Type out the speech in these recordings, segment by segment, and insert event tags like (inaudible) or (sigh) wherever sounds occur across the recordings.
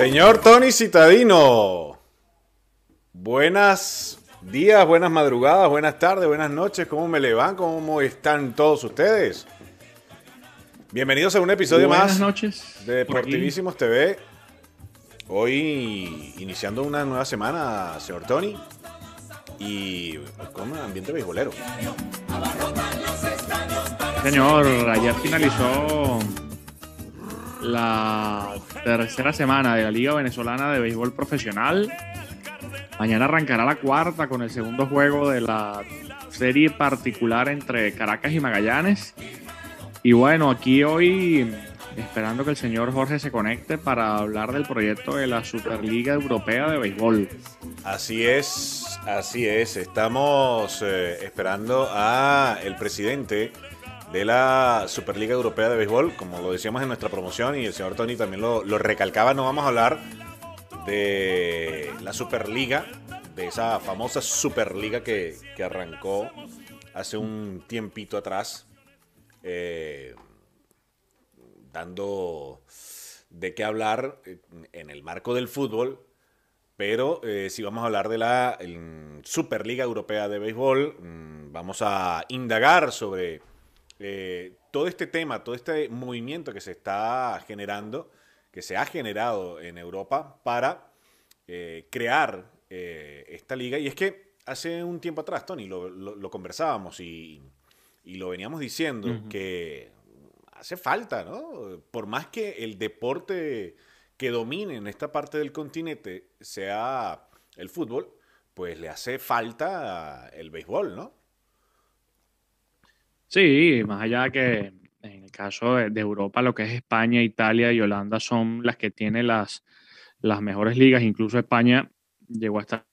Señor Tony Citadino, buenas días, buenas madrugadas, buenas tardes, buenas noches. ¿Cómo me le van? ¿Cómo están todos ustedes? Bienvenidos a un episodio Buenas más noches. de. Deportivísimos TV. Hoy iniciando una nueva semana, señor Tony. Y con un ambiente beisbolero. Señor, ayer finalizó la tercera semana de la Liga Venezolana de Béisbol Profesional. Mañana arrancará la cuarta con el segundo juego de la serie particular entre Caracas y Magallanes. Y bueno, aquí hoy esperando que el señor Jorge se conecte para hablar del proyecto de la Superliga Europea de Béisbol. Así es, así es. Estamos eh, esperando a el presidente de la Superliga Europea de Béisbol, como lo decíamos en nuestra promoción y el señor Tony también lo, lo recalcaba, no vamos a hablar de la Superliga, de esa famosa Superliga que, que arrancó hace un tiempito atrás, eh, dando de qué hablar en el marco del fútbol, pero eh, si vamos a hablar de la el, Superliga Europea de Béisbol, mm, vamos a indagar sobre eh, todo este tema, todo este movimiento que se está generando, que se ha generado en Europa para eh, crear eh, esta liga. Y es que hace un tiempo atrás, Tony, lo, lo- lo conversábamos y, y lo veníamos diciendo, que hace falta, ¿no? Por más que el deporte que domine en esta parte del continente sea el fútbol, pues le hace falta el béisbol, ¿no? Sí, más allá de que en el caso de, de Europa, lo que es España, Italia y Holanda son las que tienen las, las mejores ligas. Incluso España llegó a estar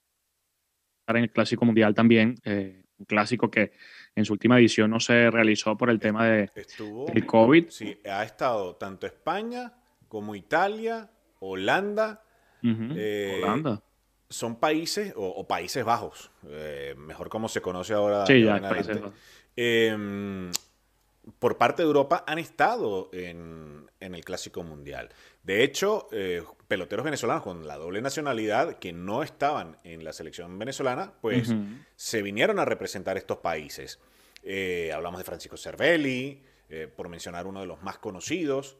en el Clásico Mundial también, eh, un clásico que en su última edición no se realizó por el tema de, Estuvo. del COVID. Sí, ha estado tanto España como Italia, Holanda. Eh, Holanda. Son países, o, o Países Bajos, eh, mejor como se conoce ahora. Sí, ya, eh, por parte de Europa han estado en, en el Clásico Mundial. De hecho, eh, peloteros venezolanos con la doble nacionalidad que no estaban en la selección venezolana, pues se vinieron a representar estos países. Eh, hablamos de Francisco Cervelli, eh, por mencionar uno de los más conocidos.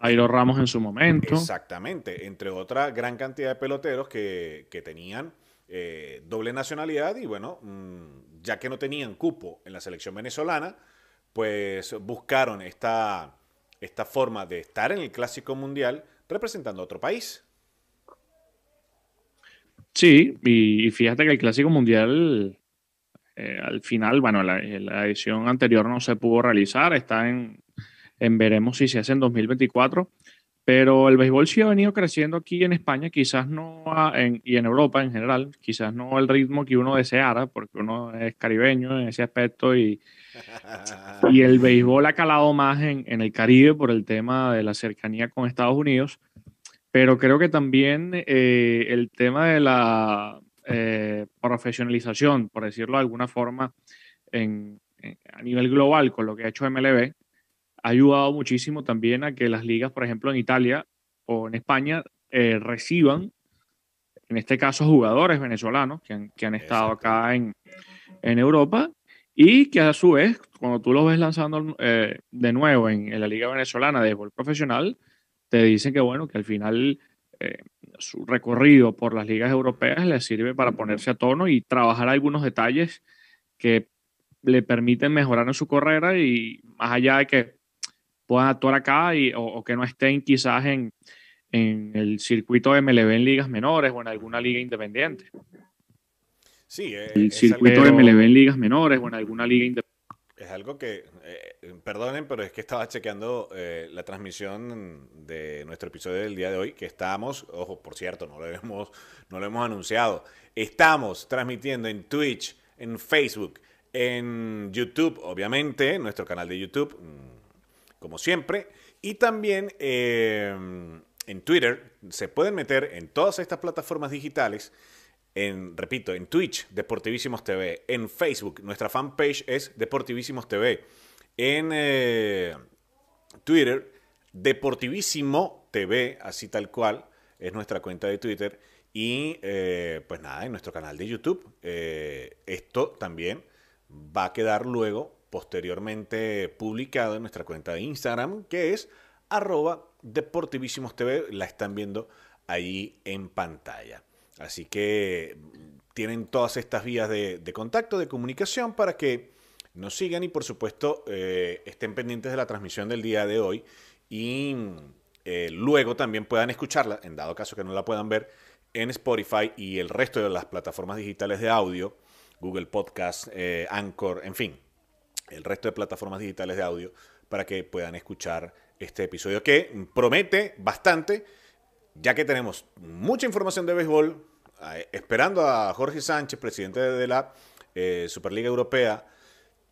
Jairo Ramos en su momento. Exactamente, entre otra gran cantidad de peloteros que, que tenían eh, doble nacionalidad y bueno, mm, ya que no tenían cupo en la selección venezolana, pues buscaron esta, esta forma de estar en el Clásico Mundial representando a otro país. Sí, y, fíjate que el Clásico Mundial, eh, al final, bueno, la, la edición anterior no se pudo realizar, está en, en veremos si se hace en 2024, pero el béisbol sí ha venido creciendo aquí en España, quizás no, a- en- y en Europa en general, quizás no al ritmo que uno deseara, porque uno es caribeño en ese aspecto y, (laughs) y el béisbol ha calado más en, en el Caribe por el tema de la cercanía con Estados Unidos, pero creo que también eh, el tema de la eh, profesionalización, por decirlo de alguna forma, en- en- a nivel global con lo que ha hecho MLB, ha ayudado muchísimo también a que las ligas, por ejemplo, en Italia o en España, eh, reciban, en este caso, jugadores venezolanos que han, que han estado acá en, en Europa y que a su vez, cuando tú los ves lanzando eh, de nuevo en, en la Liga Venezolana de Béisbol Profesional, te dicen que, bueno, que al final eh, su recorrido por las ligas europeas les sirve para ponerse a tono y trabajar algunos detalles que le permiten mejorar en su carrera y más allá de que puedan actuar acá y, o, o que no estén quizás en, en el circuito de MLB en ligas menores o en alguna liga independiente. Sí, eh, El es circuito algo- de MLB en ligas menores o en alguna liga independiente. Es algo que, eh, perdonen, pero es que estaba chequeando eh, la transmisión de nuestro episodio del día de hoy, que estamos, ojo, por cierto, no lo hemos, no lo hemos anunciado, estamos transmitiendo en Twitch, en Facebook, en YouTube, obviamente, nuestro canal de YouTube, como siempre, y también eh, en Twitter, se pueden meter en todas estas plataformas digitales En, repito, en Twitch, Deportivísimos TV. En Facebook, nuestra fanpage es Deportivísimos TV. En eh, Twitter, Deportivísimo TV, así tal cual, es nuestra cuenta de Twitter. Y eh, pues nada, en nuestro canal de YouTube. Eh, esto también va a quedar luego, posteriormente, publicado en nuestra cuenta de Instagram, que es arroba Deportivísimos TV. La están viendo ahí en pantalla. Así que tienen todas estas vías de, contacto, de comunicación para que nos sigan y por supuesto eh, estén pendientes de la transmisión del día de hoy y luego también puedan escucharla, en dado caso que no la puedan ver, en Spotify y el resto de las plataformas digitales de audio, Google Podcast, eh, Anchor, en fin, el resto de plataformas digitales de audio para que puedan escuchar este episodio que promete bastante, ya que tenemos mucha información de béisbol, eh, esperando a Jorge Sánchez, presidente de la eh, Superliga Europea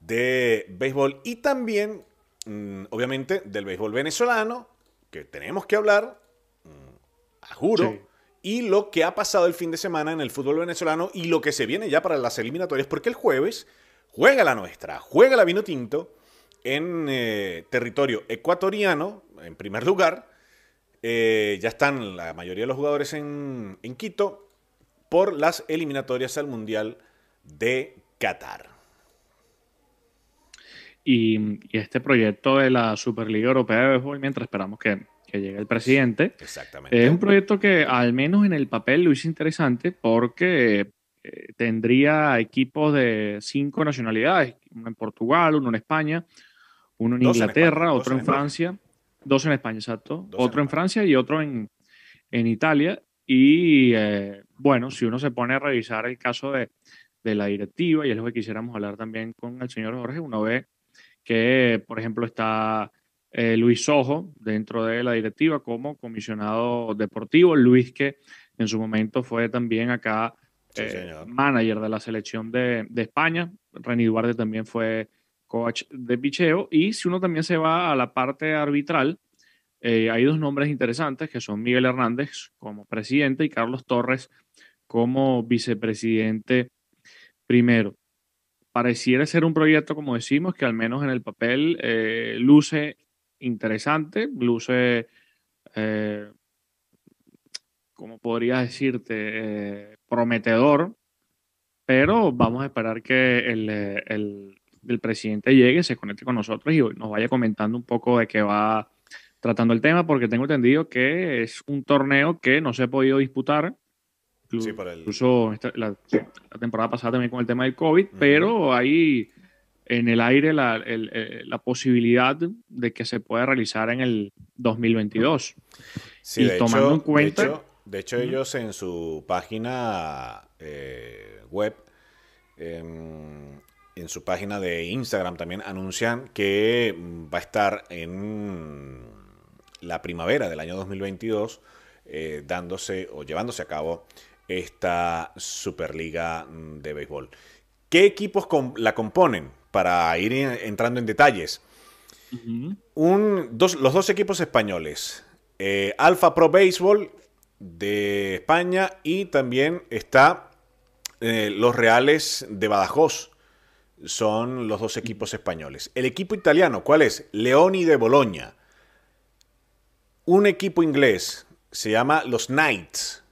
de béisbol y también, mm, obviamente, del béisbol venezolano, que tenemos que hablar, mm, a juro y lo que ha pasado el fin de semana en el fútbol venezolano y lo que se viene ya para las eliminatorias, porque el jueves juega la nuestra, juega la Vino Tinto en eh, territorio ecuatoriano, en primer lugar. Eh, ya están la mayoría de los jugadores en, Quito por las eliminatorias al Mundial de Qatar. Y, y, este proyecto de la Superliga Europea de Béisbol, mientras esperamos que que llega el presidente. Exactamente. Es un proyecto que al menos en el papel lo hizo interesante porque eh, tendría equipos de cinco nacionalidades, uno en Portugal, uno en España, uno en Inglaterra, otro en, Francia, dos en España, exacto, otro en, Francia y otro en, Italia. Y eh, bueno, si uno se pone a revisar el caso de, de la directiva, y es lo que quisiéramos hablar también con el señor Jorge, uno ve que, por ejemplo, está eh, Luis Sojo dentro de la directiva como comisionado deportivo. Luis que en su momento fue también acá eh, manager de la selección de, España. René Duarte también fue coach de picheo. Y si uno también se va a la parte arbitral, eh, hay dos nombres interesantes que son Miguel Hernández como presidente y Carlos Torres como vicepresidente primero. Pareciera ser un proyecto, como decimos, que al menos en el papel luce interesante, luce, eh, como podría decirte, eh, prometedor, pero vamos a esperar que el, presidente llegue, se conecte con nosotros y nos vaya comentando un poco de qué va tratando el tema, porque tengo entendido que es un torneo que no se ha podido disputar. Incluso, la, temporada pasada también con el tema del COVID, pero hay en el aire la, eh, la, posibilidad de que se pueda realizar en el 2022. Sí, y tomando en cuenta... De hecho, ellos en su página eh, web, em, en su página de Instagram también anuncian que va a estar en la primavera del año 2022 eh, dándose o llevándose a cabo esta Superliga de Béisbol. ¿Qué equipos la componen? para ir entrando en detalles. los dos equipos españoles, eh, Alfa Pro Baseball de España y también está eh, los Reales de Badajoz. Son los dos equipos españoles. El equipo italiano, ¿cuál es? Leoni de Boloña. Un equipo inglés se llama los Knights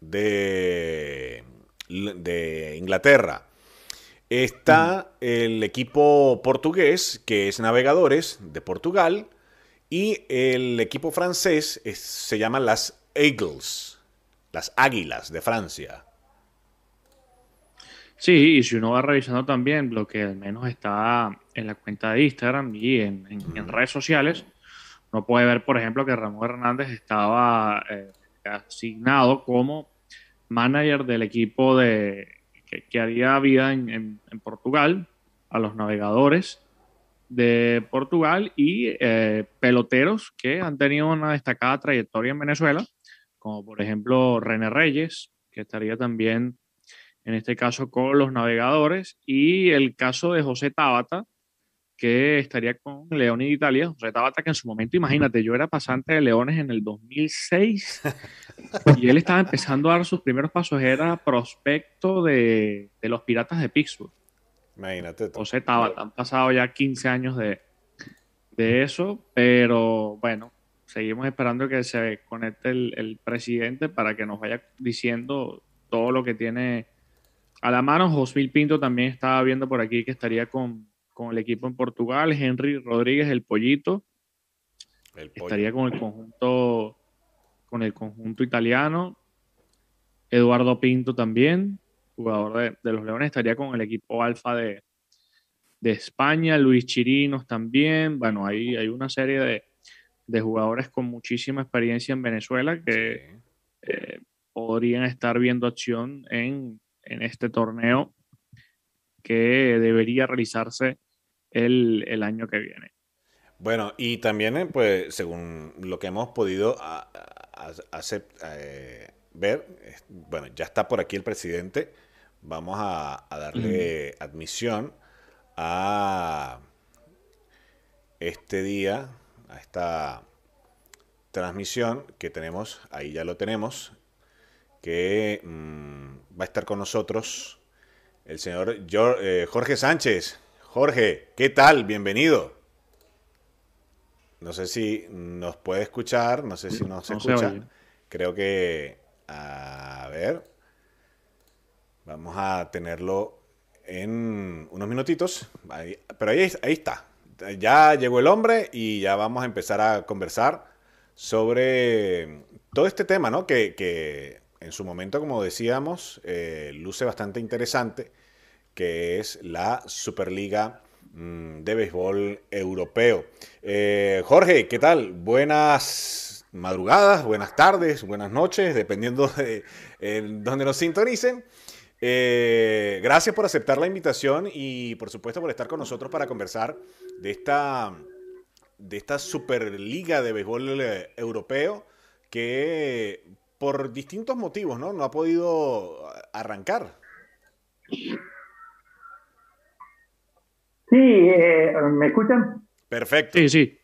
de, de Inglaterra. Está el equipo portugués, que es Navegadores de Portugal, y el equipo francés se llama las Eagles, las Águilas de Francia. Sí, y si uno va revisando también lo que al menos está en la cuenta de Instagram y en, redes sociales, uno puede ver, por ejemplo, que Ramón Hernández estaba eh, asignado como manager del equipo de que, haría vida en, Portugal, a los navegadores de Portugal y eh, peloteros que han tenido una destacada trayectoria en Venezuela, como por ejemplo René Reyes, que estaría también en este caso con los navegadores, y el caso de José Tabata, que estaría con Leones de Italia, José Tabata, que en su momento, imagínate, yo era pasante de Leones en el 2006 y él estaba empezando a dar sus primeros pasos, era prospecto de, los Piratas de Pittsburgh. Imagínate. José Tabata, han pasado ya 15 años de, de eso, pero bueno, seguimos esperando que se conecte el, presidente para que nos vaya diciendo todo lo que tiene a la mano. José Pinto también estaba viendo por aquí que estaría con, el equipo en Portugal. Henry Rodríguez, el pollito. estaría con el conjunto con el conjunto italiano. Eduardo Pinto también, jugador de, los Leones, estaría con el equipo alfa de, España. Luis Chirinos también. Bueno, ahí hay una serie de, de jugadores con muchísima experiencia en Venezuela que eh, podrían estar viendo acción en, este torneo que debería realizarse el, año que viene. Bueno, y también, eh, pues, según lo que hemos podido eh, ver, bueno, ya está por aquí el presidente. Vamos a, darle admisión a este día a esta transmisión que tenemos, ahí ya lo tenemos, que mm, va a estar con nosotros el señor eh, Jorge Sánchez. Jorge, ¿qué tal? Bienvenido. No sé si nos puede escuchar, no sé si nos escucha. Creo que, a ver, vamos a tenerlo en unos minutitos. pero ahí, ahí está ya llegó el hombre y ya vamos a empezar a conversar sobre todo este tema, ¿no? Que, en su momento, como decíamos, eh, luce bastante interesante, que es la Superliga mm, de Béisbol Europeo. Eh, Jorge, ¿qué tal? Buenas madrugadas, buenas tardes, buenas noches, dependiendo de dónde nos sintonicen. Eh, gracias por aceptar la invitación y por supuesto por estar con nosotros para conversar de esta, de esta Superliga de Béisbol eh, Europeo que por distintos motivos ¿no? no ha podido arrancar. Sí, eh, ¿me escuchan? Perfecto. Sí, sí.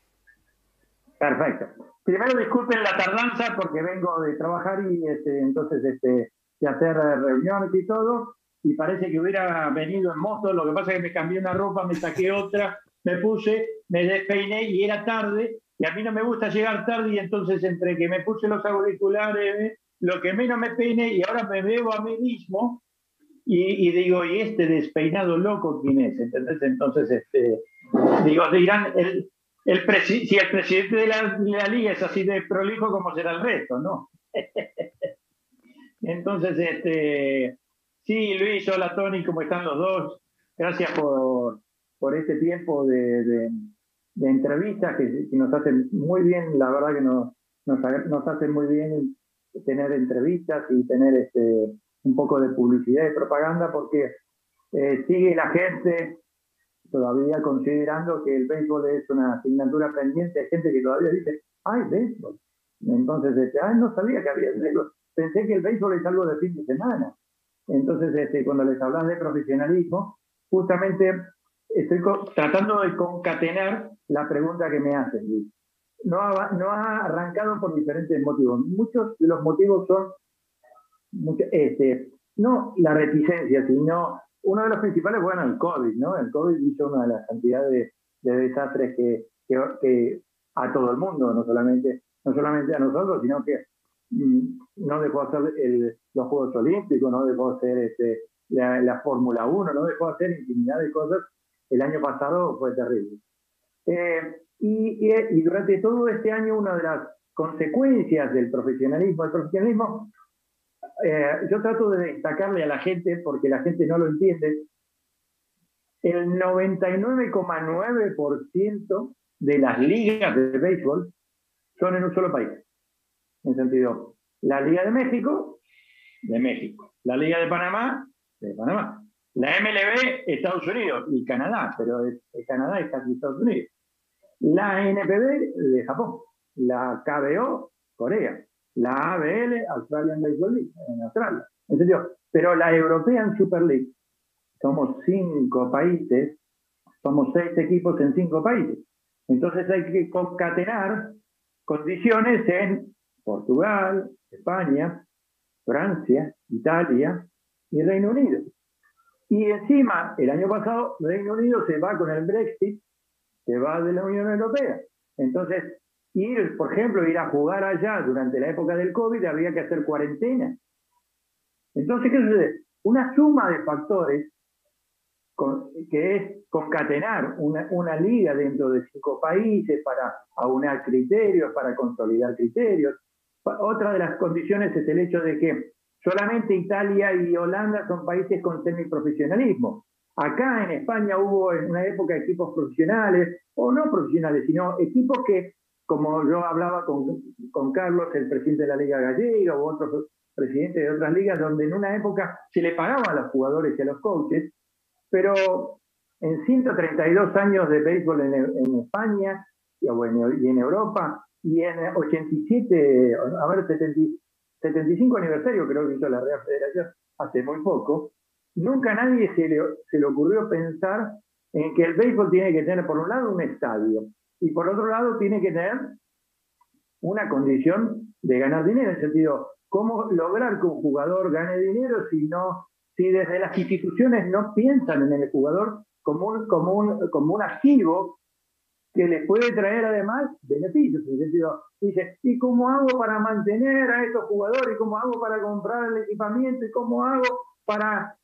Perfecto. Primero disculpen la tardanza porque vengo de trabajar y este, entonces este, de hacer reuniones y todo, y parece que hubiera venido en moto, lo que pasa es que me cambié una ropa, me saqué otra, me puse, me despeiné y era tarde, y a mí no me gusta llegar tarde, y entonces entre que me puse los auriculares, lo que menos me peiné, y ahora me veo a mí mismo, y, digo, ¿y este despeinado loco quién es? ¿Entendés? Entonces, este, digo, dirán, el, el si el presidente de la, de la liga es así de prolijo, ¿cómo será el resto? ¿No? (laughs) Entonces, este, sí, Luis, hola Tony, ¿cómo están los dos? Gracias por, por este tiempo de, de, entrevistas que, nos hacen muy bien, la verdad que nos, nos, hace muy bien tener entrevistas y tener este, un poco de publicidad y propaganda porque eh, sigue la gente todavía considerando que el béisbol es una asignatura pendiente, hay gente que todavía dice, ay, béisbol. Entonces, este, ay, no sabía que había béisbol pensé que el béisbol es algo de fin de semana. Entonces, este, cuando les hablas de profesionalismo, justamente estoy tratando de concatenar la pregunta que me hacen. No ha, no ha arrancado por diferentes motivos. Muchos de los motivos son, este, no la reticencia, sino uno de los principales, bueno, el COVID, ¿no? El COVID hizo una de las cantidades de, desastres que, que, a todo el mundo, no solamente, no solamente a nosotros, sino que no dejó hacer los Juegos Olímpicos, no dejó hacer este, la, Fórmula 1, no dejó hacer infinidad de cosas. El año pasado fue terrible. Eh, y, durante todo este año una de las consecuencias del profesionalismo, el profesionalismo, eh, yo trato de destacarle a la gente, porque la gente no lo entiende, el 99,9% de las ligas de béisbol son en un solo país en sentido, la Liga de México, de México, la Liga de Panamá, de Panamá, la MLB, Estados Unidos y Canadá, pero el, Canadá está aquí Estados Unidos, la NPB de Japón, la KBO, Corea, la ABL, Australian Baseball League, en Australia, en serio, pero la European Super League, somos cinco países somos seis equipos en cinco países. Entonces hay que concatenar condiciones en Portugal, España, Francia, Italia y Reino Unido. Y encima, el año pasado, Reino Unido se va con el Brexit, se va de la Unión Europea. Entonces, ir, por ejemplo, ir a jugar allá durante la época del COVID, había que hacer cuarentena. Entonces, ¿qué sucede? Una suma de factores que es concatenar una, una, liga dentro de cinco países para aunar criterios, para consolidar criterios. Otra de las condiciones es el hecho de que solamente Italia y Holanda son países con semiprofesionalismo. Acá en España hubo en una época equipos profesionales, o no profesionales, sino equipos que, como yo hablaba con, con Carlos, el presidente de la Liga Gallega, u otros presidentes de otras ligas, donde en una época se le pagaban a los jugadores y a los coaches, pero en 132 años de béisbol en, en España y en Europa, y en 87, a ver, 75 aniversario creo que hizo la Real Federación hace muy poco, nunca a nadie se le, se le ocurrió pensar en que el béisbol tiene que tener, por un lado, un estadio, y por otro lado, tiene que tener una condición de ganar dinero, en el sentido, ¿cómo lograr que un jugador gane dinero si no si desde las instituciones no piensan en el jugador como un, como un, como un activo que les puede traer además beneficios. En el sentido, dice, ¿y cómo hago para mantener a estos jugadores? ¿Y cómo hago para comprar el equipamiento? ¿Y cómo hago para...?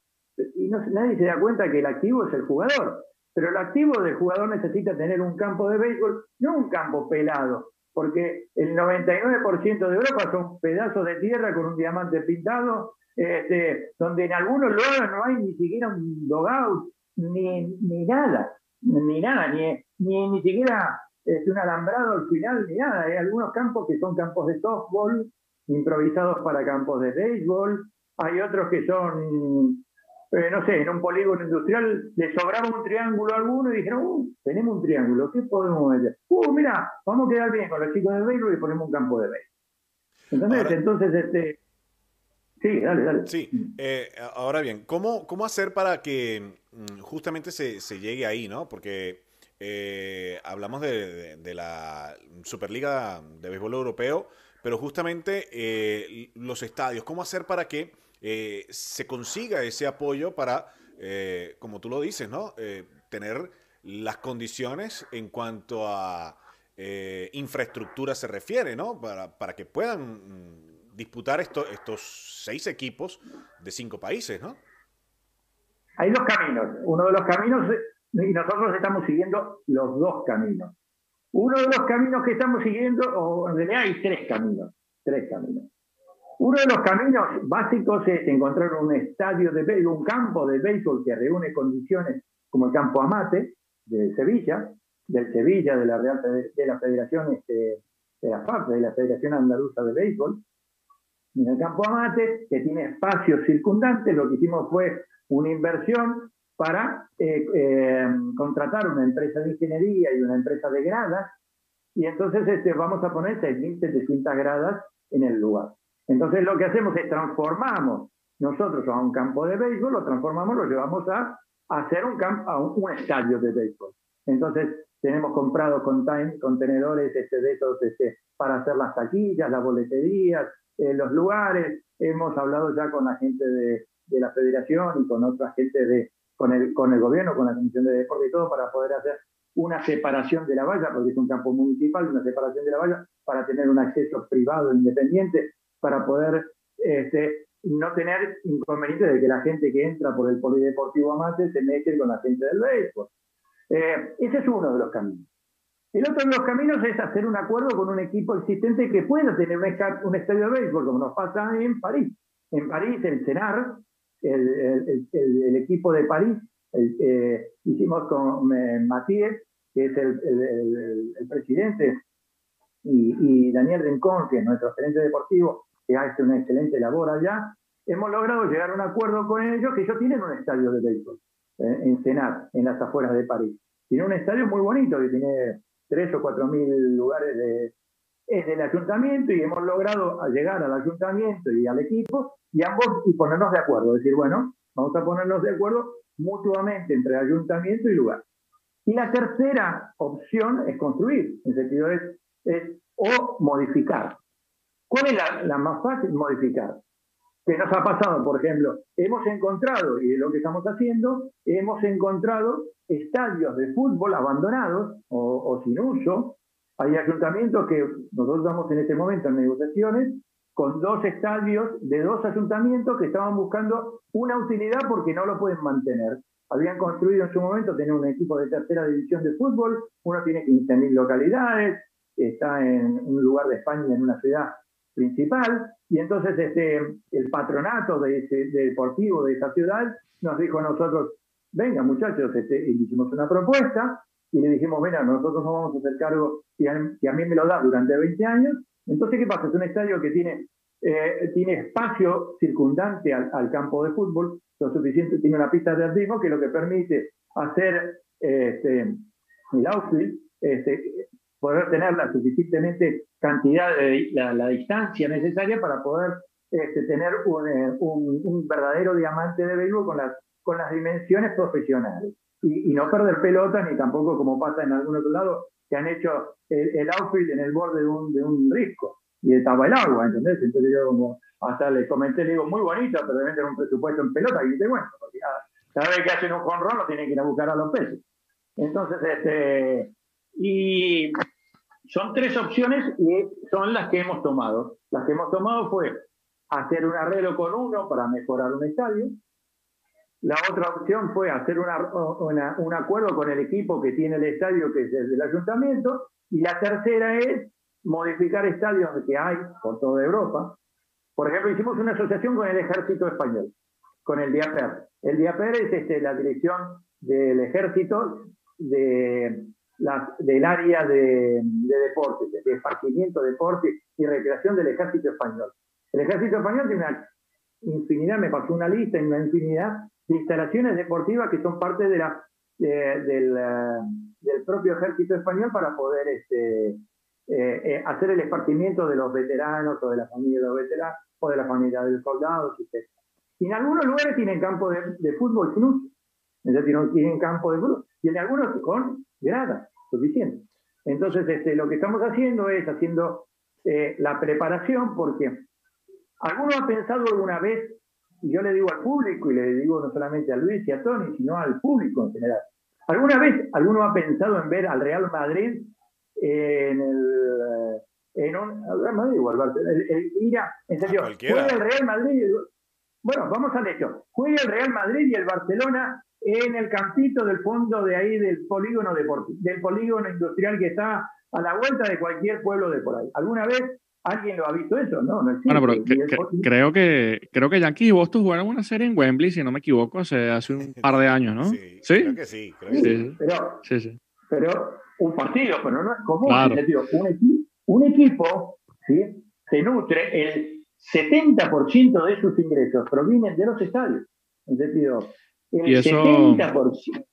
Y nadie se da cuenta que el activo es el jugador. Pero el activo del jugador necesita tener un campo de béisbol, no un campo pelado, porque el 99% de Europa son pedazos de tierra con un diamante pintado este, donde en algunos lugares no hay ni siquiera un logout, ni, ni nada, ni nada, ni, ni, ni siquiera este, un alambrado al final, ni nada. Hay algunos campos que son campos de softball, improvisados para campos de béisbol, hay otros que son, eh, no sé, en un polígono industrial le sobraba un triángulo a alguno y dijeron, uh, tenemos un triángulo, ¿qué podemos meter? Uh, mira, vamos a quedar bien con los chicos de béisbol y ponemos un campo de béisbol. Entonces, entonces este, Sí, dale, dale. Sí, eh, ahora bien, ¿cómo, ¿cómo hacer para que justamente se, llegue ahí, no? Porque eh, hablamos de, la Superliga de Béisbol Europeo, pero justamente eh, los estadios, ¿cómo hacer para que se consiga ese apoyo para, como tú lo dices, ¿no? tener las condiciones en cuanto a infraestructura se refiere, ¿no? Para, para que puedan mm, disputar esto, estos seis equipos de cinco países, ¿no? Hay dos caminos. Uno de los caminos, y nosotros estamos siguiendo los dos caminos. Uno de los caminos que estamos siguiendo, o en realidad hay tres caminos, tres caminos. Uno de los caminos básicos es encontrar un estadio de béisbol, un campo de béisbol que reúne condiciones como el campo Amate de Sevilla, del Sevilla, de la Real de la Federación este, de la FAP, de la Federación Andaluza de Béisbol, en el campo Amate, que tiene espacios circundantes, lo que hicimos fue una inversión para eh, eh, contratar una empresa de ingeniería y una empresa de gradas, y entonces este, vamos a poner 6.700 gradas en el lugar. Entonces lo que hacemos es transformamos nosotros a un campo de béisbol, lo transformamos, lo llevamos a, hacer un, campo, a un, estadio de béisbol. Entonces tenemos comprado contenedores este, de esos este, para hacer las taquillas, las boleterías, los lugares, hemos hablado ya con la gente de, la federación y con otra gente de, con el, con el gobierno, con la Comisión de Deporte y todo, para poder hacer una separación de la valla, porque es un campo municipal, una separación de la valla, para tener un acceso privado independiente, para poder este, no tener inconveniente de que la gente que entra por el polideportivo Amate se mezcle con la gente del béisbol. Eh, ese es uno de los caminos. El otro de los caminos es hacer un acuerdo con un equipo existente que pueda tener un, estadio de béisbol, como nos pasa en París. En París, el CENAR, el, equipo de París, hicimos con Matías, que es el, presidente, y, Daniel Rincón, que es nuestro gerente deportivo, que hace una excelente labor allá, hemos logrado llegar a un acuerdo con ellos que ellos tienen un estadio de béisbol eh, en CENAR, en las afueras de París. Tiene un estadio muy bonito que tiene tres o cuatro mil lugares de, es del ayuntamiento y hemos logrado llegar al ayuntamiento y al equipo y ambos y ponernos de acuerdo, decir, bueno, vamos a ponernos de acuerdo mutuamente entre ayuntamiento y lugar. Y la tercera opción es construir, en sentido es, es o modificar. ¿Cuál es la, la más fácil? Modificar. ¿Qué nos ha pasado? Por ejemplo, hemos encontrado, y es lo que estamos haciendo, hemos encontrado estadios de fútbol abandonados o, o sin uso. Hay ayuntamientos que nosotros estamos en este momento en negociaciones con dos estadios de dos ayuntamientos que estaban buscando una utilidad porque no lo pueden mantener. Habían construido en su momento, tener un equipo de tercera división de fútbol, uno tiene 15.000 localidades, está en un lugar de España, en una ciudad principal, y entonces este, el patronato de deportivo de esa ciudad nos dijo a nosotros, venga muchachos, este, hicimos una propuesta y le dijimos, mira, nosotros no vamos a hacer cargo, si a, mí me lo da durante 20 años, entonces, ¿qué pasa? Es un estadio que tiene, eh, tiene espacio circundante al, campo de fútbol, lo suficiente, tiene una pista de atletismo que lo que permite hacer este, el outfield, este, poder tener la suficientemente cantidad de la, distancia necesaria para poder este, tener eh, un, un, verdadero diamante de béisbol con las, con las dimensiones profesionales. Y, no perder pelota, ni tampoco como pasa en algún otro lado, que han hecho el, outfield en el borde de un, de un risco y estaba el agua, ¿entendés? Entonces yo como hasta le comenté, le digo, muy bonito, pero deben tener un presupuesto en pelota y te bueno, porque cada, vez que hacen un jonrón lo tienen que ir a buscar a los peces. Entonces, este, y son tres opciones y son las que hemos tomado. Las que hemos tomado fue hacer un arreglo con uno para mejorar un estadio, la otra opción fue hacer un acuerdo con el equipo que tiene el estadio, que es el del ayuntamiento. Y la tercera es modificar estadios que hay por toda Europa. Por ejemplo, hicimos una asociación con el ejército español, con el DIAPER. El DIAPER es este, la dirección del ejército de del área de, de deportes, de esparcimiento, deporte y recreación del ejército español. El ejército español tiene una infinidad, me pasó una lista, una infinidad instalaciones deportivas que son parte de la, del, del, propio ejército español para poder este, eh, eh, hacer el esparcimiento de los veteranos o de la familia de los veteranos o de la familia de los soldados, etc. Y en algunos lugares tienen campo de, de fútbol sin uso, no tienen campo de fútbol, y en algunos con gradas suficiente. Entonces, este, lo que estamos haciendo es haciendo eh, la preparación porque alguno ha pensado alguna vez y yo le digo al público, y le digo no solamente a Luis y a Tony, sino al público en general. ¿Alguna vez alguno ha pensado en ver al Real Madrid en el. En un, Real Madrid igual, el, el, mira, en serio, juega el Real Madrid. Bueno, vamos al hecho. Juega el Real Madrid y el Barcelona en el campito del fondo de ahí del polígono deportivo, del polígono industrial que está a la vuelta de cualquier pueblo de por ahí. ¿Alguna vez ¿Alguien lo ha visto eso? No, no existe. Bueno, pero creo que creo que Yankees y Boston jugaron una serie en Wembley, si no me equivoco, hace, hace un (laughs) par de años, ¿no? Sí, ¿Sí? creo que sí. Creo que sí, Pero, sí, pero un partido, pero no es común. un, un, equipo ¿sí? se nutre, el 70% de sus ingresos provienen de los estadios. En sentido, el ¿Y 70%.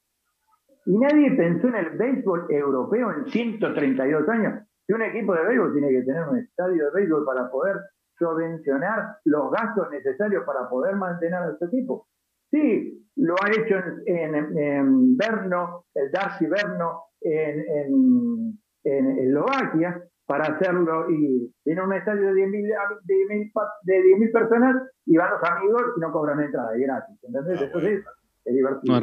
Y nadie pensó en el béisbol europeo en 132 años que un equipo de béisbol tiene que tener un estadio de béisbol para poder subvencionar los gastos necesarios para poder mantener a este equipo. Sí, lo ha hecho en, en, Berno, el Darcy Berno en, en, Eslovaquia, para hacerlo y tiene un estadio de 10.000 de de personas y van los amigos y no cobran entrada, y gratis. ¿Entendés? Ah, Eso es es divertido.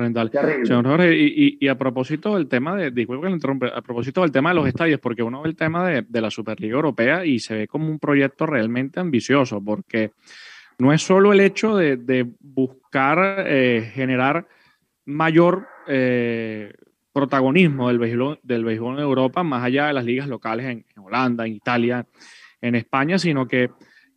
Señor Jorge, y, a propósito del tema de, disculpe que le interrumpe, a propósito del tema de los estadios, porque uno ve el tema de, la Superliga Europea y se ve como un proyecto realmente ambicioso, porque no es solo el hecho de, buscar eh, generar mayor eh, protagonismo del béisbol, del béisbol en Europa, más allá de las ligas locales en, Holanda, en Italia, en España, sino que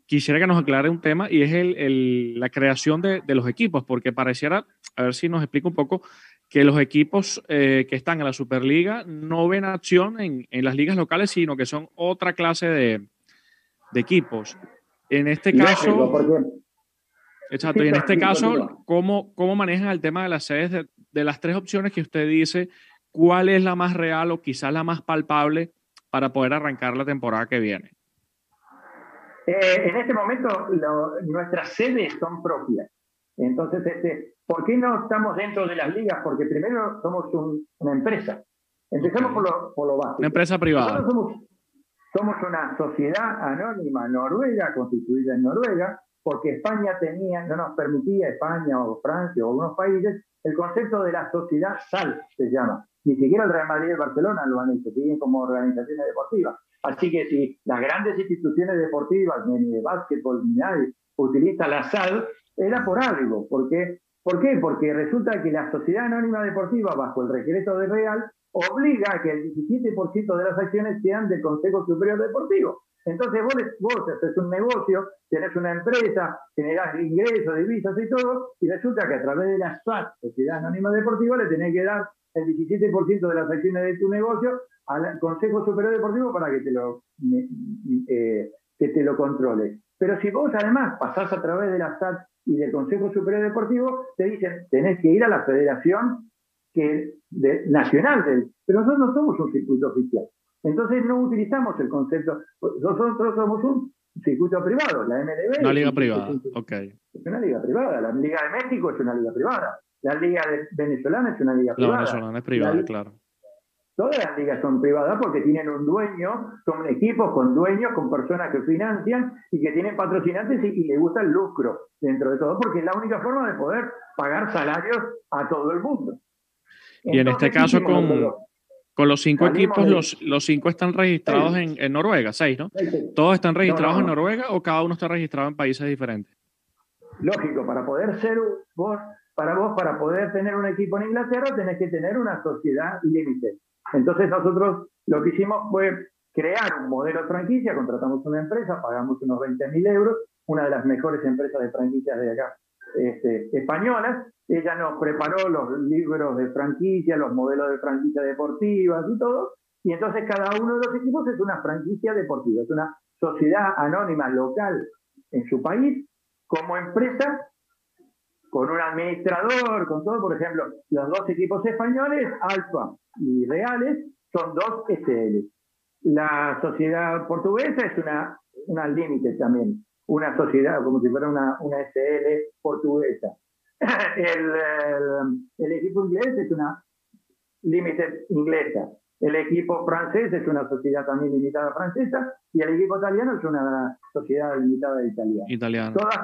quisiera que nos aclare un tema y es el, la creación de, de, los equipos, porque pareciera a ver si nos explica un poco, que los equipos eh, que están en la Superliga no ven acción en, las ligas locales, sino que son otra clase de, equipos. En este caso, exacto, y en este caso, ¿cómo, ¿cómo manejan el tema de las sedes de, las tres opciones que usted dice? ¿Cuál es la más real o quizás la más palpable para poder arrancar la temporada que viene? Eh, en este momento nuestras sedes son propias. Entonces, este, ¿por qué no estamos dentro de las ligas? Porque primero somos una empresa. Empezamos por, lo, por lo básico. Una empresa privada. Somos, somos una sociedad anónima noruega, constituida en Noruega, porque España tenía, no nos permitía, España o Francia o algunos países, el concepto de la sociedad SAL se llama. Ni siquiera el Real Madrid y el Barcelona lo han hecho, siguen como organizaciones deportivas. Así que si las grandes instituciones deportivas, ni de básquetbol, ni nadie, utiliza la SAL, era por algo. ¿Por qué? ¿Por qué? Porque resulta que la Sociedad Anónima Deportiva, bajo el regreso de Real, obliga a que el 17% de las acciones sean del Consejo Superior Deportivo. Entonces vos, vos haces un negocio, tenés una empresa, generás ingresos, divisas y todo, y resulta que a través de la SAT, Sociedad Anónima Deportiva, le tenés que dar el 17% de las acciones de tu negocio al Consejo Superior Deportivo para que te lo, eh, que te lo controle. Pero si vos además pasás a través de la SAT y del Consejo Superior Deportivo, te dicen, tenés que ir a la federación que de, nacional, del, pero nosotros no somos un circuito oficial. Entonces no utilizamos el concepto, nosotros somos un circuito privado, la MLB. Una liga privada, ok. Es una liga privada, la Liga de México es una liga privada, la Liga de venezolana es una liga privada. La venezolana es privada, claro. Todas las ligas son privadas porque tienen un dueño, son equipos con dueños, con personas que financian y que tienen patrocinantes y, y les gusta el lucro dentro de todo, porque es la única forma de poder pagar salarios a todo el mundo. y en este caso con, con los cinco equipos, los, los cinco están registrados en, en, Noruega, seis, ¿no? ¿Todos están registrados en Noruega o cada uno está registrado en países diferentes? Lógico, para poder ser vos, para vos, para poder tener un equipo en Inglaterra, tenés que tener una sociedad límite. Entonces nosotros lo que hicimos fue crear un modelo de franquicia, contratamos una empresa, pagamos unos 20 mil euros, una de las mejores empresas de franquicias de acá, este, españolas, ella nos preparó los libros de franquicia, los modelos de franquicia deportivas y todo. Y entonces cada uno de los equipos es una franquicia deportiva, es una sociedad anónima local en su país, como empresa, con un administrador, con todo. Por ejemplo, los dos equipos españoles, Alfa y Reales, son dos SL. La sociedad portuguesa es una, una límite también, una sociedad como si fuera una, una SL portuguesa. (laughs) el, el, equipo inglés es una limited inglesa. El equipo francés es una sociedad también limitada francesa y el equipo italiano es una sociedad limitada italiana. Italiano. Todas,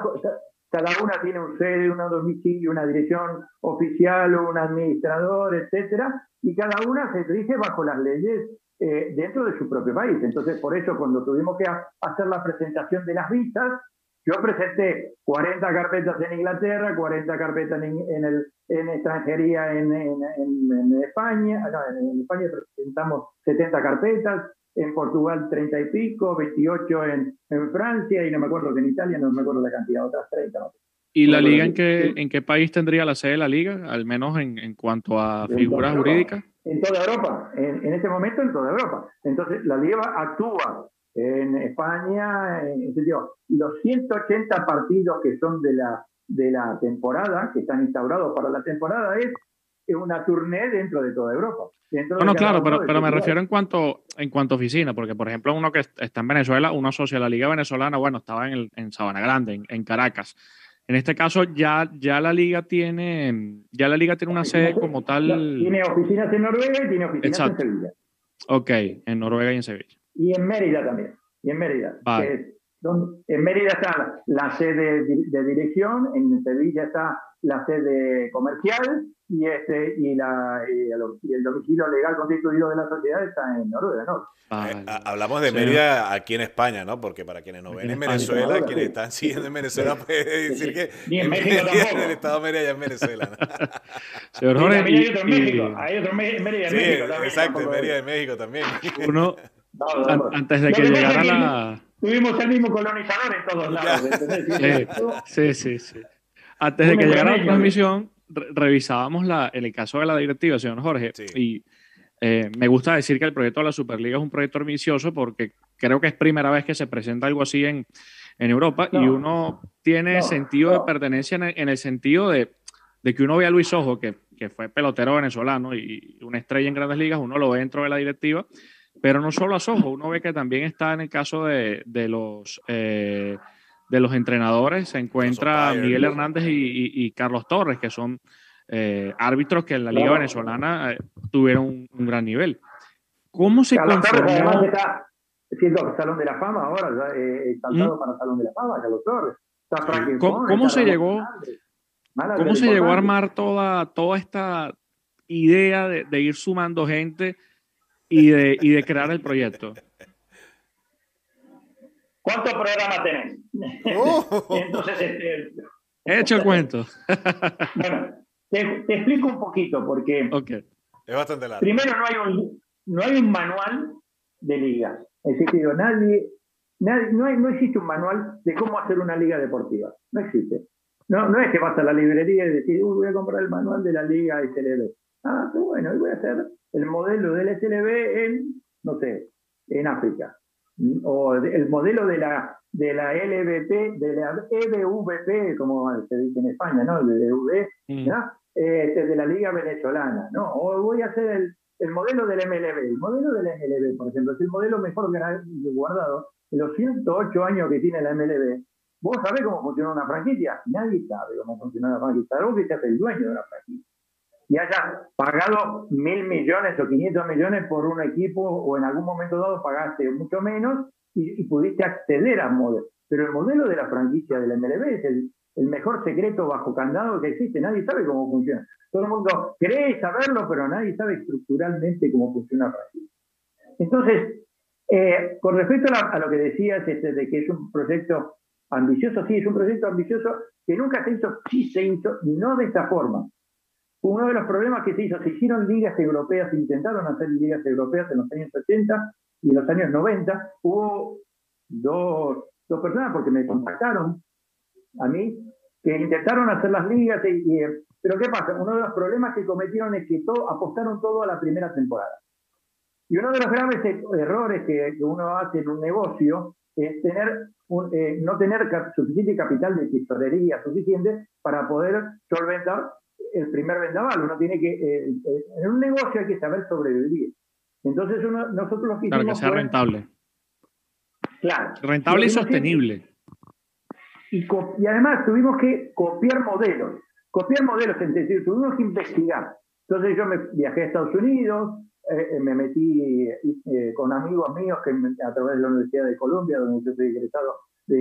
cada una tiene un sede, un domicilio, una dirección oficial, un administrador, etcétera, y cada una se rige bajo las leyes eh, dentro de su propio país. Entonces, por eso, cuando tuvimos que hacer la presentación de las vistas, yo presenté 40 carpetas en Inglaterra, 40 carpetas en, en, el, en extranjería en, en España. en España presentamos 70 carpetas, en Portugal 30 y pico, 28 en, Francia y no me acuerdo que en Italia no me acuerdo la cantidad, otras 30. ¿Y la liga en qué, en qué país tendría la sede de la liga, al menos en, en cuanto a figuras jurídicas? En toda Europa, en, en este momento en toda Europa. Entonces la liga actúa en España, en sentido, los 180 partidos que son de la, de la temporada, que están instaurados para la temporada, es una tournée dentro de toda Europa. Bueno, claro, pero, pero me refiero en cuanto, en cuanto a oficina, porque por ejemplo uno que está en Venezuela, uno asocia la Liga Venezolana, bueno, estaba en, el, en Sabana Grande, en, Caracas. En este caso ya, ya la liga tiene, ya la liga tiene una sede como tal. Tiene oficinas en Noruega y tiene oficinas en Sevilla. Ok, en Noruega y en Sevilla y en Mérida también. Y en Mérida. en Mérida está la, sede de, dirección, en Sevilla está la sede comercial y este y, la, y, el, domicilio legal constituido de la sociedad está en Noruega, ¿no? Eh, hablamos de Mérida aquí en España, ¿no? Porque para quienes no ven en, Venezuela, quienes están siguiendo en Venezuela (laughs) puede decir que Ni en México tampoco. el estado de Mérida ya en Venezuela. (laughs) Señor Jorge, hay otro en México, hay otro Mérida en sí, México también. Exacto, en Mérida de México también. Uno, (laughs) antes de que llegara la... Tuvimos el mismo colonizador en todos lados. Sí, sí, sí. Antes de que llegara la transmisión, revisábamos la, el caso de la directiva, señor Jorge, y eh, me gusta decir que el proyecto de la Superliga es un proyecto ambicioso porque creo que es primera vez que se presenta algo así en, en Europa y uno tiene sentido de pertenencia en el, sentido de, de, que uno ve a Luis Ojo, que, que, fue pelotero venezolano y una estrella en grandes ligas, uno lo ve dentro de la directiva pero no solo a Soho, uno ve que también está en el caso de, de los, eh, de los entrenadores se encuentra Miguel Hernández y, Carlos Torres, que son eh, árbitros que en la Liga Venezolana eh, tuvieron un, gran nivel. ¿Cómo se Carlos Torres además está siendo Salón de la Fama ahora, eh, saltado ¿Mm? para Salón de la Fama, Carlos Torres. ¿Cómo, se llegó? ¿Cómo se llegó a armar toda, toda esta idea de, de ir sumando gente y de, y de crear el proyecto? ¿Cuántos programas tenés? Oh. (laughs) Entonces, este, He hecho el cuento. (laughs) bueno, te, explico un poquito, porque okay. es bastante largo. Primero, no hay un, no hay un manual de ligas. Es decir, nadie, nadie no, hay, no existe un manual de cómo hacer una liga deportiva. No existe. No, no es que vas a la librería y decís, voy a comprar el manual de la liga SLB. Ah, bueno, voy a hacer el modelo del SLB en, no sé, en África o el modelo de la de la LVP, de la EBVP, como se dice en España, ¿no? De, EV, mm. este, de la Liga Venezolana, ¿no? O voy a hacer el, el modelo del MLB. El modelo del MLB, por ejemplo, es el modelo mejor guardado en los 108 años que tiene la MLB. ¿Vos sabés cómo funciona una franquicia? Nadie sabe cómo funciona una franquicia. Algo que seas el dueño de la franquicia y haya pagado mil millones o 500 millones por un equipo o en algún momento dado pagaste mucho menos y, pudiste acceder al modelo. Pero el modelo de la franquicia del MLB es el, mejor secreto bajo candado que existe. Nadie sabe cómo funciona. Todo el mundo cree saberlo, pero nadie sabe estructuralmente cómo funciona la. Entonces, eh, con respecto a, lo que decías este, de que es un proyecto ambicioso, sí, es un proyecto ambicioso que nunca se hizo, sí se hizo, no de esta forma. Uno de los problemas que se hizo, se hicieron ligas europeas, intentaron hacer ligas europeas en los años 80 y en los años 90. Hubo dos, dos personas, porque me contactaron a mí, que intentaron hacer las ligas, pero ¿qué pasa? Uno de los problemas que cometieron es que todo, apostaron todo a la primera temporada. Y uno de los graves errores que, uno hace en un negocio es tener eh, no tener suficiente capital de tesorería suficiente para poder solventar el primer vendaval. Uno tiene que, eh, eh, en un negocio hay que saber sobrevivir. Entonces uno, nosotros lo que Claro, que sea rentable. Claro. Rentable y sostenible. y, y, además tuvimos que copiar modelos. Copiar modelos, es decir, tuvimos que investigar. Entonces yo me viajé a Estados Unidos, eh, me metí con amigos míos que a través de la Universidad de Columbia, donde yo soy egresado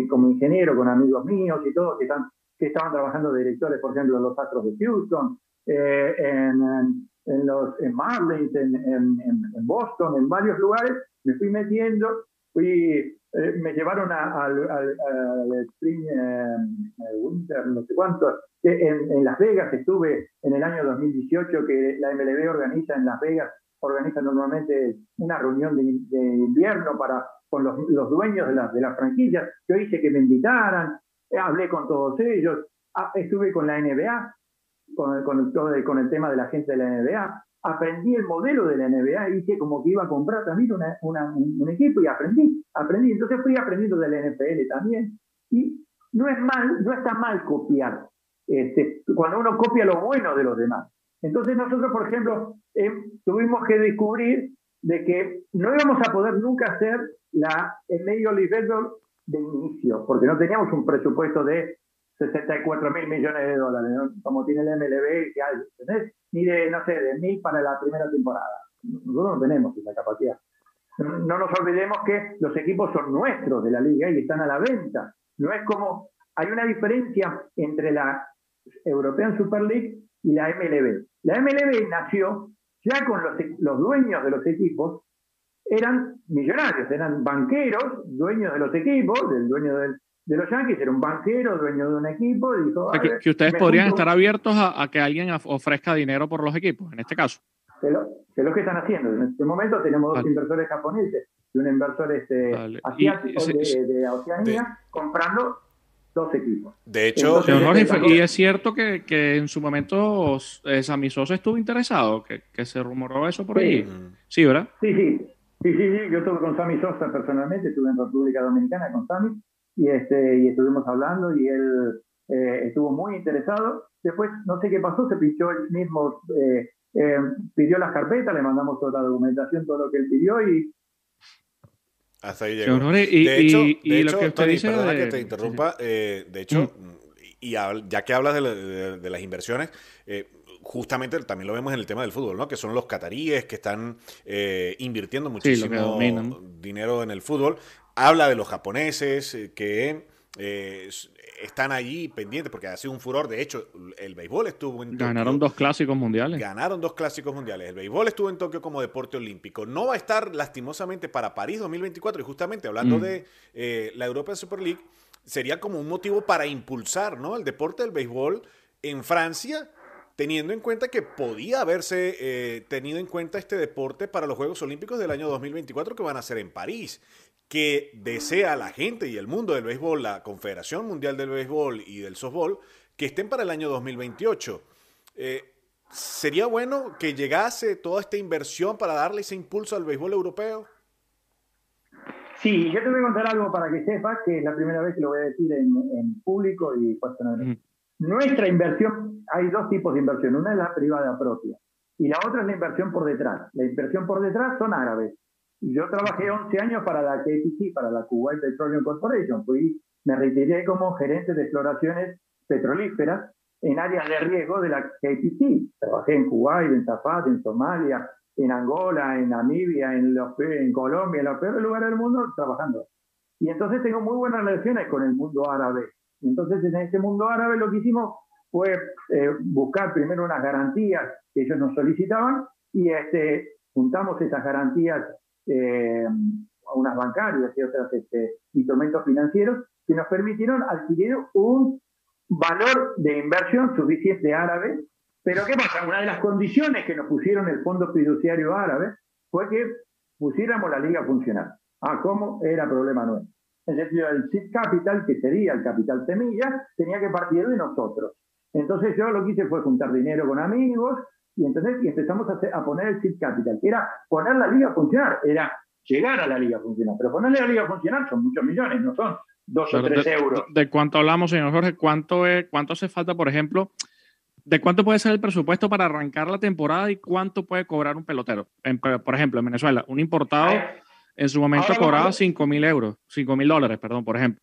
como ingeniero, con amigos míos y todo, que están que estaban trabajando directores, por ejemplo, en los Astros de Houston, eh, en, en, los en Marlins, en, en, Boston, en varios lugares, me fui metiendo, fui, eh, me llevaron al, al, Spring eh, Winter, no sé cuánto, en, Las Vegas estuve en el año 2018 que la MLB organiza en Las Vegas, organiza normalmente una reunión de, invierno para con los, los dueños de, las de las franquicias. Yo hice que me invitaran, hablé con todos ellos, ah, estuve con la NBA, con, con, todo el, con el tema de la gente de la NBA, aprendí el modelo de la NBA, hice como que iba a comprar también una, un, equipo y aprendí, aprendí, entonces fui aprendiendo de la NFL también, y no es mal, no está mal copiar, este, cuando uno copia lo bueno de los demás. Entonces nosotros, por ejemplo, eh, tuvimos que descubrir de que no íbamos a poder nunca hacer la, el League Baseball de inicio, porque no teníamos un presupuesto de 64 mil millones de dólares, como tiene el MLB, que ni de, no sé, de mil para la primera temporada. Nosotros no tenemos esa capacidad. No nos olvidemos que los equipos son nuestros de la liga y están a la venta. No es como, hay una diferencia entre la European Super League y la MLB. La MLB nació ya con los, los dueños de los equipos eran millonarios, eran banqueros, dueños de los equipos, del dueño de los Yankees, era un banquero, dueño de un equipo. Y dijo, que, ustedes podrían estar abiertos a, que alguien ofrezca dinero por los equipos, en este caso. Que lo, que lo que están haciendo. En este momento tenemos dos inversores japoneses y un inversor este, asiático de, Oceanía comprando dos equipos. De hecho, y es cierto que, que, en su momento eh, Sammy Sosa estuvo interesado, que, que se rumoró eso por ahí. Sí, ¿verdad? Sí, sí. Sí, sí, sí, yo estuve con Sammy Sosa personalmente, estuve en República Dominicana con Sammy y, este, y estuvimos hablando y él eh, estuvo muy interesado. Después, no sé qué pasó, se pinchó él mismo, eh, eh, pidió las carpetas, le mandamos toda la documentación, todo lo que él pidió y Hasta ahí llegó. de hecho, de hecho Tony, perdona que te interrumpa. Eh, de hecho, mm. Y ya que hablas de, las inversiones, eh, justamente también lo vemos en el tema del fútbol, ¿no? Que son los cataríes que están eh, invirtiendo muchísimo dinero en el fútbol. Habla de los japoneses que están allí pendientes porque ha sido un furor. De hecho, el béisbol estuvo en Ganaron dos clásicos mundiales. Ganaron dos clásicos mundiales. El béisbol estuvo en Tokio como deporte olímpico. No va a estar lastimosamente para París 2024. Y justamente hablando mm. de eh, la Europa Super League, sería como un motivo para impulsar ¿no? el deporte del béisbol en Francia teniendo en cuenta que podía haberse eh, tenido en cuenta este deporte para los Juegos Olímpicos del año 2024 que van a ser en París que desea la gente y el mundo del béisbol, la Confederación Mundial del Béisbol y del Softball, que estén para el año 2028. Eh, ¿Sería bueno que llegase toda esta inversión para darle ese impulso al béisbol europeo? Sí, yo te voy a contar algo para que sepas, que es la primera vez que lo voy a decir en, público y pues, Nuestra inversión, hay dos tipos de inversión, una es la privada propia y la otra es la inversión por detrás. La inversión por detrás son árabes. Yo trabajé 11 años para la KPC, para la Kuwait Petroleum Corporation. Fui, me retiré como gerente de exploraciones petrolíferas en áreas de riesgo de la KPC. Trabajé en Kuwait, en Zafat, en Somalia, en Angola, en Namibia, en, los, en Colombia, en los peores lugares del mundo, trabajando. Y entonces tengo muy buenas relaciones con el mundo árabe. Entonces en ese mundo árabe lo que hicimos fue eh, buscar primero unas garantías que ellos nos solicitaban y este, juntamos esas garantías eh, unas bancarias y otros este, instrumentos financieros que nos permitieron adquirir un valor de inversión suficiente árabe. Pero ¿qué pasa? Una de las condiciones que nos pusieron el Fondo Fiduciario Árabe fue que pusiéramos la liga a funcionar. Ah, ¿cómo? Era problema nuestro. En sentido, el seed capital, que sería el capital semilla, tenía que partir de nosotros. Entonces yo lo que hice fue juntar dinero con amigos, y entonces y empezamos a, poner el seed capital, que era poner la liga a funcionar, era llegar a la liga a funcionar. Pero ponerle la liga a funcionar son muchos millones, no son dos o tres euros. ¿De cuánto hablamos, señor Jorge? ¿Cuánto, es, ¿Cuánto hace falta, por ejemplo? ¿De cuánto puede ser el presupuesto para arrancar la temporada y cuánto puede cobrar un pelotero? por ejemplo, en Venezuela, un importado en su momento cobraba 5 mil euros, 5 mil dólares, perdón, por ejemplo.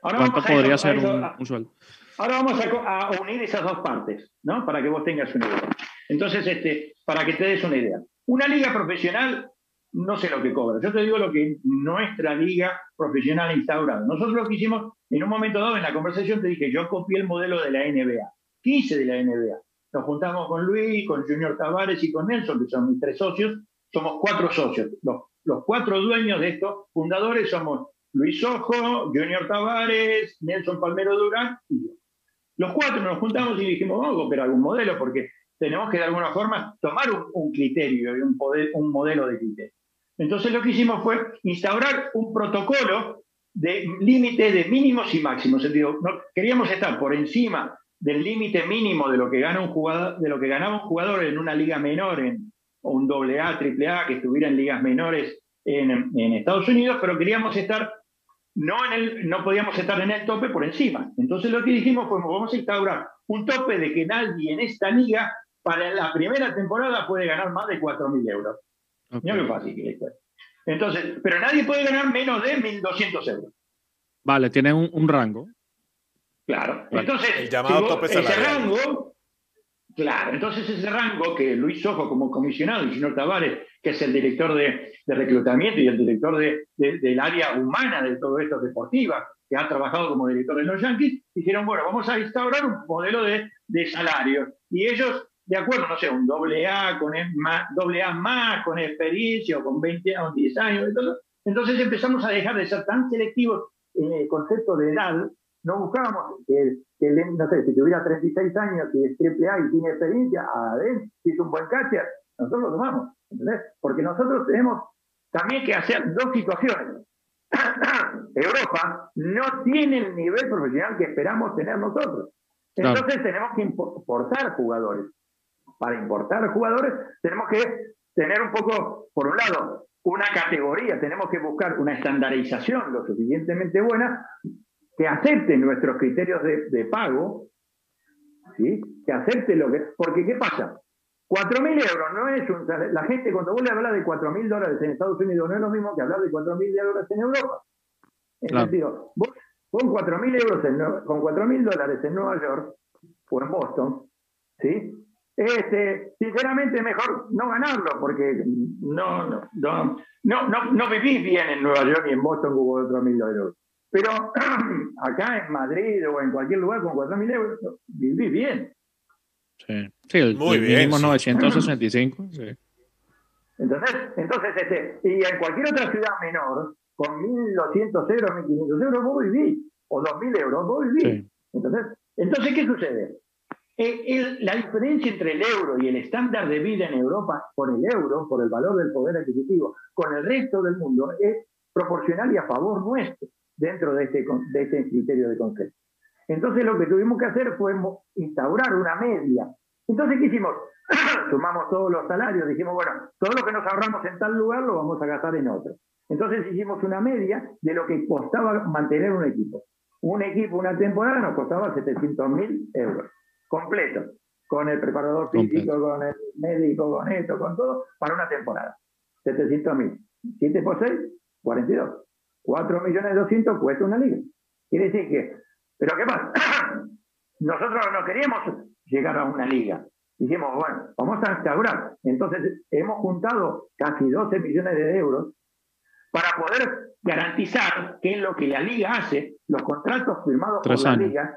¿Cuánto podría ser un sueldo? Ahora vamos a, unir esas dos partes, ¿no? Para que vos tengas una idea. Entonces, este, para que te des una idea. Una liga profesional, no sé lo que cobra. Yo te digo lo que nuestra liga profesional ha instaurado. Nosotros lo que hicimos, en un momento dado en la conversación te dije, yo copié el modelo de la NBA. ¿Qué hice de la NBA? Nos juntamos con Luis, con Junior Tavares y con Nelson, que son mis tres socios. Somos cuatro socios. Los, cuatro dueños de estos fundadores somos Luis Ojo, Junior Tavares, Nelson Palmero Durán y yo. Los cuatro nos juntamos y dijimos, vamos a copiar algún modelo porque tenemos que de alguna forma tomar un, criterio y un, un modelo de criterio. Entonces lo que hicimos fue instaurar un protocolo de límite de mínimos y máximos. queríamos estar por encima del límite mínimo de lo que gana un jugador, de lo que ganaba un jugador en una liga menor, en un AA, AAA, que estuviera en ligas menores en, en Estados Unidos, pero queríamos estar no, en el, no podíamos estar en el tope por encima. Entonces lo que dijimos fue, vamos a instaurar un tope de que nadie en esta liga para la primera temporada puede ganar más de 4.000 euros. Mira qué fácil que es. Entonces, pero nadie puede ganar menos de 1.200 euros. Vale, tiene un, rango. Claro. Entonces, el llamado ese rango, Claro, entonces ese rango que Luis Ojo como comisionado y señor Tavares, que es el director de, reclutamiento y el director de, del área humana de todo esto deportiva, que ha trabajado como director de los Yankees, dijeron, bueno, vamos a instaurar un modelo de, de salario. Y ellos, de acuerdo, no sé, un doble A, con más, doble A más, con experiencia o con 20 o 10 años, todo. entonces empezamos a dejar de ser tan selectivos en el concepto de edad no buscábamos que, no sé, si tuviera 36 años y es triple A y tiene experiencia, a ver, si es un buen catcher, nosotros lo tomamos, ¿entendés? Porque nosotros tenemos también que hacer dos situaciones. (coughs) Europa no tiene el nivel profesional que esperamos tener nosotros. Entonces tenemos que importar jugadores. Para importar jugadores tenemos que tener un poco, por un lado, una categoría, tenemos que buscar una estandarización lo suficientemente buena que acepte nuestros criterios de, pago, ¿sí? que acepte lo que... Porque ¿qué pasa? 4.000 euros no es un La gente, cuando vos le hablas de 4.000 dólares en Estados Unidos, no es lo mismo que hablar de 4.000 dólares en Europa. En sentido, vos con 4.000 euros en, con 4.000 dólares en Nueva York o en Boston, ¿sí? Este, sinceramente mejor no ganarlo porque no, no, no, no, no, vivís bien en Nueva York ni en Boston con 4.000 euros. Pero (clears throat) acá en Madrid o en cualquier lugar con 4.000 euros vivís bien. Sí, sí el, Muy mínimo 965. Sí. Entonces, entonces este, y en cualquier otra ciudad menor, con 1.200 euros, 1.500 euros, vos vivís, o 2.000 euros, vos vivís. Entonces, entonces, ¿qué sucede? Eh, la diferencia entre el euro y el estándar de vida en Europa por el euro, por el valor del poder adquisitivo, con el resto del mundo, es proporcional y a favor nuestro dentro de este, de este criterio de concepto. Entonces lo que tuvimos que hacer fue instaurar una media. Entonces, ¿qué hicimos? (coughs) Sumamos todos los salarios, dijimos, bueno, todo lo que nos ahorramos en tal lugar lo vamos a gastar en otro. Entonces hicimos una media de lo que costaba mantener un equipo. Un equipo, una temporada, nos costaba 700 mil euros, completo, con el preparador físico, con el médico, con esto, con todo, para una temporada. 700 mil. 7 por 6, 42. 4 millones 200 cuesta una liga. Quiere decir que pero ¿qué pasa? (clears throat) Nosotros no queríamos llegar a una liga. Dijimos, bueno, vamos a instaurar. Entonces hemos juntado casi 12 millones de euros para poder garantizar que es lo que la liga hace, los contratos firmados por la liga,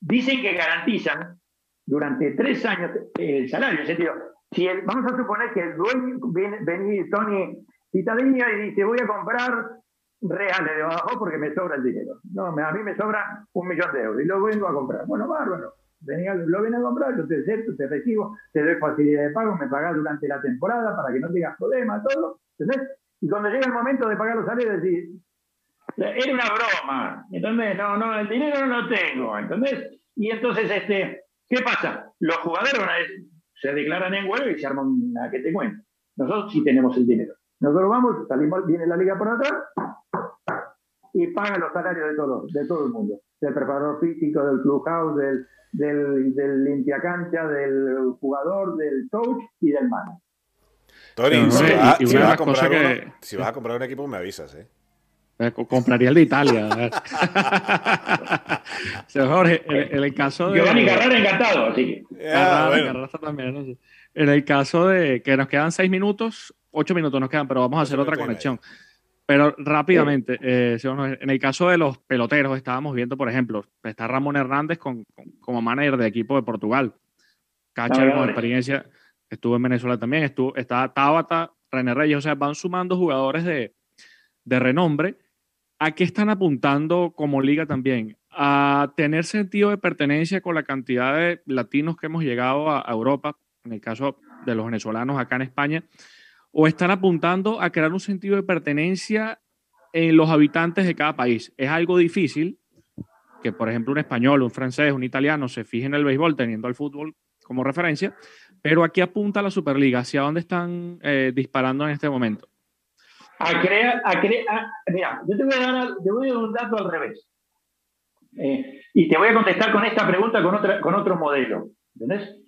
dicen que garantizan durante tres años el salario. En sentido, si vamos a suponer que el dueño viene, viene Tony Citadilla y dice, voy a comprar reales de abajo porque me sobra el dinero. No, a mí me sobra un millón de euros y lo vengo a comprar. Bueno, bárbaro. Venía, lo vengo a comprar, yo te acepto, te recibo, te doy facilidad de pago, me pagas durante la temporada para que no tengas problemas, todo. ¿Entendés? Y cuando llega el momento de pagar los salarios, decís, era una broma, ¿entendés? No, no, el dinero no lo tengo, ¿entendés? Y entonces, este, ¿qué pasa? Los jugadores se declaran en huelga y se arman una que te cuento. Nosotros sí tenemos el dinero. Nosotros vamos, salimos, viene la liga por atrás, y pagan los salarios de todo, de todo el mundo, del preparador físico, del clubhouse, del, del, del limpiacancha, del jugador, del coach y del mano. Tony, si, vas a comprar si vas a comprar un equipo, me avisas, ¿eh? eh compraría el de Italia. (laughs) Jorge, en, el caso de. Giovanni Carrera encantado, así que. Ah, también, En el caso de que nos quedan seis minutos, ocho minutos nos quedan, pero vamos a hacer otra conexión. Pero rápidamente, eh, en el caso de los peloteros, estábamos viendo, por ejemplo, está Ramón Hernández con, como manager de equipo de Portugal. Catcher con experiencia, estuvo en Venezuela también, estuvo, está Tabata, René Reyes, o sea, van sumando jugadores de, de renombre. ¿A qué están apuntando como liga también? A tener sentido de pertenencia con la cantidad de latinos que hemos llegado a Europa, en el caso de los venezolanos acá en España, o están apuntando a crear un sentido de pertenencia en los habitantes de cada país. Es algo difícil que, por ejemplo, un español, un francés, un italiano se fijen en el béisbol teniendo el fútbol como referencia, pero aquí apunta la Superliga. ¿Hacia dónde están eh, disparando en este momento? A crear, a crear, mira, yo te voy, a dar, te voy a dar un dato al revés. Eh, y te voy a contestar con esta pregunta con otro modelo. ¿Entendés?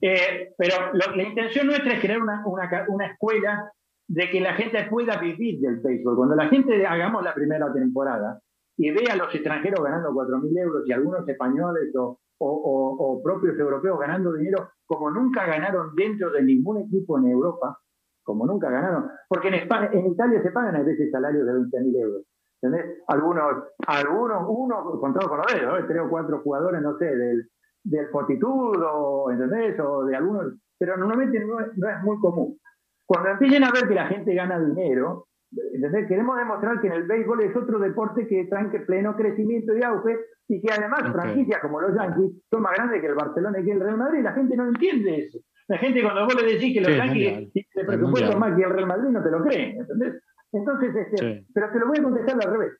Eh, pero la intención nuestra es crear una, una, escuela de que la gente pueda vivir del béisbol. Cuando la gente hagamos la primera temporada y vea a los extranjeros ganando 4.000 euros y algunos españoles o, o, propios europeos ganando dinero como nunca ganaron dentro de ningún equipo en Europa, como nunca ganaron, porque en, España, en Italia se pagan a veces salarios de 20.000 euros. ¿Entendés? Algunos, algunos, uno contado con los dedos, tres o cuatro jugadores, no sé, del, del fortitudo, ¿entendés? O de algunos, pero normalmente no es, muy común. Cuando empiecen a ver que la gente gana dinero, ¿entendés? Queremos demostrar que en el béisbol es otro deporte que tranque pleno crecimiento y auge y que además franquicias como los Yankees son más grandes que el Barcelona y que el Real Madrid. La gente no entiende eso. La gente cuando vos le decís que los Yankees tienen presupuesto más que el Real Madrid no te lo creen, ¿entendés? Entonces, este, pero te lo voy a contestar al revés.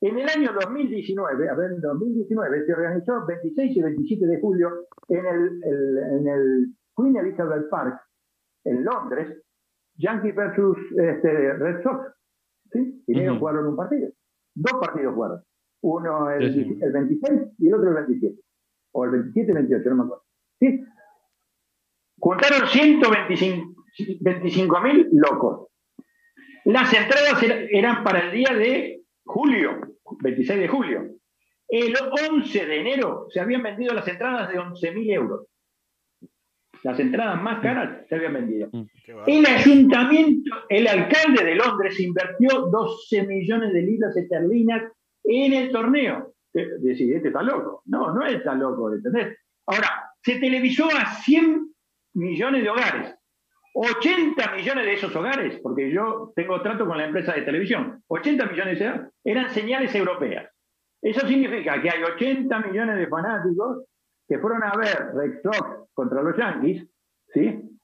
En el año 2019, a ver, en 2019 se organizó 26 y 27 de julio en el, en el Queen Elizabeth Park, en Londres, Yankee versus este, Red Sox. ¿sí? Y uh jugaron un partido. Dos partidos jugaron. Uno el, el 26 y el otro el 27. O el 27 y 28, no me acuerdo. ¿Sí? juntaron 125 mil locos. Las entradas eran para el día de julio, 26 de julio. El 11 de enero se habían vendido las entradas de 11 mil euros. Las entradas más caras se habían vendido. Mm. El ayuntamiento, el alcalde de Londres invirtió 12 millones de libras esterlinas en el torneo. Decís, este está loco. No, no está loco, ¿entendés? Ahora, se televisó a 100 millones de hogares. 80 millones de esos hogares, porque yo tengo trato con la empresa de televisión, 80 millones de hogares eran señales europeas. Eso significa que hay 80 millones de fanáticos que fueron a ver Red Sox contra los Yankees, ¿sí?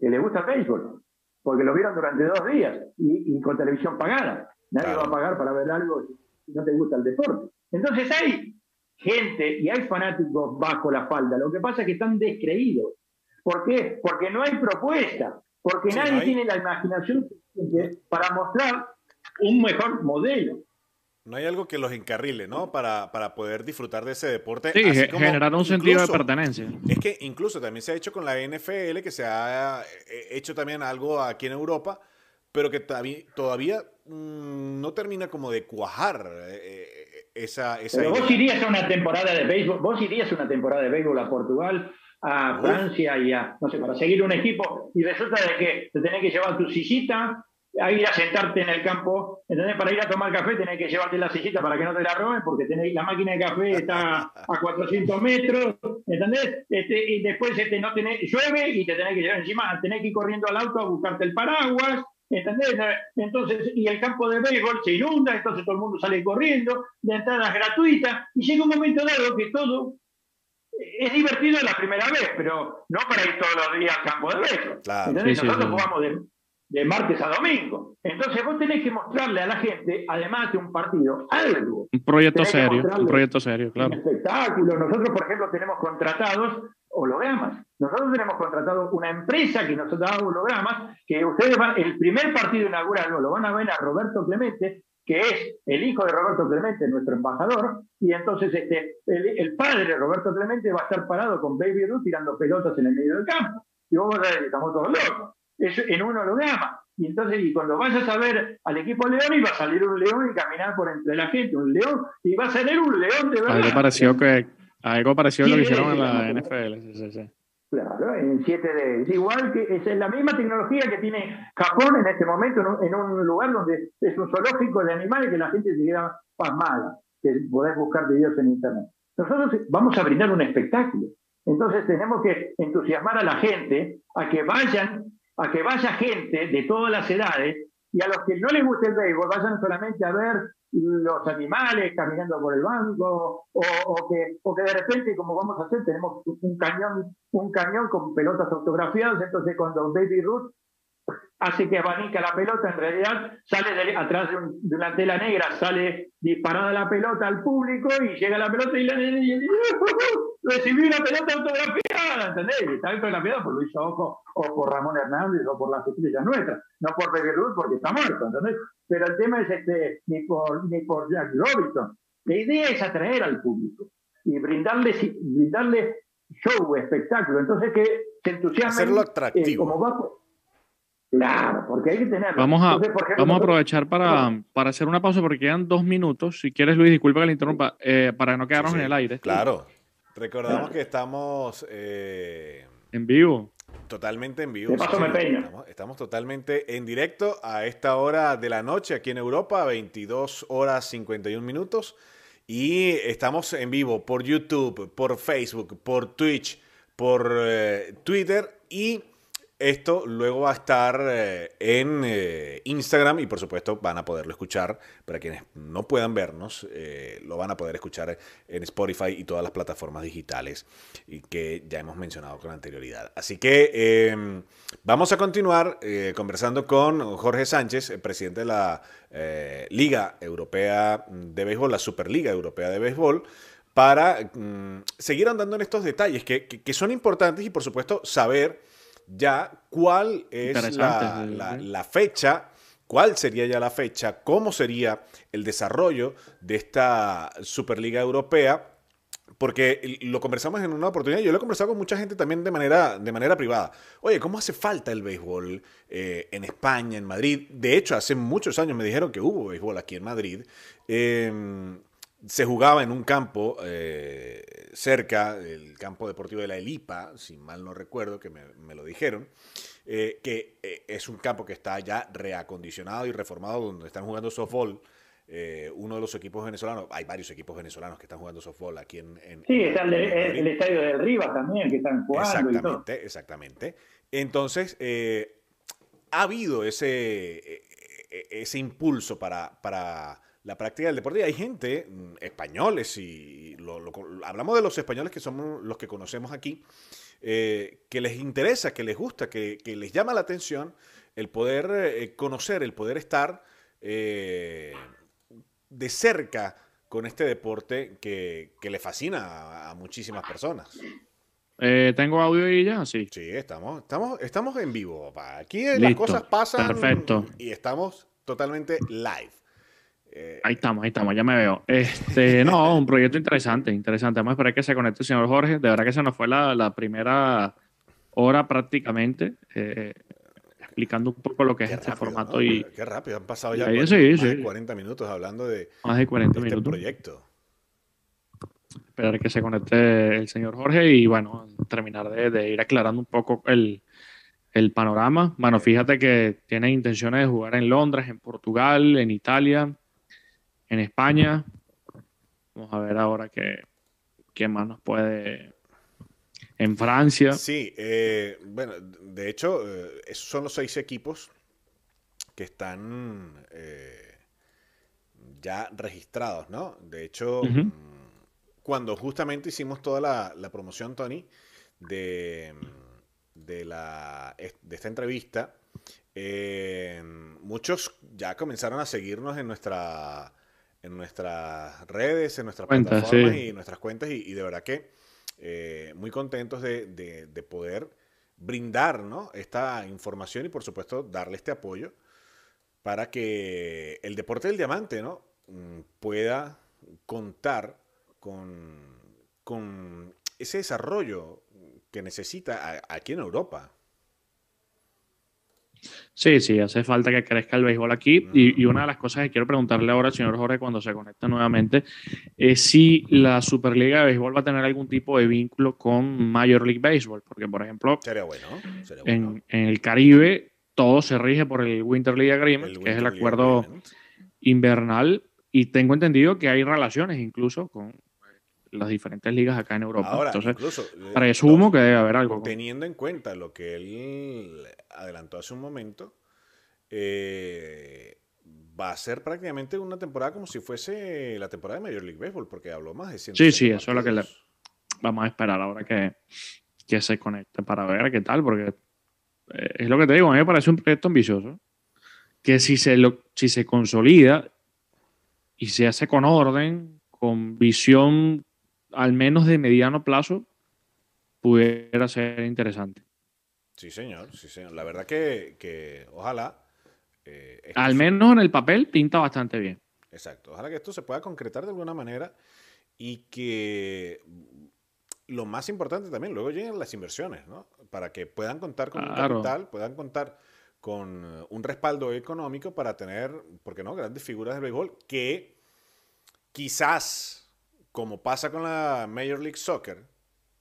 Que les gusta el béisbol, porque lo vieron durante dos días y, con televisión pagada. Nadie va a pagar para ver algo si no te gusta el deporte. Entonces hay gente y hay fanáticos bajo la falda. Lo que pasa es que están descreídos. ¿Por qué? Porque no hay propuesta, porque nadie tiene la imaginación para mostrar un mejor modelo. No hay algo que los encarrile, ¿no? Para, para poder disfrutar de ese deporte. Sí, generar un sentido de pertenencia. Es que incluso también se ha hecho con la NFL, que se ha eh, hecho también algo aquí en Europa, pero que todavía mm, no termina como de cuajar eh, eh, esa, esa pero vos irías a una temporada de béisbol, vos irías a una temporada de béisbol a Portugal, a Francia y a, no sé, para seguir un equipo y resulta de que te tenés que llevar tu sillita, a ir a sentarte en el campo, ¿entendés? Para ir a tomar café tenés que llevarte la sillita para que no te la roben, porque tenés, la máquina de café está a (laughs) 400 metros, ¿entendés? Este, y después este, no tenés, llueve y te tenés que llevar encima, tenés que ir corriendo al auto a buscarte el paraguas, ¿entendés? Entonces, y el campo de béisbol se inunda, entonces todo el mundo sale corriendo, de entradas gratuitas, y llega un momento dado que todo es divertido la primera vez, pero no para ir todos los días al campo de béisbol. Claro. Nosotros jugamos de de martes a domingo. Entonces vos tenés que mostrarle a la gente, además de un partido, algo. Un proyecto serio, un proyecto serio, claro. Un espectáculo. Nosotros, por ejemplo, tenemos contratados hologramas. Nosotros tenemos contratado una empresa que nos da hologramas, que ustedes van, el primer partido inaugural lo van a ver a Roberto Clemente, que es el hijo de Roberto Clemente, nuestro embajador, y entonces este, el, padre de Roberto Clemente va a estar parado con Baby Ruth tirando pelotas en el medio del campo. Y vos vas a decir, estamos todos locos es en un holograma. Y entonces, y cuando vayas a ver al equipo León, iba a salir un león y caminar por entre la gente, un león, y va a salir un león de verdad. Algo pareció que, algo parecido lo que hicieron en la NFL. Claro, en 7D. Es igual que es la misma tecnología que tiene Japón en este momento, en un, lugar donde es un zoológico de animales que la gente se queda pasmada, que podés buscar videos en internet. Nosotros vamos a brindar un espectáculo. Entonces tenemos que entusiasmar a la gente a que vayan a que vaya gente de todas las edades y a los que no les guste el béisbol vayan solamente a ver los animales caminando por el banco o, que, o que de repente como vamos a hacer tenemos un cañón un cañón con pelotas autografiadas entonces cuando Baby Ruth hace que abanica la pelota, en realidad sale de, atrás de, una tela negra, sale disparada la pelota al público y llega la pelota y la recibí una pelota autografiada, ¿entendés? Está autografiada por Luis Ojo o por Ramón Hernández o por las estrellas nuestras, no por Pepe porque está muerto, ¿entendés? Pero el tema es este, ni por, ni por Jack Robinson. La idea es atraer al público y brindarle, brindarle show, espectáculo. Entonces que se entusiasmen. Hacerlo atractivo. Eh, como va, Claro, porque hay que tenerlo. Vamos a, vamos a aprovechar para, para, hacer una pausa porque quedan dos minutos. Si quieres, Luis, disculpa que le interrumpa, eh, para no quedarnos en el aire. Claro. Recordamos que estamos... Eh, en vivo. Totalmente en vivo. estamos, estamos, totalmente en directo a esta hora de la noche aquí en Europa, 22 horas 51 minutos. Y estamos en vivo por YouTube, por Facebook, por Twitch, por eh, Twitter y esto luego va a estar eh, en eh, Instagram y por supuesto van a poderlo escuchar. Para quienes no puedan vernos, eh, lo van a poder escuchar en Spotify y todas las plataformas digitales y que ya hemos mencionado con anterioridad. Así que em, vamos a continuar conversando con Jorge Sánchez, presidente de la Liga Europea de Béisbol, la Superliga Europea de Béisbol para mm, seguir andando en estos detalles que son importantes y por supuesto saber ya cuál es la, fecha, cuál sería ya la fecha, cómo sería el desarrollo de esta Superliga Europea porque lo conversamos en una oportunidad, yo lo he conversado con mucha gente también de manera, de manera privada. Oye, ¿cómo hace falta el béisbol eh, en España, en Madrid? De hecho, hace muchos años me dijeron que hubo béisbol aquí en Madrid. Em, se jugaba en un campo eh, cerca del campo deportivo de la Elipa, si mal no recuerdo, que me, lo dijeron, eh, que es un campo que está ya reacondicionado y reformado, donde están jugando softball eh, uno de los equipos venezolanos, hay varios equipos venezolanos que están jugando softball aquí en... sí, está el, estadio del Rivas también, que están jugando. Exactamente, exactamente. Entonces, eh, ha habido ese, ese impulso para, para la práctica del deporte y hay gente, mm, españoles, y hablamos de los españoles que somos los que conocemos aquí, eh, que les interesa, que les gusta, que, que, les llama la atención el poder conocer, el poder estar de cerca con este deporte que, le fascina a, muchísimas personas. Eh, ¿Tengo audio y ya? Sí. Sí, estamos, estamos, estamos en vivo. Aquí las cosas pasan perfecto. y estamos totalmente live. Eh, ahí estamos, ahí estamos, ya me veo. Este, no, un proyecto interesante, interesante. Vamos a esperar que se conecte el señor Jorge. De verdad que se nos fue la, la primera hora prácticamente. Eh, explicando un poco lo que es este formato. y Qué rápido, han pasado ya 40, minutos hablando de, más de 40 este proyecto. Esperar que se conecte el señor Jorge y bueno, terminar de, ir aclarando un poco el, panorama. Bueno, fíjate que tiene intenciones de jugar en Londres, en Portugal, en Italia, en España. Vamos a ver ahora qué, quién más nos puede en Francia. Sí, eh, bueno, de hecho, eh, esos son los seis equipos que están eh, ya registrados, ¿no? De hecho, cuando justamente hicimos toda la, promoción, Tony, de, de, la, de esta entrevista, muchos ya comenzaron a seguirnos en nuestra en nuestras redes, en nuestras plataformas y nuestras cuentas y de verdad que eh, muy contentos de, poder brindar esta información y por supuesto darle este apoyo para que el deporte del diamante ¿no? Mm, pueda contar con, con ese desarrollo que necesita aquí en Europa. Sí, sí, hace falta que crezca el béisbol aquí. Y, una de las cosas que quiero preguntarle ahora al señor Jorge cuando se conecta nuevamente es si la Superliga de Béisbol va a tener algún tipo de vínculo con Major League Baseball. Porque, por ejemplo, En, el Caribe todo se rige por el Winter League Agreement, que es el acuerdo invernal. Y tengo entendido que hay relaciones incluso con las diferentes ligas acá en Europa. Ahora, Entonces, eh, presumo que debe haber algo. Teniendo en cuenta lo que él adelantó hace un momento, eh, va a ser prácticamente una temporada como si fuese la temporada de Major League Baseball, porque habló más de 100. Sí, sí, eso es lo que le vamos a esperar ahora que, que se conecte para ver qué tal, porque eh, es lo que te digo, a mí me parece un proyecto ambicioso, que si se, lo, si se consolida y se hace con orden, con visión al menos de mediano plazo, pudiera ser interesante. Sí, señor, sí, señor. La verdad que, ojalá. Eh, al menos en el papel pinta bastante bien. Exacto. Ojalá que esto se pueda concretar de alguna manera y que lo más importante también, luego lleguen las inversiones, ¿no? Para que puedan contar con un capital, puedan contar con un respaldo económico para tener, ¿por qué no?, grandes figuras de béisbol que quizás como pasa con la Major League Soccer,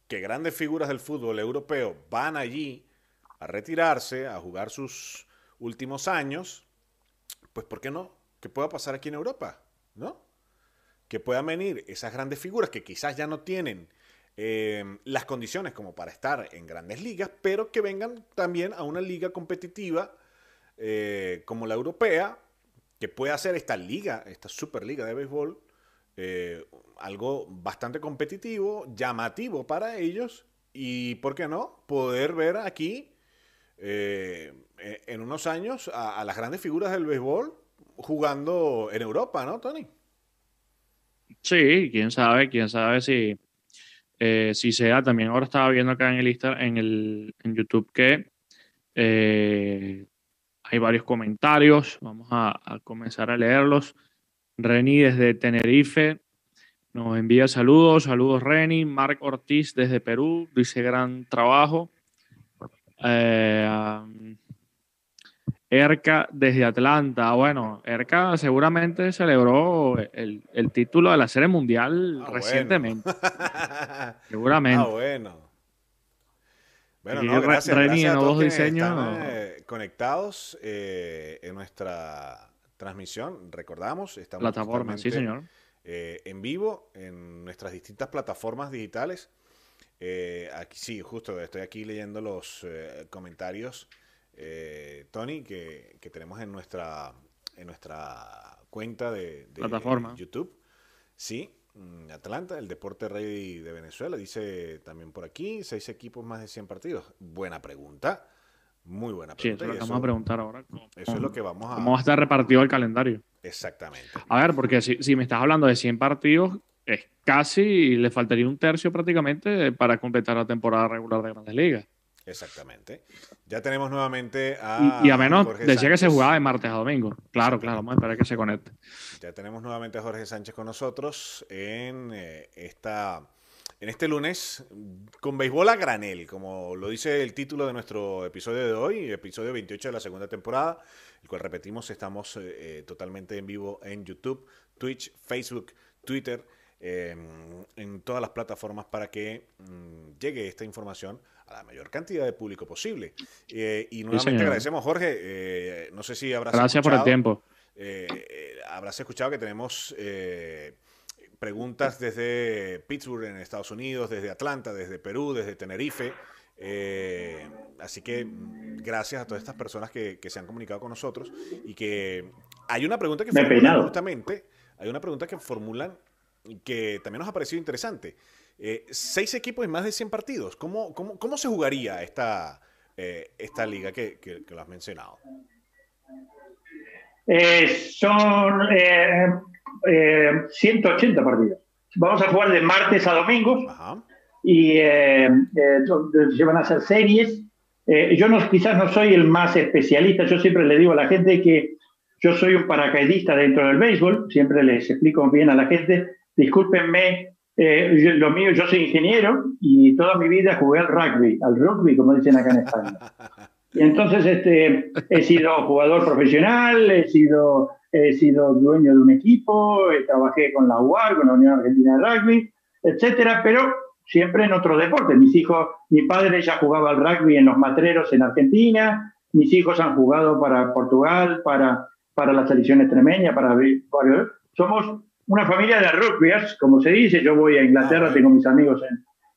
que grandes figuras del fútbol europeo van allí a retirarse, a jugar sus últimos años, pues ¿por qué no? Que pueda pasar aquí en Europa, ¿no? Que puedan venir esas grandes figuras que quizás ya no tienen eh, las condiciones como para estar en grandes ligas, pero que vengan también a una liga competitiva eh, como la europea, que pueda ser esta liga, esta superliga de béisbol, eh, algo bastante competitivo, llamativo para ellos y, ¿por qué no?, poder ver aquí eh, en unos años a, las grandes figuras del béisbol jugando en Europa, ¿no, Tony? Sí, quién sabe, quién sabe si, eh, si sea. También ahora estaba viendo acá en el, en el en YouTube que hay varios comentarios. Vamos a comenzar a leerlos. Reni desde Tenerife Nos envía saludos, saludos Reni, Marc Ortiz desde Perú, dice gran trabajo. Eh, Erca desde Atlanta. Bueno, Erca seguramente celebró el, título de la Serie Mundial ah, recientemente. (laughs) seguramente. Ah, bueno. Bueno, no, gracias, gracias a todos diseños. Eh, conectados eh, en nuestra transmisión. Recordamos, estamos plataforma, sí, señor. Eh, en vivo en nuestras distintas plataformas digitales. aquí sí, justo estoy aquí leyendo los comentarios eh, Tony, que, tenemos en nuestra, en nuestra cuenta de, Plataforma. YouTube. Sí, mm, Atlanta, el deporte rey de Venezuela, dice también por aquí, seis equipos más de 100 partidos. Buena pregunta, muy buena pregunta. Sí, eso vamos a preguntar ahora. eso es lo que vamos a... ¿Cómo va a estar repartido el calendario? Exactamente. A ver, porque si, si me estás hablando de 100 partidos, es casi, le faltaría un tercio prácticamente para completar la temporada regular de Grandes Ligas. Exactamente. Ya tenemos nuevamente a. Y, a menos decía que se jugaba de martes a domingo. Claro, claro, vamos a esperar que se conecte. Ya tenemos nuevamente a Jorge Sánchez con nosotros en eh, esta. En este lunes, con béisbol a granel, como lo dice el título de nuestro episodio de hoy, episodio 28 de la segunda temporada, el cual repetimos, estamos eh, eh, totalmente en vivo en YouTube, Twitch, Facebook, Twitter, en todas las plataformas para que mm, llegue esta información a la mayor cantidad de público posible. Eh, y nuevamente agradecemos, Jorge. Eh, no sé si habrás Gracias por el tiempo. Eh, habrás escuchado que tenemos preguntas desde Pittsburgh en Estados Unidos, desde Atlanta, desde Perú, desde Tenerife. así que gracias a todas estas personas que, se han comunicado con nosotros y que hay una pregunta que formulan justamente, hay una pregunta que formulan que también nos ha parecido interesante. Eh, seis equipos y más de 100 partidos. ¿Cómo, cómo, cómo se jugaría esta, eh, esta liga que, que, lo has mencionado? Eh, son 180 partidos. Vamos a jugar de martes a domingo y se van a hacer series. yo no, quizás no soy el más especialista, yo siempre le digo a la gente que yo soy un paracaidista dentro del béisbol, siempre les explico bien a la gente, discúlpenme eh, yo, lo mío, yo soy ingeniero y toda mi vida jugué al rugby, al rugby, como dicen acá en España. (laughs) Y entonces este, he sido jugador profesional, he sido, he sido dueño de un equipo, eh, trabajé con la UAR, con la Unión Argentina de Rugby, etcétera, pero siempre en otro deporte. Mis hijos, mi padre ya jugaba al rugby en los matreros en Argentina, mis hijos han jugado para Portugal, para, para la selección extremeña, para, para somos una familia de rugbyers, como se dice. Yo voy a Inglaterra, ah, tengo mis amigos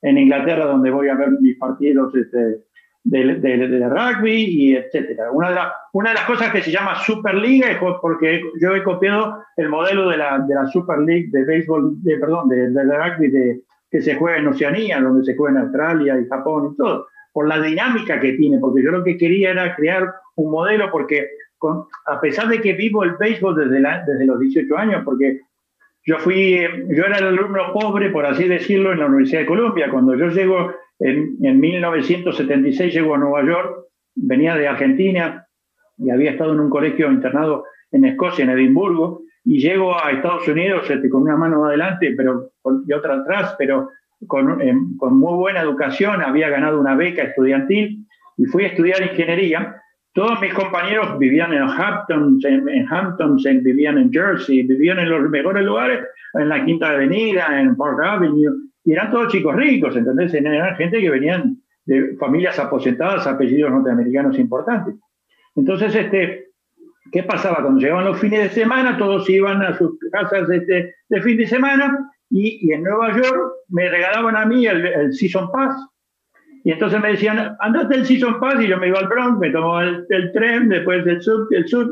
en, Inglaterra donde voy a ver mis partidos este, de, rugby y etcétera. Una de, de las cosas que se llama Superliga es porque yo he copiado el modelo de la, de la Super League de béisbol, de, perdón, de, rugby de, que se juega en Oceanía, donde se juega en Australia y Japón y todo, por la dinámica que tiene, porque yo lo que quería era crear un modelo porque a pesar de que vivo el béisbol desde, desde los 18 años, porque yo fui, yo era el alumno pobre, por así decirlo, en la Universidad de Columbia. Cuando yo llego en, en 1976, llego a Nueva York, venía de Argentina y había estado en un colegio internado en Escocia, en Edimburgo, y llego a Estados Unidos este, con una mano adelante pero, y otra atrás, pero con, con muy buena educación, había ganado una beca estudiantil y fui a estudiar ingeniería. Todos mis compañeros vivían en Hamptons, en, Hamptons, vivían en Jersey, vivían en los mejores lugares, en la Quinta Avenida, en Park Avenue, y eran todos chicos ricos, ¿entendés? Eran gente que venían de familias aposentadas, apellidos norteamericanos importantes. Entonces, este, ¿qué pasaba? Cuando llegaban los fines de semana, todos iban a sus casas este, de fin de semana y, en Nueva York me regalaban a mí el, el Season Pass, y entonces me decían, andate el Season Pass y yo me iba al Bronx, me tomaba el, tren, después del sub, del sub,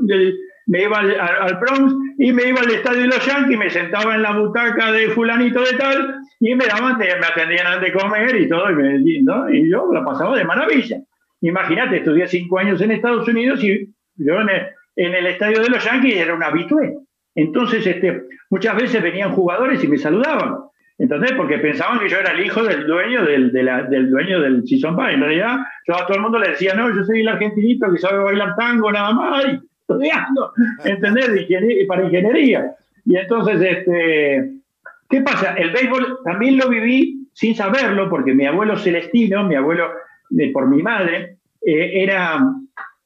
me iba al, Bronx y me iba al estadio de los Yankees, me sentaba en la butaca de fulanito de tal y me daban, me atendían de comer y todo, y, me, y yo la pasaba de maravilla. Imagínate, estudié cinco años en Estados Unidos y yo en el, estadio de los Yankees era un habitué. Entonces, este, muchas veces venían jugadores y me saludaban. ¿Entendés? Porque pensaban que yo era el hijo del dueño del, del dueño del Pie. En realidad, yo a todo el mundo le decía, no, yo soy el argentinito que sabe bailar tango nada más, estudiando, ¿entendés? para ingeniería. Y entonces, este, ¿Qué pasa? El béisbol también lo viví sin saberlo, porque mi abuelo Celestino, mi abuelo de, por mi madre, eh, era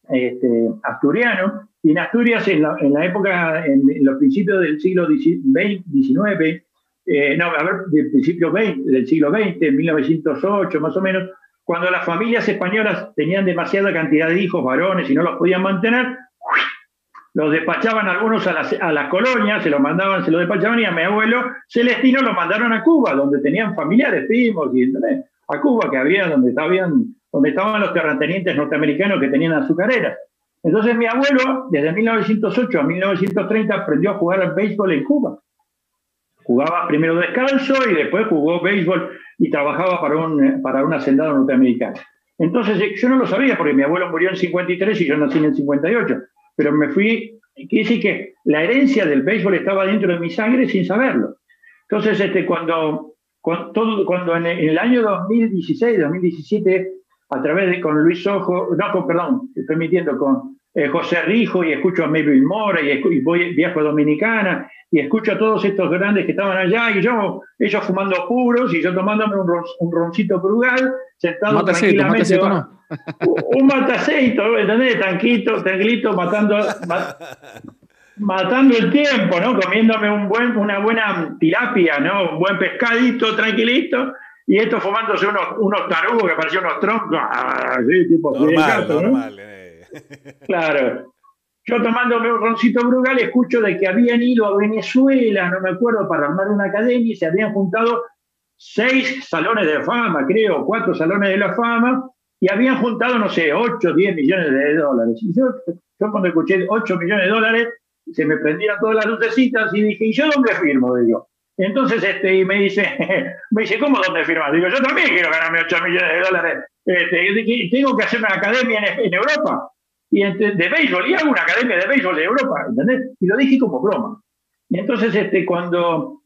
este, asturiano, y en Asturias, en la, época, en, los principios del siglo XIX, eh, no, a ver, del principio del siglo XX, en 1908 más o menos, cuando las familias españolas tenían demasiada cantidad de hijos varones y no los podían mantener, los despachaban algunos a las, a colonias, se los mandaban, se los despachaban y a mi abuelo Celestino lo mandaron a Cuba, donde tenían familiares, primos, y a Cuba que había, donde estaban, donde estaban los terratenientes norteamericanos que tenían azucareras. Entonces mi abuelo, desde 1908 a 1930, aprendió a jugar al béisbol en Cuba. Jugaba primero descalzo y después jugó béisbol y trabajaba para un, para un hacendado norteamericano. Entonces yo no lo sabía porque mi abuelo murió en 53 y yo nací en el 58 pero me fui, quiere decir que la herencia del béisbol estaba dentro de mi sangre sin saberlo. Entonces, este, cuando, cuando en, el año 2016, 2017, a través de con Luis Ojo, no, con, perdón, estoy mintiendo, con eh, José Rijo y escucho a Melvin Mora y, y, voy, viajo a Dominicana y escucho a todos estos grandes que estaban allá y yo, ellos fumando puros y yo tomándome un, un roncito frugal, sentado tranquilamente (laughs) un mataceito, ¿entendés? Tanquito, tranquilito, matando, matando el tiempo, ¿no? Comiéndome un buen, una buena tilapia, ¿no? Un buen pescadito, tranquilito. Y esto fumándose unos, unos tarugos que parecían unos troncos. Así, tipo normal, normal, eh. Claro. Yo tomándome un roncito brugal escucho de que habían ido a Venezuela, no me acuerdo, para armar una academia y se habían juntado seis salones de fama, creo, cuatro salones de la fama, y habían juntado, no sé, 8, 10 millones de dólares. Y yo, cuando escuché 8 millones de dólares, se me prendieron todas las lucecitas y dije, ¿y yo dónde firmo? Entonces, este, y me dice, (laughs) me dice, ¿cómo dónde firmas? Digo, yo también quiero ganarme 8 millones de dólares. Este, tengo que hacer una academia en, Europa y de béisbol, y hago una academia de béisbol de Europa, ¿entendés? Y lo dije como broma. Y entonces, este, cuando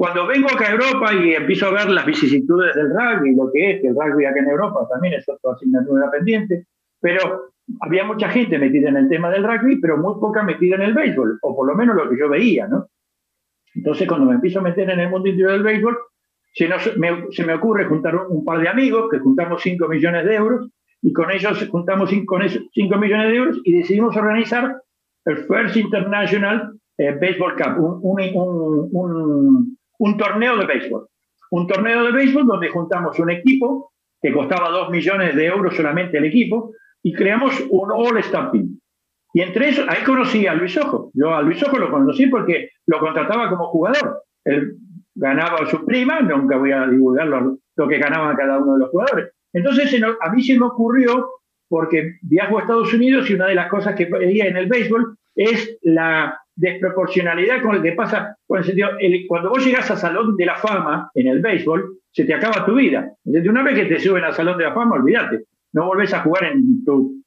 cuando vengo acá a Europa y empiezo a ver las vicisitudes del rugby, lo que es, que el rugby acá en Europa también es otra asignatura pendiente, pero había mucha gente metida en el tema del rugby, pero muy poca metida en el béisbol, o por lo menos lo que yo veía, ¿no? Entonces, cuando me empiezo a meter en el mundo interior del béisbol, se, me, me, ocurre juntar un, par de amigos, que juntamos 5 millones de euros, y con ellos juntamos 5 millones de euros y decidimos organizar el First International eh, Baseball Cup, un, un torneo de béisbol. Un torneo de béisbol donde juntamos un equipo que costaba 2 millones de euros solamente el equipo y creamos un All-Star Team. Y entre eso, ahí conocí a Luis Ojo. Yo a Luis Ojo lo conocí porque lo contrataba como jugador. Él ganaba su prima, nunca voy a divulgar lo, que ganaba cada uno de los jugadores. Entonces a mí se me ocurrió, porque viajo a Estados Unidos y una de las cosas que veía en el béisbol es la desproporcionalidad con el que pasa, con sentido, cuando vos llegas al Salón de la Fama en el béisbol, se te acaba tu vida. una vez que te suben al Salón de la Fama, olvídate, no volvés a jugar en tu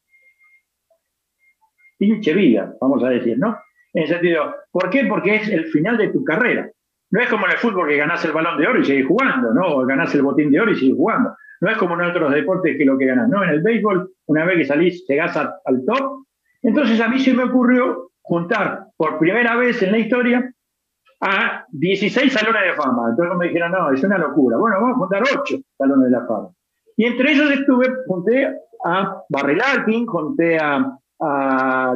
pinche vida, vamos a decir, ¿no? En el sentido, ¿por qué? Porque es el final de tu carrera. No es como en el fútbol que ganás el balón de oro y seguís jugando, ¿no? O ganás el botín de oro y sigues jugando. No es como en otros deportes que lo que ganás. No, en el béisbol, una vez que salís, llegás al top. Entonces a mí se me ocurrió juntar por primera vez en la historia a 16 salones de fama. Entonces me dijeron, no, es una locura. Bueno, vamos a juntar 8 salones de la fama. Y entre ellos estuve, junté a Barry Larkin, junté a,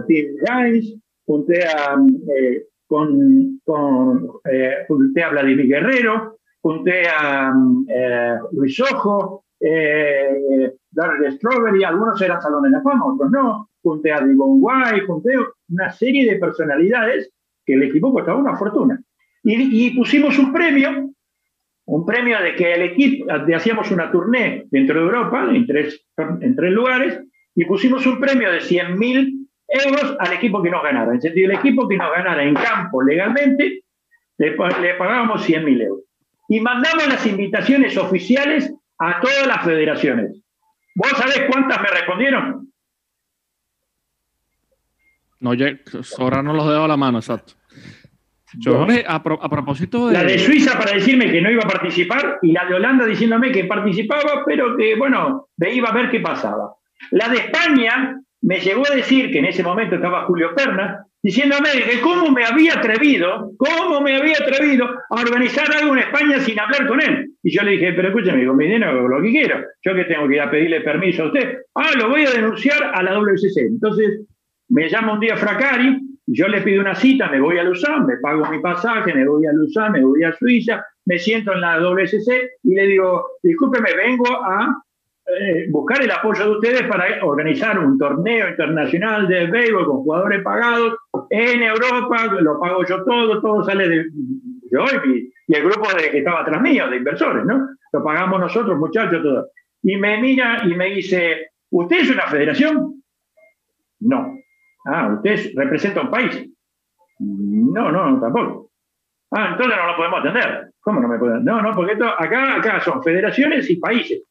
Tim Giles, junté a, eh, con, con eh, junté a Vladimir Guerrero, junté a eh, Luis Ojo, eh, Darrell Strawberry, algunos eran salones de la fama, otros no junté a Divon White, junté una serie de personalidades que el equipo costaba una fortuna. Y, pusimos un premio, un premio de que el equipo, hacíamos una tournée dentro de Europa, en tres, en tres lugares, y pusimos un premio de 100.000 euros al equipo que nos ganara. En sentido, el equipo que nos ganara en campo legalmente, le, le pagábamos 100.000 euros. Y mandamos las invitaciones oficiales a todas las federaciones. ¿Vos sabés cuántas me respondieron? No, yo, ahora no los dedo a la mano, exacto. Yo, a, propósito de... La de Suiza para decirme que no iba a participar y la de Holanda diciéndome que participaba, pero que, bueno, de iba a ver qué pasaba. La de España me llegó a decir, que en ese momento estaba Julio Perna, diciéndome que cómo me había atrevido, cómo me había atrevido a organizar algo en España sin hablar con él. Y yo le dije, pero escúcheme, con mi dinero lo que quiero. Yo que tengo que ir a pedirle permiso a usted. Ah, lo voy a denunciar a la WCC. Entonces me llama un día Fracari, yo le pido una cita, me voy a Luzán, me pago mi pasaje, me voy a Luzán, me voy a Suiza, me siento en la WCC y le digo, discúlpeme, vengo a eh, buscar el apoyo de ustedes para organizar un torneo internacional de béisbol con jugadores pagados en Europa, lo pago yo todo, todo sale de yo y, el grupo de, que estaba atrás mío, de inversores, ¿no? Lo pagamos nosotros, muchachos, todo. Y me mira y me dice, ¿usted es una federación? No. Ah, ¿usted representa un país? No, no, tampoco. Ah, entonces no lo podemos atender. ¿Cómo no me pueden? No, no, porque esto, acá, acá son federaciones y países.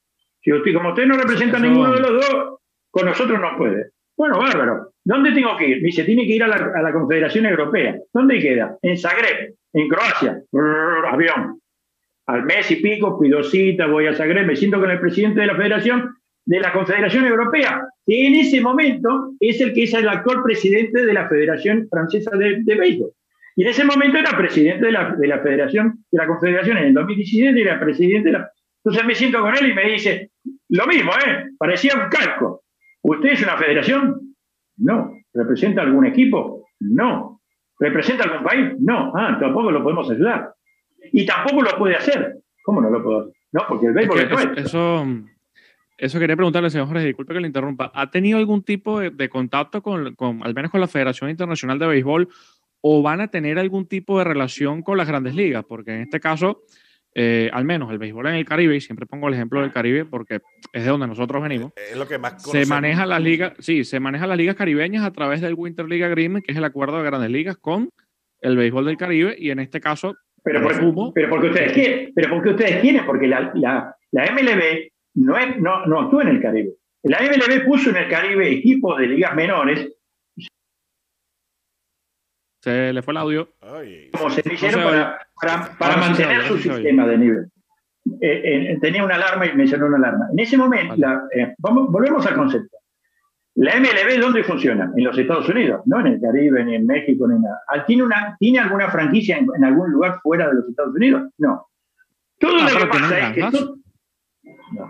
Si usted, como usted no representa a ninguno de los dos, con nosotros no puede. Bueno, bárbaro. ¿Dónde tengo que ir? Me dice, tiene que ir a la, Confederación Europea. ¿Dónde queda? En Zagreb, en Croacia. avión. Al mes y pico, pido cita, voy a Zagreb, me siento con el presidente de la Federación, de la Confederación Europea, que en ese momento es el que es el actual presidente de la Federación Francesa de, de Béisbol. Y en ese momento era presidente de la, de la Federación, de la Confederación, en el 2017 era presidente de la... Entonces me siento con él y me dice, lo mismo, ¿eh? Parecía un calco. ¿Usted es una federación? No. ¿Representa algún equipo? No. ¿Representa algún país? No. Ah, tampoco lo podemos ayudar. Y tampoco lo puede hacer. ¿Cómo no lo puedo hacer? No, porque el béisbol es, Eso, eso quería preguntarle, señor Jorge, disculpe que le interrumpa. ¿Ha tenido algún tipo de, contacto con, con, al menos con la Federación Internacional de Béisbol, o van a tener algún tipo de relación con las grandes ligas? Porque en este caso, eh, al menos el béisbol en el Caribe, y siempre pongo el ejemplo del Caribe porque es de donde nosotros venimos. Es lo que más Se maneja las ligas, sí, se maneja las ligas caribeñas a través del Winter League Agreement, que es el acuerdo de grandes ligas con el béisbol del Caribe, y en este caso, pero, pero porque ustedes quieren, pero porque ustedes quieren, porque la, la, la MLB no, es, no, no actúa en el Caribe. La MLB puso en el Caribe equipos de ligas menores se le fue el audio. Como se hicieron para, para, mantener su sistema de nivel. Eh, eh, tenía una alarma y mencionó una alarma. En ese momento, eh, vamos, volvemos al concepto. La MLB, ¿dónde funciona? En los Estados Unidos, no en el Caribe, ni en México, ni nada. ¿Tiene, una, ¿tiene alguna franquicia en, algún lugar fuera de los Estados Unidos? No. Todo ah, lo que pasa es que todo,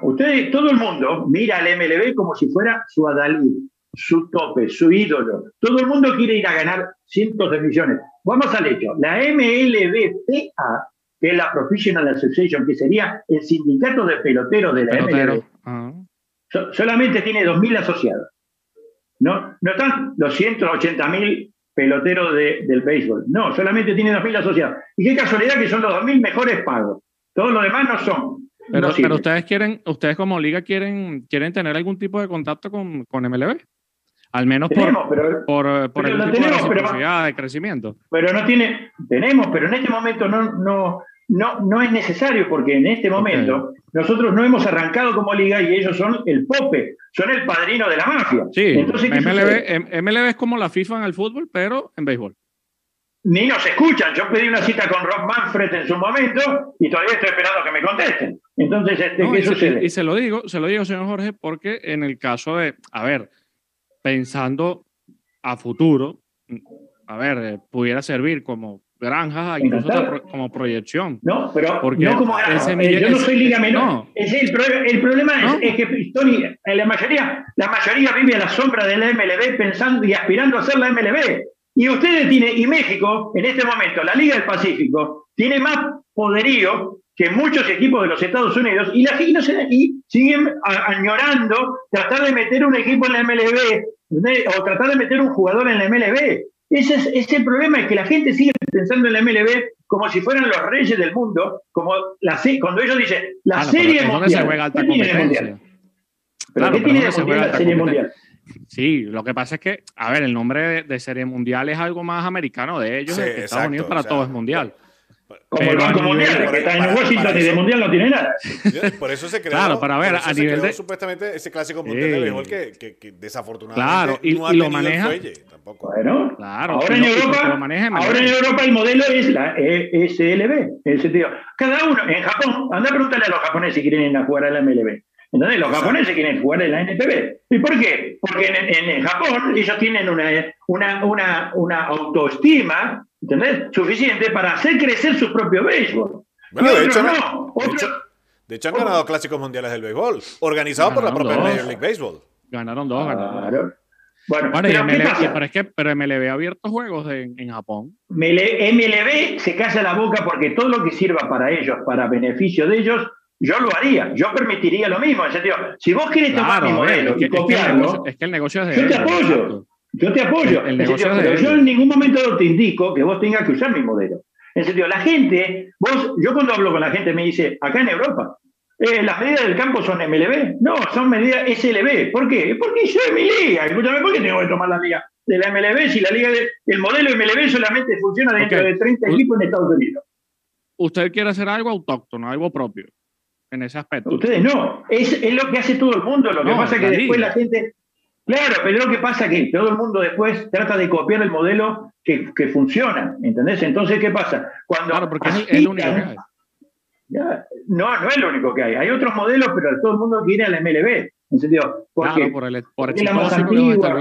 ustedes, todo el mundo mira al MLB como si fuera su adalid su tope, su ídolo. Todo el mundo quiere ir a ganar cientos de millones. Vamos al hecho. La MLBPA, que es la Professional Association, que sería el sindicato de peloteros de la MLB, ah. solamente tiene 2.000 asociados. No, no están los 180.000 peloteros del béisbol. No, solamente tiene 2.000 asociados. Y qué casualidad que son los 2.000 mejores pagos. Todos los demás no son. Pero, pero, ustedes quieren, ustedes como liga quieren, quieren tener algún tipo de contacto con, con MLB. Al menos por, por, por el tipo de, de crecimiento. Pero no tiene, tenemos, pero en este momento no, no, no, no es necesario porque en este momento nosotros no hemos arrancado como liga y ellos son el pope, son el padrino de la mafia. Sí, Entonces, MLB, MLB es como la FIFA en el fútbol, pero en béisbol. Ni nos escuchan. Yo pedí una cita con Rob Manfred en su momento y todavía estoy esperando que me contesten. Entonces, este, ¿qué sucede? y se lo digo, se lo digo, señor Jorge, porque en el caso de, a ver, pensando a futuro, a ver, eh, pudiera servir como granja, incluso como proyección. No, pero no como eh, yo no soy liga menor. Es el, el, problema es, que Tony, la mayoría, la mayoría vive a la sombra de la MLB pensando y aspirando a ser la MLB. Y ustedes tienen, y México, en este momento, la Liga del Pacífico, tiene más poderío que muchos equipos de los Estados Unidos y, la, y siguen añorando tratar de meter un equipo en la MLB o tratar de meter un jugador en la MLB. Ese es, el problema, es que la gente sigue pensando en la MLB como si fueran los reyes del mundo, como la, cuando ellos dicen la serie mundial. Se juega alta competencia. ¿Pero qué tiene la serie mundial? Sí, lo que pasa es que, a ver, el nombre de, serie mundial es algo más americano de ellos. Estados Unidos para todo es mundial. Como el Banco Mundial, que está en Washington y de Mundial no tiene nada. Por eso se creó, claro, para ver, a nivel de... supuestamente ese clásico mundial de béisbol que, que, desafortunadamente claro, y, no ha lo maneja. tampoco. Bueno, claro, ahora, en Europa, ahora en Europa el modelo es la ESLB, el sentido. Cada uno, en Japón, anda a preguntarle a los japoneses si quieren ir a jugar a la MLB. Entonces los japoneses quieren jugar en la NPB. ¿Y por qué? Porque en, Japón ellos tienen una, una, una, una autoestima ¿entendés? suficiente para hacer crecer su propio béisbol. Bueno, de hecho, no. de, hecho, han ganado clásicos mundiales del béisbol, organizados por la propia Major League Baseball. Ganaron dos, ganaron. Bueno, pero, MLB, es que, pero MLB ha abierto juegos en Japón. MLB se calla la boca porque todo lo que sirva para ellos, para beneficio de ellos, yo lo haría. Yo permitiría lo mismo. si vos quieres tomar mi modelo y copiarlo, es que el negocio es de Yo te apoyo. Yo te apoyo. pero yo en ningún momento te indico que vos tengas que usar mi modelo. En sentido, la gente, vos, yo cuando hablo con la gente me dice, acá en Europa, eh, las medidas del campo son MLB. No, son medidas SLB. ¿Por qué? Porque yo es mi liga. Escúchame, ¿por qué tengo que tomar la liga de la MLB si la liga de, el modelo MLB solamente funciona dentro de 30 equipos en Estados Unidos? Usted quiere hacer algo autóctono, algo propio, en ese aspecto. Ustedes no. Es, es lo que hace todo el mundo. Lo que pasa es que después la gente. Claro, pero lo que pasa es que todo el mundo después trata de copiar el modelo que, que funciona. ¿Entendés? Entonces, ¿qué pasa? Cuando claro, porque es el único que hay no, no es lo único que hay. Hay otros modelos, pero todo el mundo quiere a la MLB. En sentido, porque, por el, por la más antigua.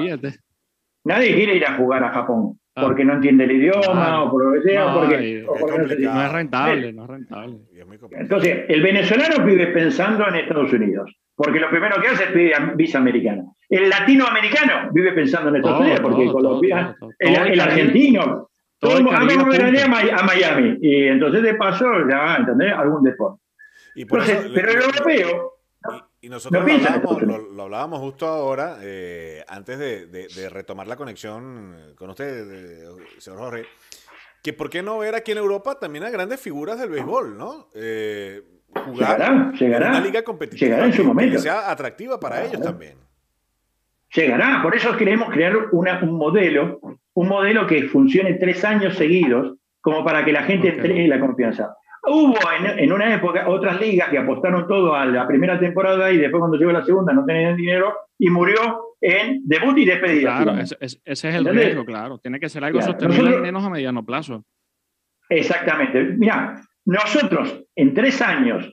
Nadie quiere ir a jugar a Japón ah. porque no entiende el idioma o por lo que sea. porque, no, es rentable, no es rentable. Entonces, el venezolano vive pensando en Estados Unidos, porque lo primero que hace es pedir visa americana. El latinoamericano vive pensando en Estados Unidos, porque Colombia, el, argentino, todo el a Miami. Y entonces, de paso, ya, ¿entendés? Algún deporte. pero el europeo. Y, nosotros lo hablábamos, lo, hablábamos, justo ahora, eh, antes de, retomar la conexión con usted, señor Jorge, que por qué no ver aquí en Europa también a grandes figuras del béisbol, ¿no? Eh, jugar llegará, una liga competitiva llegará en su momento. que sea atractiva para ellos también. Llegará, por eso queremos crear una, un modelo un modelo que funcione tres años seguidos, como para que la gente entregue la confianza. Hubo en, una época otras ligas que apostaron todo a la primera temporada y después cuando llegó la segunda no tenían dinero y murió en debut y despedida. Claro, ese, es el riesgo, claro. Tiene que ser algo sostenible menos a mediano plazo. Exactamente. Mira, nosotros en tres años,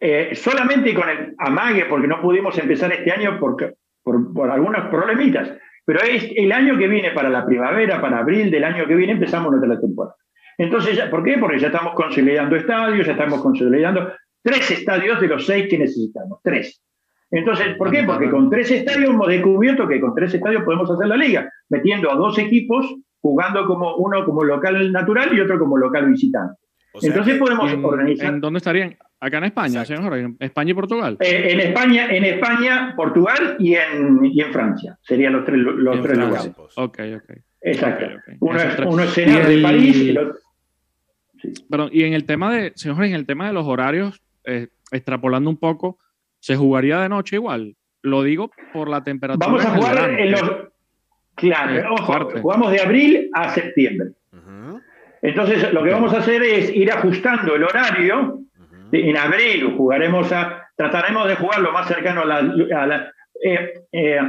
eh, solamente con el amague, porque no pudimos empezar este año por, por algunos problemitas, pero es el año que viene, para la primavera, para abril del año que viene, empezamos nuestra temporada. Entonces, ¿por qué? Porque ya estamos consolidando estadios, ya estamos consolidando tres estadios de los seis que necesitamos, tres. Entonces, ¿por qué? Porque con tres estadios hemos descubierto que con tres estadios podemos hacer la liga, metiendo a dos equipos, jugando como uno como local natural y otro como local visitante. Entonces podemos organizar. ¿En dónde estarían? Acá en España, señor, en España y Portugal. Eh, en España, en España, Portugal y en, y en Francia. Serían los tres, los tres lugares. Ok, ok. Exacto. Uno, es, uno es de París y el otro. Pero, y en el tema de, señor, en el tema de los horarios, eh, extrapolando un poco, ¿se jugaría de noche igual? Lo digo por la temperatura. Vamos a jugar en los. Claro, ojo, jugamos de abril a septiembre. Entonces, lo que vamos a hacer es ir ajustando el horario. En abril jugaremos a, trataremos de jugar lo más cercano a la... Eh, eh,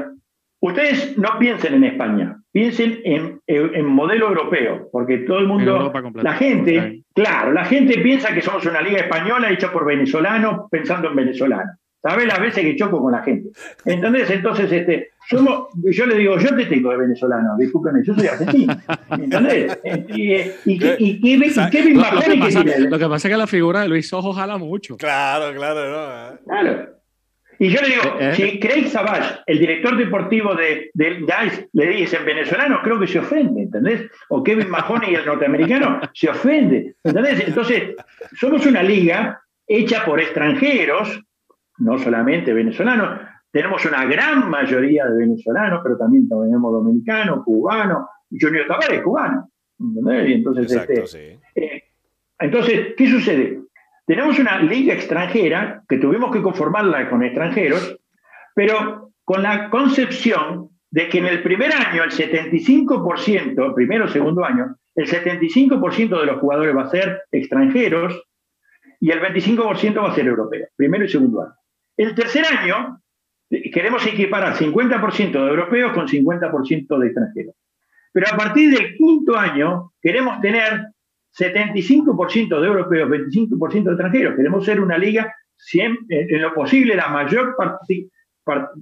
ustedes no piensen en España, piensen en, en, modelo europeo, porque todo el mundo, la gente, claro, la gente piensa que somos una liga española hecha por venezolanos pensando en venezolanos. ¿Sabes las veces que choco con la gente? ¿Entendés? Entonces, este, yo le digo, yo te tengo de venezolano, discúlpeme, yo soy argentino. ¿Entendés? Y, y, y, y, Kevin lo, que pasa, lo que pasa es que la figura de Luis Ojo jala mucho. Claro, claro, no. Claro. Y yo le digo, eh, eh. si Craig Savage, el director deportivo de, de DICE, le dicen venezolano, creo que se ofende, ¿entendés? O Kevin Mahoney, el norteamericano, se ofende, ¿entendés? Entonces, somos una liga hecha por extranjeros, no solamente venezolanos, tenemos una gran mayoría de venezolanos, pero también tenemos dominicanos, cubanos, Junior Tavares cubano. ¿entendés? entonces, este, eh, entonces, ¿qué sucede? Tenemos una liga extranjera que tuvimos que conformarla con extranjeros, pero con la concepción de que en el primer año el 75%, primero o segundo año, el 75% de los jugadores va a ser extranjeros y el 25% va a ser europeo, primero y segundo año. El tercer año queremos equiparar 50% de europeos con 50% de extranjeros. Pero a partir del quinto año queremos tener 75% de europeos, 25% de extranjeros. Queremos ser una liga en lo posible la mayor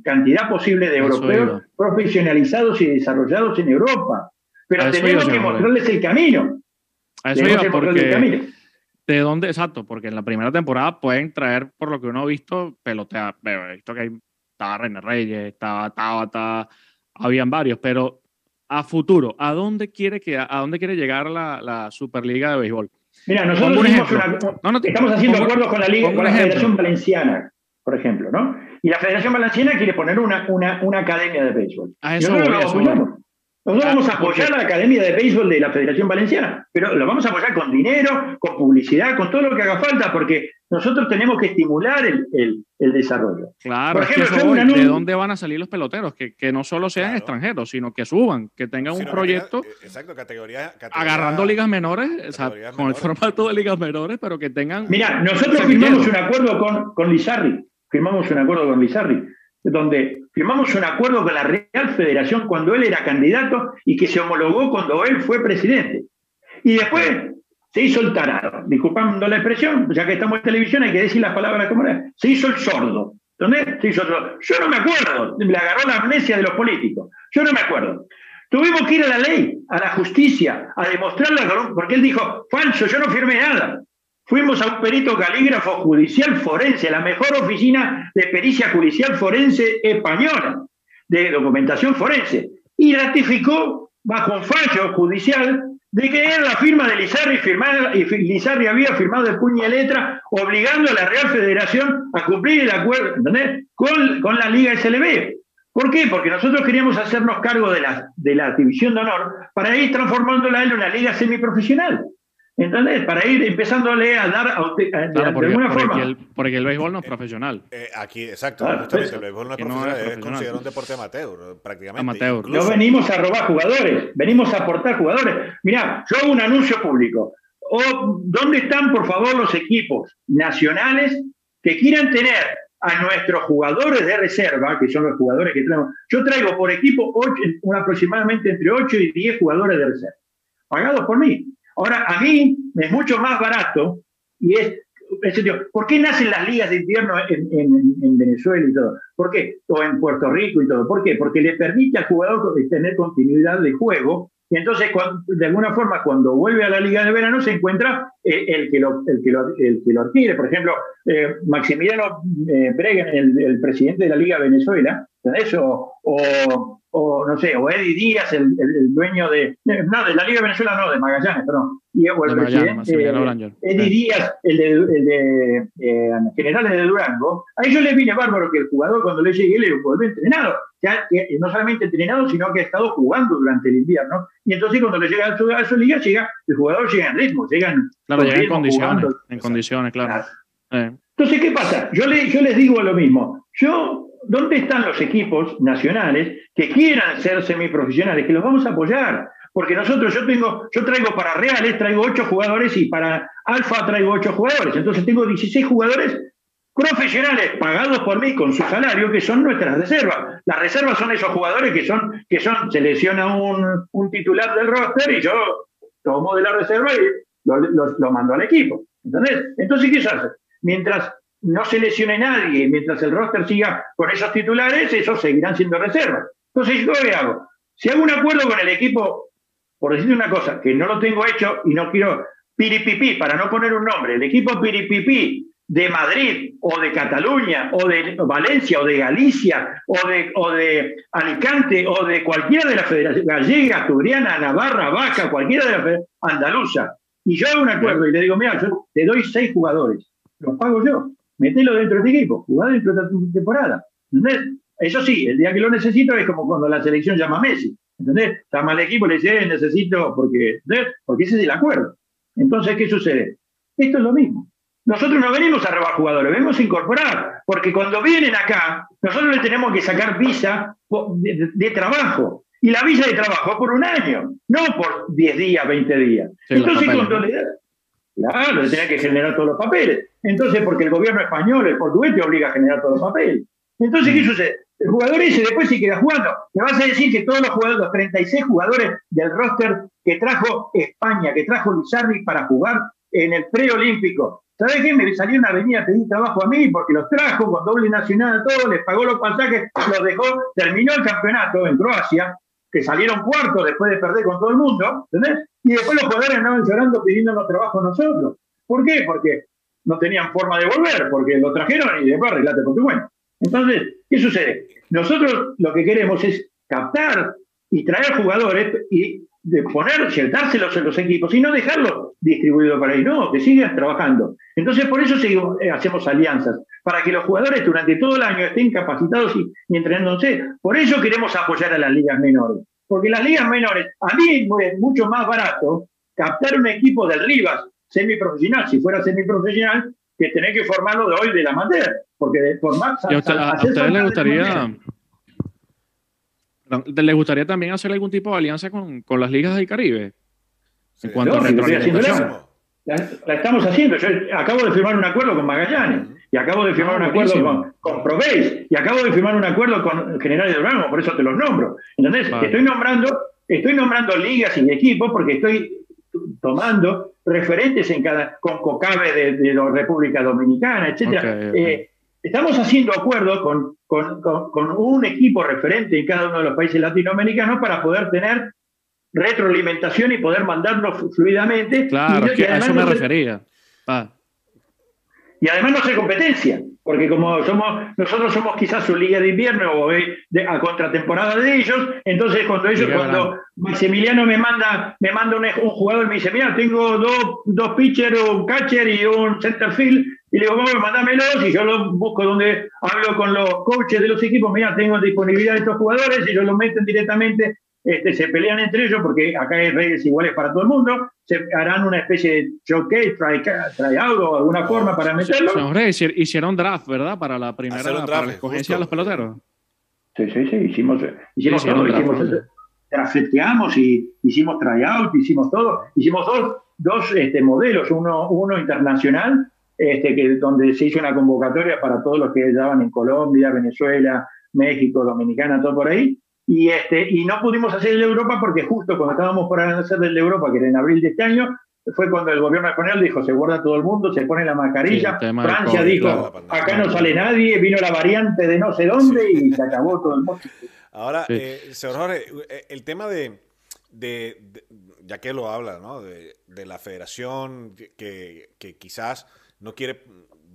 cantidad posible de europeos profesionalizados y desarrollados en Europa. Pero tenemos que mostrarles el camino. A eso iba, porque ¿De dónde? Exacto, porque en la primera temporada pueden traer, por lo que uno ha visto, pelotea. He visto que hay, estaba René Reyes, estaba Tabata, habían varios, pero a futuro, ¿a dónde quiere, que, a dónde quiere llegar la, la Superliga de Béisbol? Mira, nosotros estamos haciendo acuerdos con la, Liga, con la Federación Valenciana, por ejemplo, ¿no? Y la Federación Valenciana quiere poner una, una, una academia de béisbol. A eso, voy, a nosotros vamos a apoyar a la Academia de Béisbol de la Federación Valenciana, pero lo vamos a apoyar con dinero, con publicidad, con todo lo que haga falta, porque nosotros tenemos que estimular el, desarrollo. Claro, ¿de dónde van a salir los peloteros? Que, no solo sean extranjeros, sino que suban, que tengan un proyecto eh, exacto, categoría, agarrando ligas menores, con el formato de ligas menores, pero que tengan... Mira, nosotros firmamos un acuerdo con, con Lizarri, firmamos un acuerdo con Lizarri, donde firmamos un acuerdo con la Real Federación cuando él era candidato y que se homologó cuando él fue presidente. Y después se hizo el tarado, disculpando la expresión, ya que estamos en televisión hay que decir las palabras como era, se hizo el sordo. ¿Dónde? Se hizo el sordo. Yo no me acuerdo, le agarró la amnesia de los políticos. Yo no me acuerdo. Tuvimos que ir a la ley, a la justicia, a demostrarla, porque él dijo, falso, yo no firmé nada. Fuimos a un perito calígrafo judicial forense, la mejor oficina de pericia judicial forense española, de documentación forense, y ratificó bajo un fallo judicial de que era la firma de Lizarri, y Lizarri había firmado de puño y letra, obligando a la Real Federación a cumplir el acuerdo Con, con la Liga SLB. ¿Por qué? Porque nosotros queríamos hacernos cargo de la, de la división de honor para ir transformándola en una liga semiprofesional. ¿Entendés? Para ir empezándole a dar a, de, alguna forma. porque el béisbol no es profesional. Eh, aquí, exacto, justamente, el béisbol no es, profesional, es, considerado un deporte amateur, prácticamente. Amateur. No venimos a robar jugadores, venimos a aportar jugadores. Mirá, yo hago un anuncio público. O, ¿Dónde están, por favor, los equipos nacionales que quieran tener a nuestros jugadores de reserva, que son los jugadores que traemos? Yo traigo por equipo aproximadamente entre 8 y 10 jugadores de reserva, pagados por mí. Ahora, a mí es mucho más barato y es, ¿por qué nacen las ligas de invierno en, Venezuela y todo? ¿Por qué? O en Puerto Rico y todo. ¿Por qué? Porque le permite al jugador tener continuidad de juego y entonces, de alguna forma, cuando vuelve a la Liga de Verano, se encuentra eh, el, que, lo, el, que, lo, el que lo adquiere. Por ejemplo, eh, Maximiliano eh, el, el, presidente de la Liga Venezuela, o, o no sé, o Eddie Díaz, el, dueño de, no, de la Liga de Venezuela, no, de Magallanes, perdón, y o el presidente, Eddie Díaz, el de, el de eh, Generales de Durango, a ellos les viene bárbaro que el jugador cuando le llegue le vuelve entrenado, ya, no solamente entrenado, sino que ha estado jugando durante el invierno, y entonces cuando le llega a su, a su liga, llega, el jugador llega en ritmo, llegan, claro, llega en condiciones, en condiciones, claro. Entonces, ¿qué pasa? Yo, le, yo les digo lo mismo. Yo ¿dónde están los equipos nacionales que quieran ser semiprofesionales? Que los vamos a apoyar. Porque nosotros, yo tengo, yo traigo para Reales, traigo ocho jugadores y para Alfa traigo ocho jugadores. Entonces tengo 16 jugadores profesionales pagados por mí con su salario, que son nuestras reservas. Las reservas son esos jugadores que son, que son, selecciona un, un titular del roster y yo tomo de la reserva y lo, mando al equipo. ¿Entendés? Entonces, ¿qué se hace? Mientras no se lesione nadie, mientras el roster siga con esos titulares, esos seguirán siendo reservas. Entonces, ¿yo hago? Si hago un acuerdo con el equipo, por decirte una cosa, que no lo tengo hecho y no quiero piripipí, para no poner un nombre, el equipo piripipí de Madrid o de Cataluña o de Valencia o de Galicia o de, o de Alicante o de cualquiera de las federaciones, gallega, asturiana, navarra, vaca, cualquiera de las andaluza, y yo hago un acuerdo y le digo, mira, yo te doy seis jugadores, los pago yo metelo dentro de este equipo, jugá dentro de esta temporada. ¿Entendés? Eso sí, el día que lo necesito es como cuando la selección llama a Messi. ¿Entendés? Llama al equipo y le dice, eh, necesito, porque, porque ese es el acuerdo. Entonces, ¿qué sucede? Esto es lo mismo. Nosotros no venimos a robar jugadores, venimos a incorporar, porque cuando vienen acá, nosotros le tenemos que sacar visa de, trabajo. Y la visa de trabajo por un año, no por 10 días, 20 días. Entonces, cuando le, Claro, le tenía que generar todos los papeles. Entonces, porque el gobierno español, el portugués, te obliga a generar todos los papeles. Entonces, ¿qué mm. sucede? El jugador ese después sí queda jugando. Me vas a decir que todos los jugadores, los 36 jugadores del roster que trajo España, que trajo Lizarri para jugar en el preolímpico, ¿sabes qué? Me salieron a venir a pedir trabajo a mí porque los trajo con doble nacional, todo, les pagó los pasajes, los dejó, terminó el campeonato en Croacia, que salieron cuartos después de perder con todo el mundo, ¿entendés? Y después los jugadores andaban llorando pidiéndonos trabajo a nosotros. ¿Por qué? Porque no tenían forma de volver, porque lo trajeron y después arreglate por tu cuenta. Entonces, ¿qué sucede? Nosotros lo que queremos es captar y traer jugadores y de poner, dárselos en los equipos y no dejarlos distribuidos para ahí, no, que sigan trabajando. Entonces, por eso seguimos, eh, hacemos alianzas, para que los jugadores durante todo el año estén capacitados y, y, entrenándose. Por eso queremos apoyar a las ligas menores, porque las ligas menores, a mí es mucho más barato captar un equipo del Rivas semiprofesional, si fuera semiprofesional, que tener que formarlo de hoy de la materia, porque de formar... ¿Y a, usted, a ustedes les gustaría... ¿Les gustaría también hacer algún tipo de alianza con, con las ligas del Caribe? En cuanto no, a la, la, estamos haciendo. Yo acabo de firmar un acuerdo con Magallanes y acabo de firmar ah, un acuerdo con, con Proveis y acabo de firmar un acuerdo con General de Durango, por eso te los nombro. Entonces, vale. estoy nombrando, estoy nombrando ligas y equipos porque estoy tomando referentes en cada, con COCABE de, de la República Dominicana, etcétera. Okay, okay. Eh, estamos haciendo acuerdos con, con, con, con, un equipo referente en cada uno de los países latinoamericanos para poder tener retroalimentación y poder mandarnos fluidamente. Claro, y, que a eso me refería. Ah. Y además no hace competencia, porque como somos, nosotros somos quizás su liga de invierno o de, a contratemporada de ellos, entonces cuando ellos, cuando Maximiliano me manda, me manda un, un jugador, me dice, mira, tengo dos, dos pitchers, un catcher y un center field, y le digo, vamos, mandámelos, y yo los busco donde hablo con los coaches de los equipos, mira, tengo disponibilidad de estos jugadores, y ellos los meten directamente este, se pelean entre ellos porque acá hay reglas iguales para todo el mundo, se harán una especie de showcase, tryout o alguna oh, forma para meterlo. Hicieron draft, ¿verdad? Para la primera para la escogencia de los peloteros. Sí, sí, sí, hicimos, hicimos todo, draft, hicimos, drafteamos y hicimos tryout, hicimos todo, hicimos dos, dos este, modelos, uno, uno internacional, este, que, donde se hizo una convocatoria para todos los que estaban en Colombia, Venezuela, México, Dominicana, todo por ahí, y, este, y no pudimos hacer el de Europa porque justo cuando estábamos por hacer el de Europa, que era en abril de este año, fue cuando el gobierno español dijo, se guarda todo el mundo, se pone la mascarilla. Sí, Francia COVID, dijo, acá no sale nadie, vino la variante de no sé dónde y se acabó todo el mundo. Ahora, sí. eh, señor Jorge, eh, el tema de, de, de, ya que lo habla, ¿no? De, de la federación que, que quizás no quiere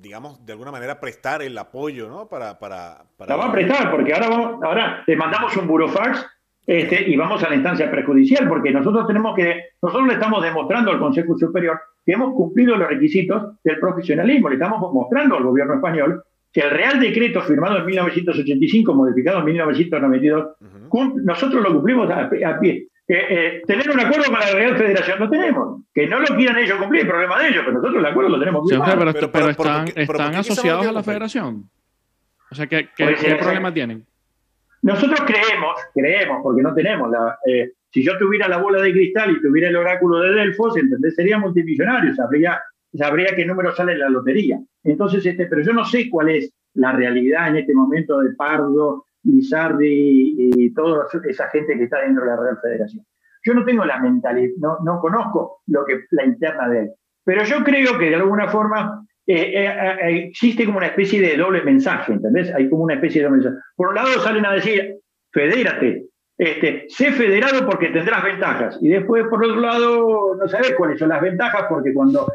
digamos, de alguna manera prestar el apoyo, ¿no? Para, para, para... La va a prestar, porque ahora, vamos, ahora le mandamos un burofax este, y vamos a la instancia prejudicial, porque nosotros tenemos que, nosotros le estamos demostrando al Consejo Superior que hemos cumplido los requisitos del profesionalismo, le estamos mostrando al gobierno español que el Real Decreto firmado en 1985, modificado en 1992, uh -huh. nosotros lo cumplimos a, a pie. Eh, eh, tener un acuerdo con la Real Federación no tenemos. Que no lo quieran ellos cumplir, problema de ellos, pero nosotros el acuerdo lo tenemos sí, pero, pero, pero, pero, están, están asociados a la Federación. O sea, ¿qué, qué, ¿qué problema tienen? Nosotros creemos, creemos, porque no tenemos la. Eh, si yo tuviera la bola de cristal y tuviera el oráculo de Delfos, ¿entendés? Sería multimillonario, sabría, sabría qué número sale en la lotería. Entonces, este, pero yo no sé cuál es la realidad en este momento de Pardo, Lizardi y toda esa gente que está dentro de la Real Federación. Yo no tengo la mentalidad, no, no conozco lo que, la interna de él, pero yo creo que de alguna forma eh, eh, eh, existe como una especie de doble mensaje, ¿entendés? Hay como una especie de doble mensaje. Por un lado salen a decir, fedérate, este, sé federado porque tendrás ventajas. Y después, por otro lado, no sabes cuáles son las ventajas, porque cuando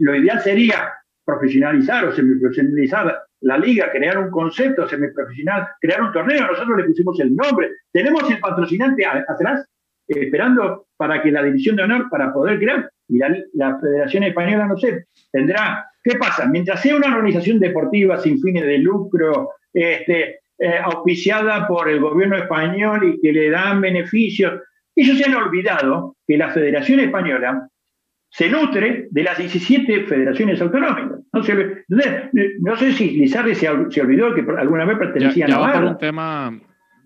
lo ideal sería profesionalizar o semiprofesionalizar la liga, crear un concepto semiprofesional, crear un torneo, nosotros le pusimos el nombre, tenemos el patrocinante atrás esperando para que la división de honor, para poder crear, y la, la, Federación Española, no sé, tendrá, ¿qué pasa? Mientras sea una organización deportiva sin fines de lucro, este, eh, auspiciada por el gobierno español y que le dan beneficios, ellos se han olvidado que la Federación Española se nutre de las 17 federaciones autonómicas. No, se, no sé si Lizardi se, se, olvidó que alguna vez pertenecía ya, ya a Navarra. Va para un tema,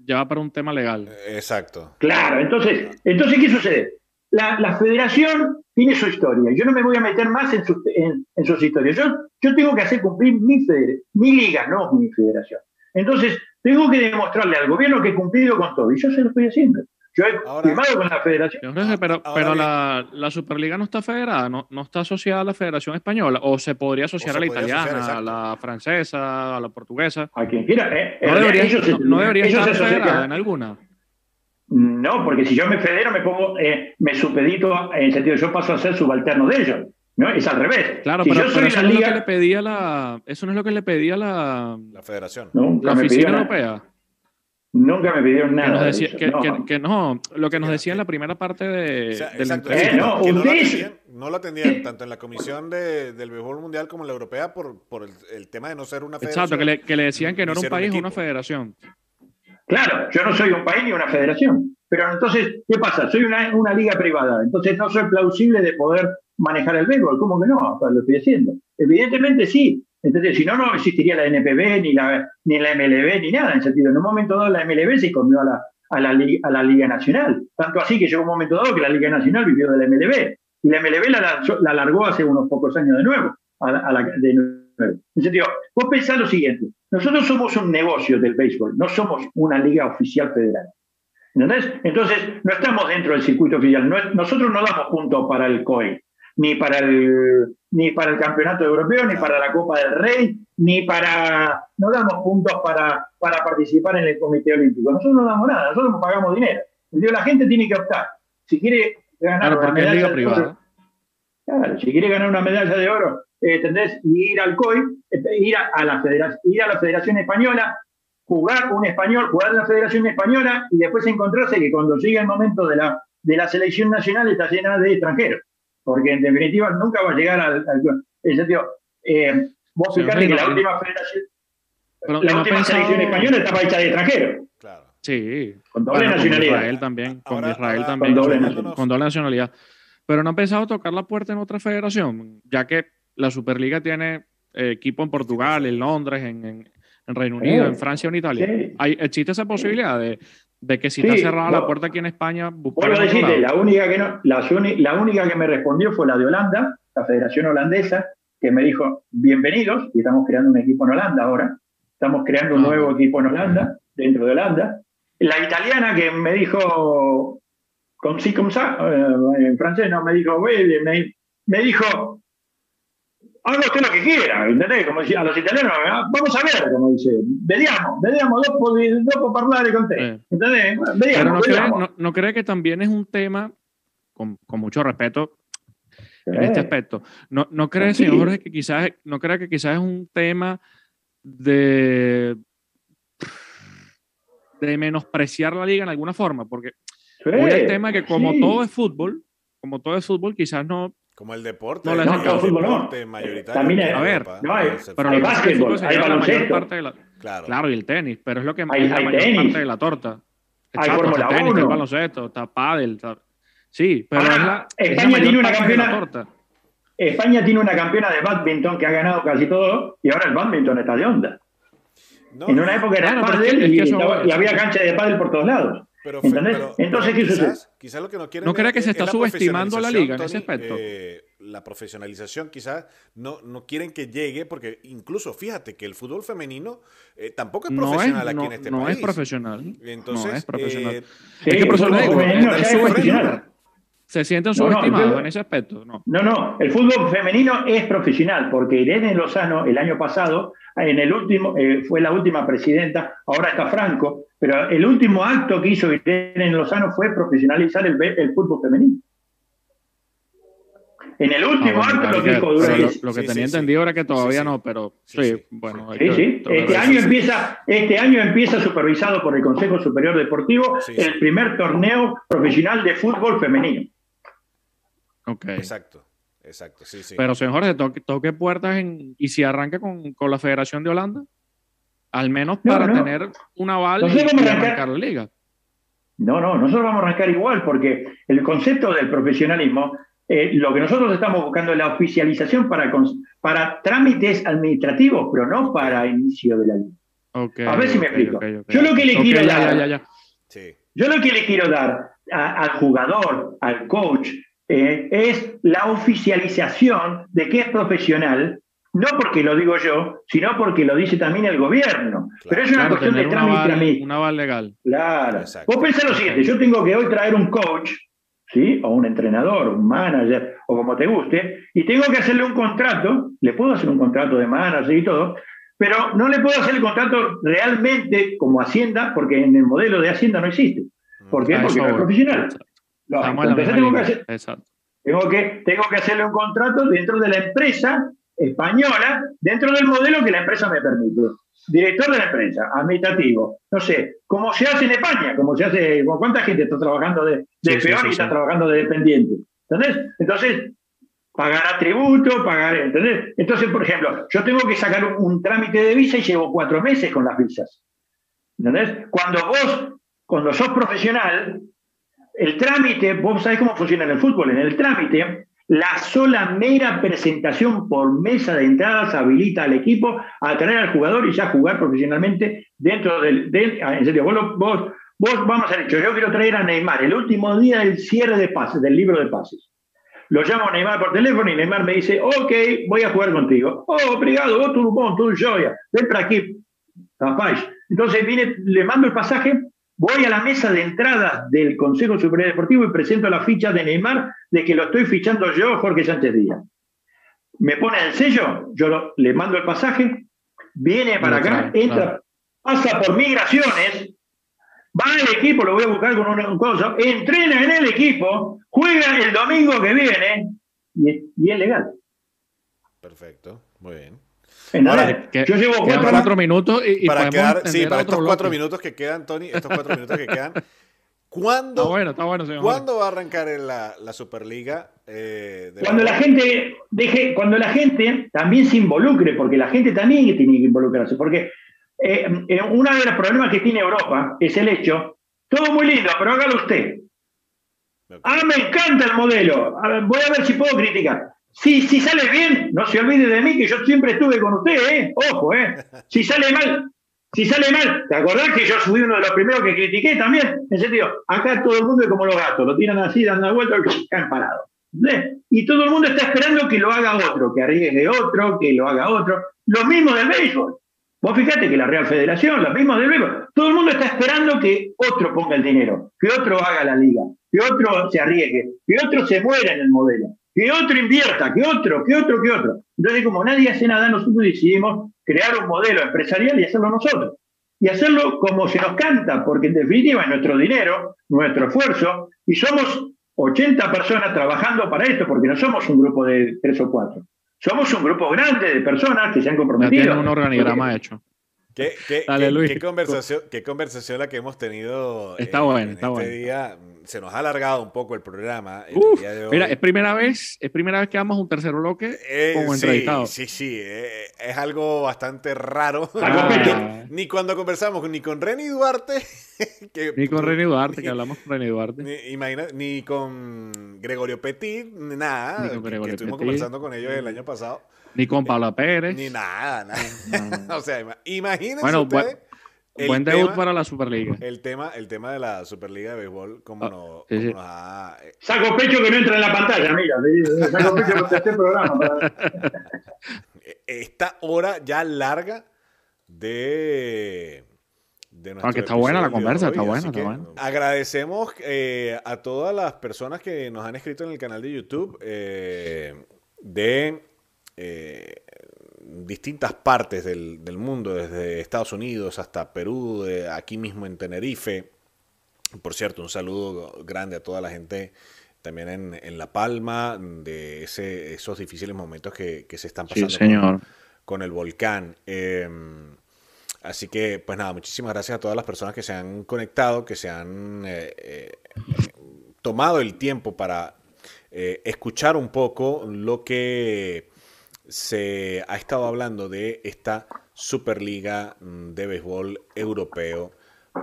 ya va para un tema legal. Exacto. Claro, entonces, entonces ¿qué sucede? La, la, federación tiene su historia. Yo no me voy a meter más en, su, en, en sus historias. Yo, yo, tengo que hacer cumplir mi, feder, mi liga, no mi federación. Entonces, tengo que demostrarle al gobierno que he cumplido con todo. Y yo se lo estoy haciendo. Yo he firmado con la federación. pero, pero la, la, Superliga no está federada, no, no está asociada a la Federación Española, o se podría asociar a la italiana, a la francesa, a la portuguesa. A quien quiera. Eh, no, debería, no, debería estar federada en alguna. No, porque si yo me federo, me pongo, eh, me supedito en el sentido de yo paso a ser subalterno de ellos. ¿no? Es al revés. Claro, pero, eso, no es lo que le pedía la, eso no es lo que le pedía la, la federación. la oficina europea. Nunca me pidieron nada. Que, no. lo que nos decía en la primera parte de, eh, no, que no, la atendían, no, lo atendían, tanto en la comisión de, del béisbol mundial como en la europea por, por el, tema de no ser una federación. Exacto, que le, que le decían que no era un país o una federación. Claro, yo no soy un país ni una federación. Pero entonces, ¿qué pasa? Soy una, una liga privada, entonces no soy plausible de poder manejar el béisbol. ¿Cómo que no? lo estoy haciendo. Evidentemente sí. Entonces, si no, no existiría la NPB, ni la, ni la MLB, ni nada. En sentido, en un momento dado la MLB se comió a la, a la, a la Liga Nacional. Tanto así que llegó un momento dado que la Liga Nacional vivió de la MLB. Y la MLB la, la largó hace unos pocos años de nuevo. A la, de nuevo. En sentido, vos pensás lo siguiente. Nosotros somos un negocio del béisbol, no somos una liga oficial federal. ¿Entendés? Entonces, no estamos dentro del circuito oficial. nosotros no damos puntos para el COE, ni para el, ni para el campeonato europeo, ni para la Copa del Rey, ni para. No damos puntos para, para participar en el Comité Olímpico. Nosotros no damos nada, nosotros no pagamos dinero. La gente tiene que optar. Si quiere ganar una medalla de oro, claro, si quiere ganar una medalla de oro, eh, Y ir al COI, eh, ir a, la federación, ir a la Federación Española, jugar un español, jugar en la Federación Española y después encontrarse que cuando llega el momento de la, de la selección nacional está llena de extranjeros. Porque en definitiva nunca va a llegar al. al sentido, eh, vos fijate que la última federación. la última selección española estaba hecha de extranjeros. Claro. Sí. Con doble nacionalidad. Con Israel también. con Israel también. Con doble, con doble nacionalidad. Pero no han pensado tocar la puerta en otra federación, ya que la Superliga tiene eh, equipo en Portugal, en Londres, en, en Reino Unido, en Francia o en Italia. Hay, ¿Existe esa posibilidad de, de que si está cerrada la puerta aquí en España, buscar lo deciste, la única que no, la, la, única que me respondió fue la de Holanda, la Federación Holandesa, que me dijo, bienvenidos, y estamos creando un equipo en Holanda ahora, estamos creando un ah, nuevo equipo en Holanda, dentro de Holanda. La italiana que me dijo, con sí, como eh, en francés no, me dijo, me, me dijo, haga usted lo que quiera, ¿entendés? Como decía a los italianos, ah, vamos a ver, como dice, vediamo, vediamo, dopo, dopo parlare con te. ¿Entendés? Vediamo, Pero no cree, que también es un tema, con, con mucho respeto, en este aspecto. ¿No, no cree, señor Jorge, que quizás, no cree que quizás es un tema de, de menospreciar la liga en alguna forma? Porque sí, hoy el tema que como todo es fútbol, como todo es fútbol, quizás no, como el deporte. No, no, no, el fútbol deporte no. mayoritario. También hay, a ver, no hay, pero hay básquetbol, hay baloncesto. Claro. claro, y el tenis, pero es lo que hay, es la mayor tenis. parte de la torta. Hay Fórmula está tenis, está el baloncesto, está pádel, está... Sí, pero Ahora, es la, España es tiene una campeona. España tiene una campeona de badminton que ha ganado casi todo y ahora el badminton está de onda. No, en una época era pádel es que, es que y, y, había cancha de pádel por todos lados. Pero, pero, Entonces, ¿qué quizás, quizás lo que no quieren ¿No cree que se está subestimando la liga en ese aspecto? Eh, la profesionalización quizás no, no quieren que llegue, porque incluso fíjate que el fútbol femenino eh, tampoco es profesional no es, aquí no, en este no país. Es profesional. Entonces, no es profesional. Eh, es que por eso le digo, se sienten subestimados en ese aspecto. No. no, no, el fútbol femenino es profesional, porque Irene Lozano el año pasado, en el último, eh, fue la última presidenta, ahora está Franco, pero el último acto que hizo Irene Lozano fue profesionalizar el, el fútbol femenino. En el último ah, acto lo que dijo Durán. Lo, que tenía entendido era que todavía no, pero sí, bueno. Sí, sí. Este año, empieza, este año empieza supervisado por el Consejo Superior Deportivo el primer torneo profesional de fútbol femenino. Ok. Exacto. Exacto, sí, sí. Pero, señor Jorge, toque, puertas en, y si arranca con, con, la Federación de Holanda, al menos para tener una aval y, arrancar la liga. No, no, nosotros vamos a arrancar igual, porque el concepto del profesionalismo eh, lo que nosotros estamos buscando es la oficialización para, para trámites administrativos, pero no para inicio de la ley. a ver si me explico. yo lo que le quiero dar, yo lo que le quiero dar al jugador, al coach, eh, es la oficialización de que es profesional no porque lo digo yo, sino porque lo dice también el gobierno. Pero es una cuestión de trámite. Un aval legal. Claro. Vos pensás lo siguiente, yo tengo que hoy traer un coach, ¿sí? O un entrenador, un manager, o como te guste, y tengo que hacerle un contrato, le puedo hacer un contrato de manager y todo, pero no le puedo hacer el contrato realmente como Hacienda, porque en el modelo de Hacienda no existe. ¿Por qué? Porque no es profesional. Entonces tengo que, hacer, tengo, que, tengo que hacerle un contrato dentro de la empresa española, dentro del modelo que la empresa me permite. Director de la empresa, administrativo, no sé, como se hace en España, como se hace, ¿cuánta gente está trabajando de, de peón y está trabajando de dependiente? ¿Entendés? Entonces, pagará tributo, pagaré, ¿entendés? Entonces, por ejemplo, yo tengo que sacar un, trámite de visa y llevo cuatro meses con las visas. ¿Entendés? Cuando vos, cuando sos profesional, el trámite, vos sabés cómo funciona en el fútbol, en el trámite, la sola mera presentación por mesa de entradas habilita al equipo a traer al jugador y ya jugar profesionalmente dentro del... Ah, en serio, vos, vamos a hecho, yo quiero traer a Neymar el último día del cierre de pases, del libro de pases. Lo llamo a Neymar por teléfono y Neymar me dice, ok, voy a jugar contigo. Oh, obrigado, vos tu bom, tu joya, ven para aquí, rapaz. Entonces viene, le mando el pasaje, voy a la mesa de entrada del Consejo Superior Deportivo y presento la ficha de Neymar de que lo estoy fichando yo, Jorge Sánchez Díaz. Me pone el sello, yo le mando el pasaje, viene para acá, entra, pasa por migraciones, va al equipo, lo voy a buscar con un cosa, entrena en el equipo, juega el domingo que viene y, es legal. Perfecto, muy bien. Ahora, yo llevo cuatro, minutos y, para quedar, sí, para estos cuatro minutos que quedan, Tony, estos cuatro minutos que quedan, (laughs) ¿cuándo, va a arrancar la, la Superliga? Eh, cuando la gente deje, cuando la gente también se involucre, porque la gente también tiene que involucrarse, porque eh, eh, uno de los problemas que tiene Europa es el hecho, todo muy lindo, pero hágalo usted. Ah, me encanta el modelo. voy a ver si puedo criticar. Si, si sale bien, no se olvide de mí, que yo siempre estuve con usted, ¿eh? Ojo, ¿eh? Si sale mal, si sale mal, ¿te acordás que yo fui uno de los primeros que critiqué también? En sentido, acá todo el mundo es como los gatos, lo tiran así, dan la vuelta y parados. Y todo el mundo está esperando que lo haga otro, que arriesgue otro, que lo haga otro. Lo mismo del béisbol. Vos fíjate que la Real Federación, lo mismo del béisbol, todo el mundo está esperando que otro ponga el dinero, que otro haga la liga, que otro se arriesgue, que otro se muera en el modelo, que otro invierta, que otro, que otro, que otro. Entonces, como nadie hace nada, nosotros decidimos crear un modelo empresarial y hacerlo nosotros. Y hacerlo como se nos canta, porque en definitiva es nuestro dinero, nuestro esfuerzo, y somos 80 personas trabajando para esto, porque no somos un grupo de tres o cuatro. Somos un grupo grande de personas que se han comprometido. Ya un organigrama hecho. ¿Qué, qué, conversación, ¿Qué conversación la que hemos tenido está bueno, está este día? Se nos ha alargado un poco el programa. Mira, es primera vez, es primera vez que damos un tercer bloque eh, como entrevistado. Sí, sí, eh, es algo bastante raro. Ah. ni cuando conversamos ni con Reni Duarte. (laughs) ni con Reni Duarte, que hablamos con Reni Duarte. Ni, imagina, ni con Gregorio Petit, nada. Ni con Gregorio que estuvimos conversando con ellos el año pasado. Ni con Paula Pérez. Ni nada, nada. (laughs) o sea, imagínense bueno, ustedes. Buen debut para la Superliga. El tema, el tema de la Superliga de béisbol, como ah, no, eh. Saco pecho que no entra en la pantalla, mira. Saco pecho que este programa. (laughs) Esta hora ya larga de. de Aunque está buena la conversa, está buena, está buena. Agradecemos eh, a todas las personas que nos han escrito en el canal de YouTube eh, de distintas partes del, mundo, desde Estados Unidos hasta Perú, aquí mismo en Tenerife. Por cierto, un saludo grande a toda la gente también en, La Palma, de ese, esos difíciles momentos que, se están pasando Con, el volcán. Em, así que, pues nada, muchísimas gracias a todas las personas que se han conectado, que se han eh, eh, tomado el tiempo para eh, escuchar un poco lo que se ha estado hablando de esta Superliga mm, de Béisbol Europeo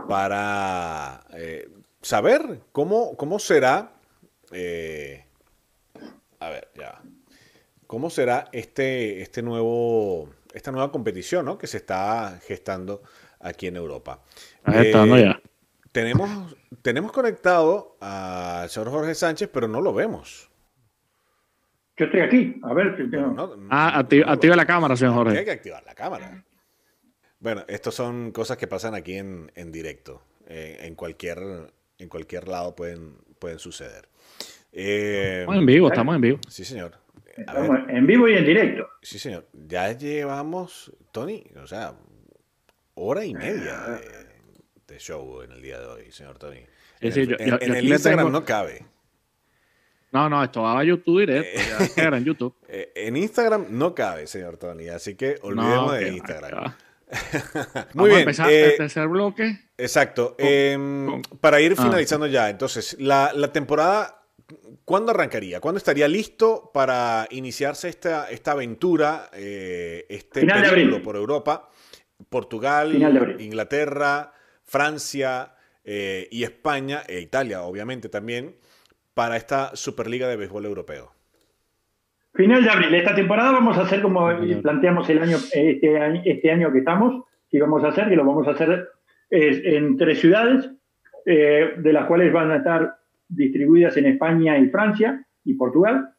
para eh, saber cómo, cómo será. Eh, a ver, ya. ¿Cómo será este, este nuevo, esta nueva competición ¿no? que se está gestando aquí en Europa? Eh, ya. Tenemos, tenemos conectado al señor Jorge Sánchez, pero no lo vemos. Yo estoy aquí. A ver. ah, activa, la cámara, señor Jorge. Hay que activar la cámara. Bueno, estas son cosas que pasan aquí en, directo. Eh, en, cualquier, en cualquier lado pueden, pueden suceder. Eh, estamos en vivo, estamos en vivo. Sí, señor. Estamos en vivo y en directo. Sí, señor. Ya llevamos, Tony, o sea, hora y media de, show en el día de hoy, señor Tony. En, el, Instagram no cabe. No, no, esto va a YouTube directo. Eh, era en YouTube. (laughs) en Instagram no cabe, señor Tony, así que olvidemos de Instagram. (laughs) Muy bien. A empezar el eh, tercer bloque. Exacto. Em, para ir ah. finalizando ya, entonces, la, temporada, ¿cuándo arrancaría? ¿Cuándo estaría listo para iniciarse esta, esta aventura, eh, este periplo por Europa? Portugal, Inglaterra, Francia eh, y España, e Italia, obviamente también, para esta Superliga de Béisbol Europeo. Final de abril. Esta temporada vamos a hacer como planteamos el año, este, año, este año que estamos, que vamos a hacer, que lo vamos a hacer en tres ciudades, eh, de las cuales van a estar distribuidas en España y Francia y Portugal.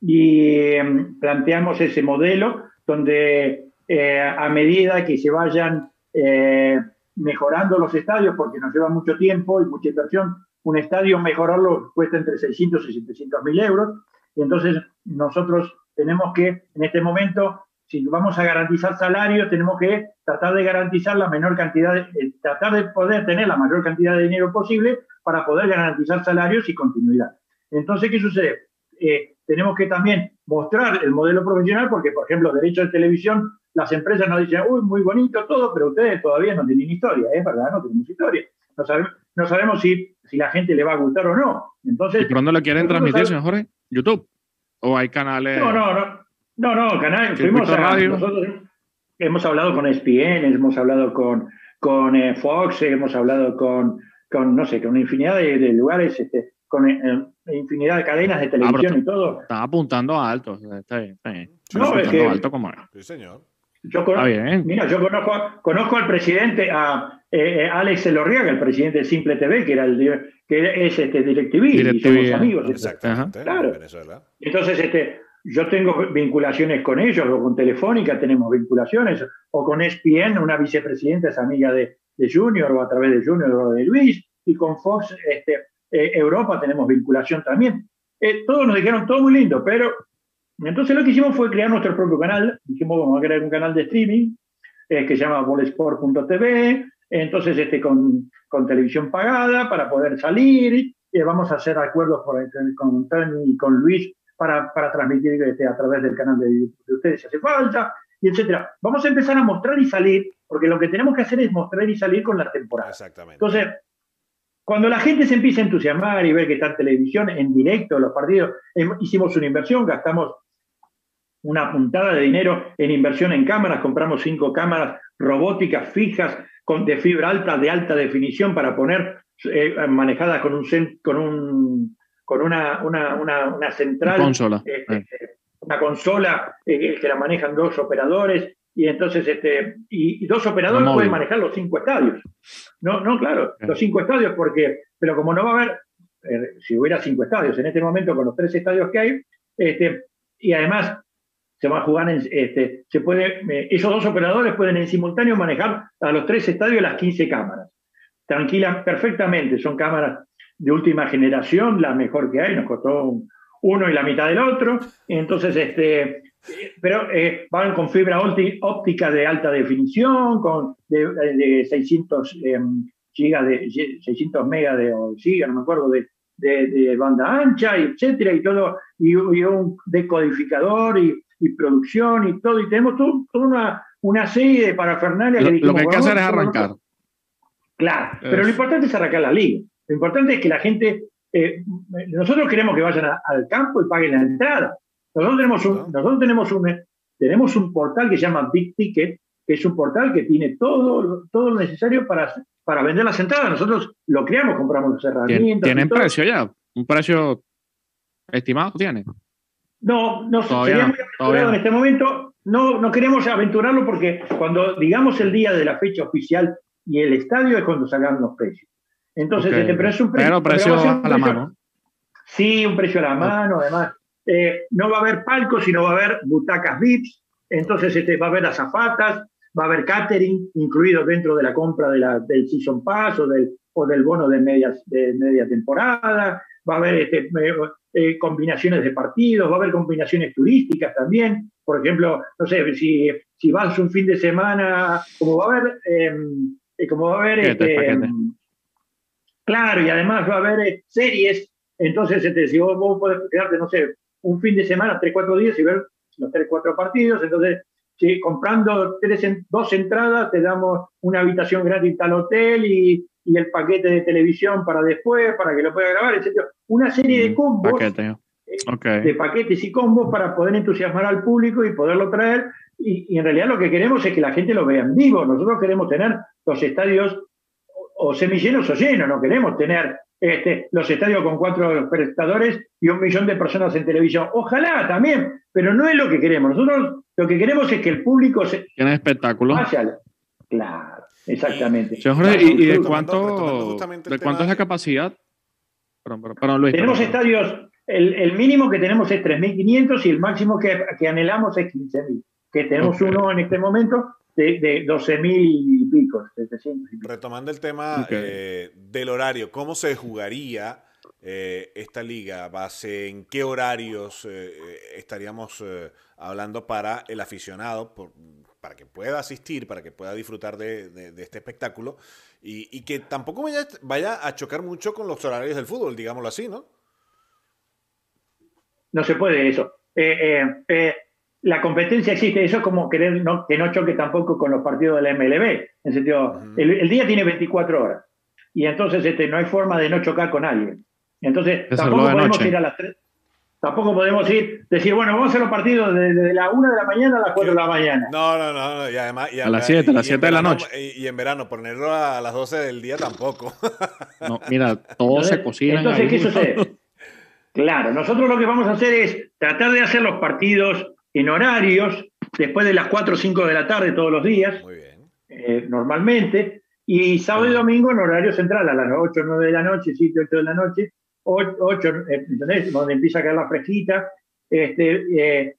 Y em, planteamos ese modelo donde eh, a medida que se vayan eh, mejorando los estadios, porque nos lleva mucho tiempo y mucha inversión, un estadio mejorarlo cuesta entre 600 y 700 mil euros, y entonces nosotros tenemos que, en este momento, si vamos a garantizar salarios, tenemos que tratar de garantizar la menor cantidad, eh, tratar de poder tener la mayor cantidad de dinero posible para poder garantizar salarios y continuidad. Entonces, ¿qué sucede? Eh, tenemos que también mostrar el modelo profesional, porque, por ejemplo, derechos de televisión, las empresas nos dicen, uy, muy bonito todo, pero ustedes todavía no tienen historia, es verdad, no tenemos historia. No sabemos, no sabemos si, si la gente le va a gustar o no. Entonces, ¿Y por dónde lo quieren transmitir, señor Jorge? ¿YouTube? ¿O hay canales? No, no, no. No, no, canales. nosotros hemos hablado con ESPN, hemos hablado con, con eh, Fox, hemos hablado con, con, no sé, con una infinidad de, lugares, este, con eh, infinidad de cadenas de ah, televisión y todo. Estaba apuntando alto. Está bien, está bien. No, es que, alto como Sí, señor. Yo conozco, Mira, yo conozco, conozco al presidente, a eh, Alex Elorriaga, el presidente de Simple TV, que era el que es este DirecTV, y somos amigos. Exactamente, claro. Venezuela. Entonces, este, yo tengo vinculaciones con ellos, o con Telefónica tenemos vinculaciones, o con ESPN, una vicepresidenta es amiga de, Junior, o a través de Junior o de Luis, y con Fox este, eh, Europa tenemos vinculación también. Eh, todos nos dijeron, todo muy lindo, pero entonces lo que hicimos fue crear nuestro propio canal, dijimos, vamos a crear un canal de streaming que se llama bolesport.tv, entonces este, con, con televisión pagada para poder salir, y vamos a hacer acuerdos con Tony y con Luis para, para transmitir este, a través del canal de, de ustedes si hace falta, y etcétera. Vamos a empezar a mostrar y salir, porque lo que tenemos que hacer es mostrar y salir con la temporada. Exactamente. Entonces, cuando la gente se empieza a entusiasmar y ver que está en televisión, en directo, los partidos, hicimos una inversión, gastamos una puntada de dinero en inversión en cámaras, compramos cinco cámaras robóticas fijas con, de fibra alta, de alta definición, para poner eh, manejadas con un, con un con una, una, una, central, consola. Eh, eh. una consola que la manejan dos operadores y entonces este y, dos operadores pueden manejar los cinco estadios. No, no, claro, los cinco estadios porque, pero como no va a haber, si hubiera cinco estadios en este momento con los tres estadios que hay, este, y además se va a jugar en, este, se puede, eh, esos dos operadores pueden en simultáneo manejar a los tres estadios las 15 cámaras. Tranquila, perfectamente, son cámaras de última generación, la mejor que hay, nos costó uno y la mitad del otro, entonces este, pero eh, van con fibra óptica de alta definición, con de, 600 em, gigas de 600 megas de o no me acuerdo de, de, banda ancha, etcétera, y todo, y, un decodificador y, producción y todo, y tenemos toda una, una serie de parafernalia lo, que Lo que hay que hacer es arrancar. Claro, pero lo importante es arrancar la liga. Lo importante es que la gente, eh, nosotros queremos que vayan al campo y paguen la entrada. Nosotros tenemos un, nosotros tenemos un, tenemos un portal que se llama Big Ticket, que es un portal que tiene todo, todo lo necesario para, para vender las entradas. Nosotros lo creamos, compramos las herramientas. ¿Tienen precio ya? ¿Un precio estimado tiene? No, no sería muy aventurado en este momento. No, no queremos aventurarlo porque cuando digamos el día de la fecha oficial y el estadio es cuando salgan los precios. Entonces, este, pero es un precio, pero precio a la mano. Sí, un precio a la mano, además. eh, no va a haber palcos, sino va a haber butacas VIPs, entonces este, va a haber azafatas, va a haber catering incluido dentro de la compra de la, del Season Pass o del, o del bono de, medias, de media temporada, va a haber este, eh, eh, combinaciones de partidos, va a haber combinaciones turísticas también. Por ejemplo, no sé, si, si vas un fin de semana, como va a haber, em, como va a haber, este, em, claro, y además va a haber series, entonces este, si vos, vos podés quedarte, no sé, un fin de semana, tres, cuatro días y ver los tres, cuatro partidos. Entonces, si comprando tres, dos entradas, te damos una habitación gratis al hotel y, y, el paquete de televisión para después, para que lo pueda grabar, etc. Una serie de mm, combos. Eh, de paquetes y combos para poder entusiasmar al público y poderlo traer. Y, y, en realidad lo que queremos es que la gente lo vea en vivo. Nosotros queremos tener los estadios o semillenos o llenos, no queremos tener este, los estadios con cuatro espectadores y un millón de personas en televisión. Ojalá también, pero no es lo que queremos. Nosotros lo que queremos es que el público se. Tiene espectáculo. Claro, exactamente. ¿y, de cuánto, de cuánto es la capacidad? tenemos estadios, el, mínimo que tenemos es 3.500 y el máximo que, que anhelamos es 15.000. Que tenemos uno en este momento de, de 12 mil y pico, Retomando el tema eh, del horario, ¿cómo se jugaría eh, esta liga? ¿Base en qué horarios eh, estaríamos hablando para el aficionado? Para que pueda asistir, para que pueda disfrutar de, este espectáculo y, que tampoco vaya, vaya, a chocar mucho con los horarios del fútbol, digámoslo así, ¿no? No se puede eso la competencia existe, eso es como querer que no choque tampoco con los partidos de la MLB. En sentido, el, día tiene 24 horas y entonces este, no hay forma de no chocar con alguien. Entonces, tampoco podemos ir a las 3. Tampoco podemos ir, decir, bueno, vamos a hacer los partidos desde la 1 de la mañana a las 4 de la mañana. No, no, no, y además. a las 7, a las 7 de la noche. Y, en verano, ponerlo a las 12 del día tampoco. (laughs) No, mira, todo se cocina. Entonces, ¿qué sucede? Claro, nosotros lo que vamos a hacer es tratar de hacer los partidos en horarios, después de las 4 o 5 de la tarde todos los días, eh, normalmente, y sábado y domingo en horario central, a las 8 o 9 de la noche, 7 8 de la noche, 8, eh, Donde empieza a caer la fresquita. Este, eh,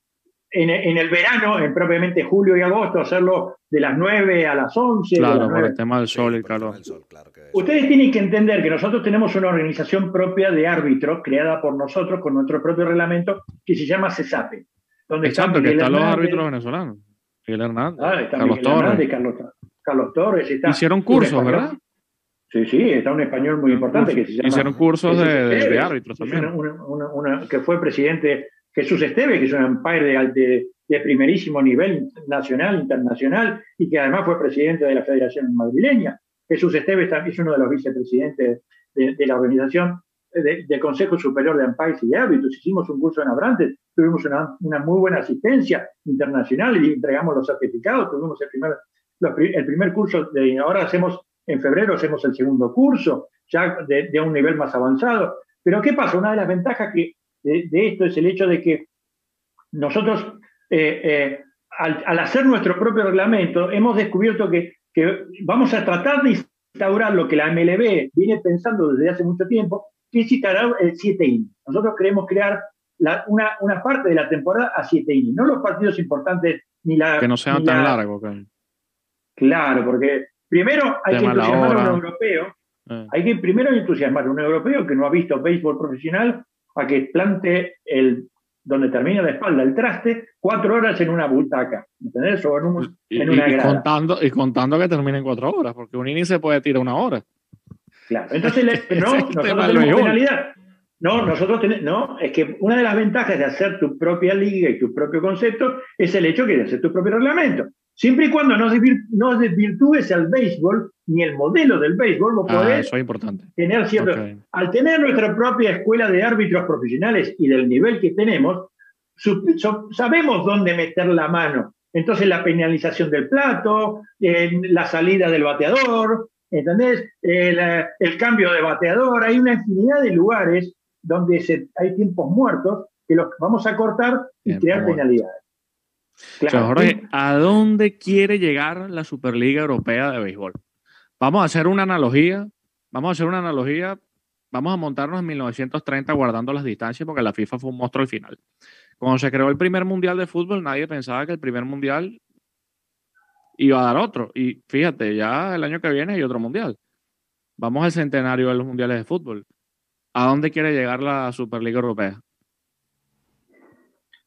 en, en, el verano, en propiamente julio y agosto, hacerlo de las 9 a las 11. Claro, por el tema del sol y el calor. Ustedes tienen que entender que nosotros tenemos una organización propia de árbitros, creada por nosotros con nuestro propio reglamento, que se llama CESAPE. Donde Exacto, que están los árbitros venezolanos. Miguel Hernández. Ah, Carlos, Torres. Carlos, Torres. Hicieron cursos, ¿verdad? Sí, sí, está un español muy importante que se llama. Hicieron cursos de, árbitros también. que fue presidente Jesús Esteve, que es un empire de, de, primerísimo nivel nacional, internacional, y que además fue presidente de la Federación Madrileña. Jesús Esteve es uno de los vicepresidentes de, la organización del Consejo Superior de Ampais y Árbitros. Hicimos un curso en Abrantes, tuvimos una, una, muy buena asistencia internacional y entregamos los certificados, tuvimos el primer, el primer curso, de, ahora hacemos, en febrero hacemos el segundo curso, ya de, de un nivel más avanzado. Pero ¿qué pasa? Una de las ventajas que, de, esto es el hecho de que nosotros, eh, eh, al, al, hacer nuestro propio reglamento, hemos descubierto que, que vamos a tratar de instaurar lo que la MLB viene pensando desde hace mucho tiempo, que es instaurar el 7 innings. Nosotros queremos crear una, una, parte de la temporada a 7 innings, no los partidos importantes ni la... Que no sean tan largos. Claro, porque primero hay que entusiasmar a un europeo, eh. hay que primero entusiasmar a un europeo que no ha visto béisbol profesional a que plante el donde termina la espalda el traste, cuatro horas en una butaca, ¿entendés? O en, un, y, una y, contando, y contando que terminen cuatro horas, porque un inning se puede tirar una hora. Claro, entonces (laughs) no, nosotros tenemos penalidad. No, nosotros tenemos, no, es que una de las ventajas de hacer tu propia liga y tu propio concepto es el hecho que de hacer tu propio reglamento. Siempre y cuando no, no desvirtúes al béisbol ni el modelo del béisbol, vos ah, eso es importante. tener cierto. Al tener nuestra propia escuela de árbitros profesionales y del nivel que tenemos, sabemos dónde meter la mano. Entonces, la penalización del plato, la salida del bateador, ¿entendés? El, cambio de bateador, hay una infinidad de lugares donde se, hay tiempos muertos que los vamos a cortar y crear penalidades. Jorge, ¿a dónde quiere llegar la Superliga Europea de Béisbol? Vamos a hacer una analogía, vamos a hacer una analogía vamos a montarnos en 1930 guardando las distancias porque la FIFA fue un monstruo al final. Cuando se creó el primer mundial de fútbol, nadie pensaba que el primer mundial iba a dar otro. Y fíjate, ya el año que viene hay otro mundial. Vamos al centenario de los mundiales de fútbol. ¿A dónde quiere llegar la Superliga Europea?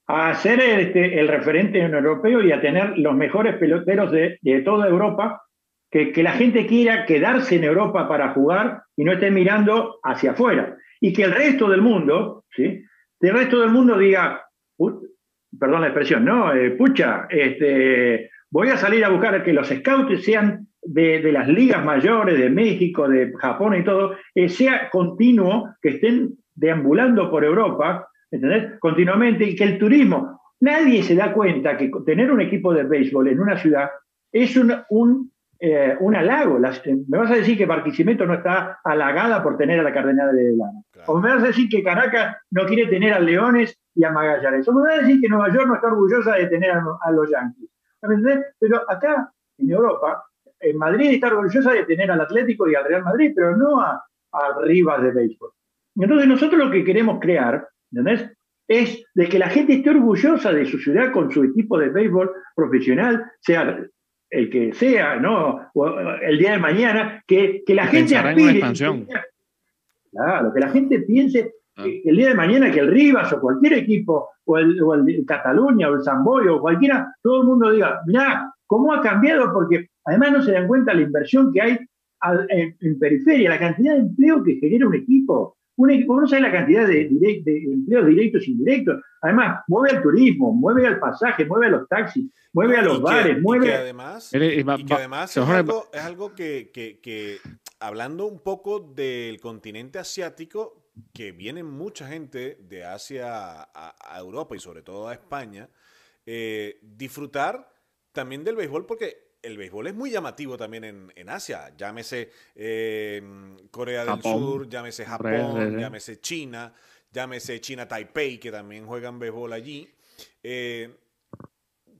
A ser este, el referente en europeo y a tener los mejores peloteros de, toda Europa, que, que, la gente quiera quedarse en Europa para jugar y no esté mirando hacia afuera. Y que el resto del mundo, ¿sí? El resto del mundo diga, perdón la expresión, ¿no? Eh, pucha, este, voy a salir a buscar que los scouts sean de, las ligas mayores de México, de Japón y todo, eh, sea continuo, que estén deambulando por Europa, ¿entendés? Continuamente, y que el turismo, nadie se da cuenta que tener un equipo de béisbol en una ciudad es un, un, eh, un halago. me vas a decir que Barquisimeto no está halagada por tener a la Cardenal de Lana. O me vas a decir que Caracas no quiere tener a Leones y a Magallanes. O me vas a decir que Nueva York no está orgullosa de tener a, los Yankees. ¿Entendés? Pero acá, en Europa, en Madrid está orgullosa de tener al Atlético y al Real Madrid, pero no a, a Rivas de béisbol. Entonces nosotros lo que queremos crear, ¿entendés? Es de que la gente esté orgullosa de su ciudad con su equipo de béisbol profesional, sea el que sea, ¿no? el día de mañana, que, que la gente aspire. Claro, que la gente piense ah. que el día de mañana que el Rivas o cualquier equipo, o el, o el Cataluña o el Zamboyo o cualquiera, todo el mundo diga, mirá, ¿cómo ha cambiado? Porque Además, no se dan cuenta la inversión que hay en, periferia, la cantidad de empleo que genera un equipo. Un equipo no sabe la cantidad de, empleos directos e indirectos. Además, mueve al turismo, mueve al pasaje, mueve a los taxis, mueve a los bares, mueve. Y que además, además es algo, que, hablando un poco del continente asiático, que viene mucha gente de Asia a, Europa y sobre todo a España, eh, disfrutar también del béisbol porque el béisbol es muy llamativo también en, Asia. Llámese eh, Corea del Sur, llámese Japón, llámese China, llámese China Taipei, que también juegan béisbol allí. Eh,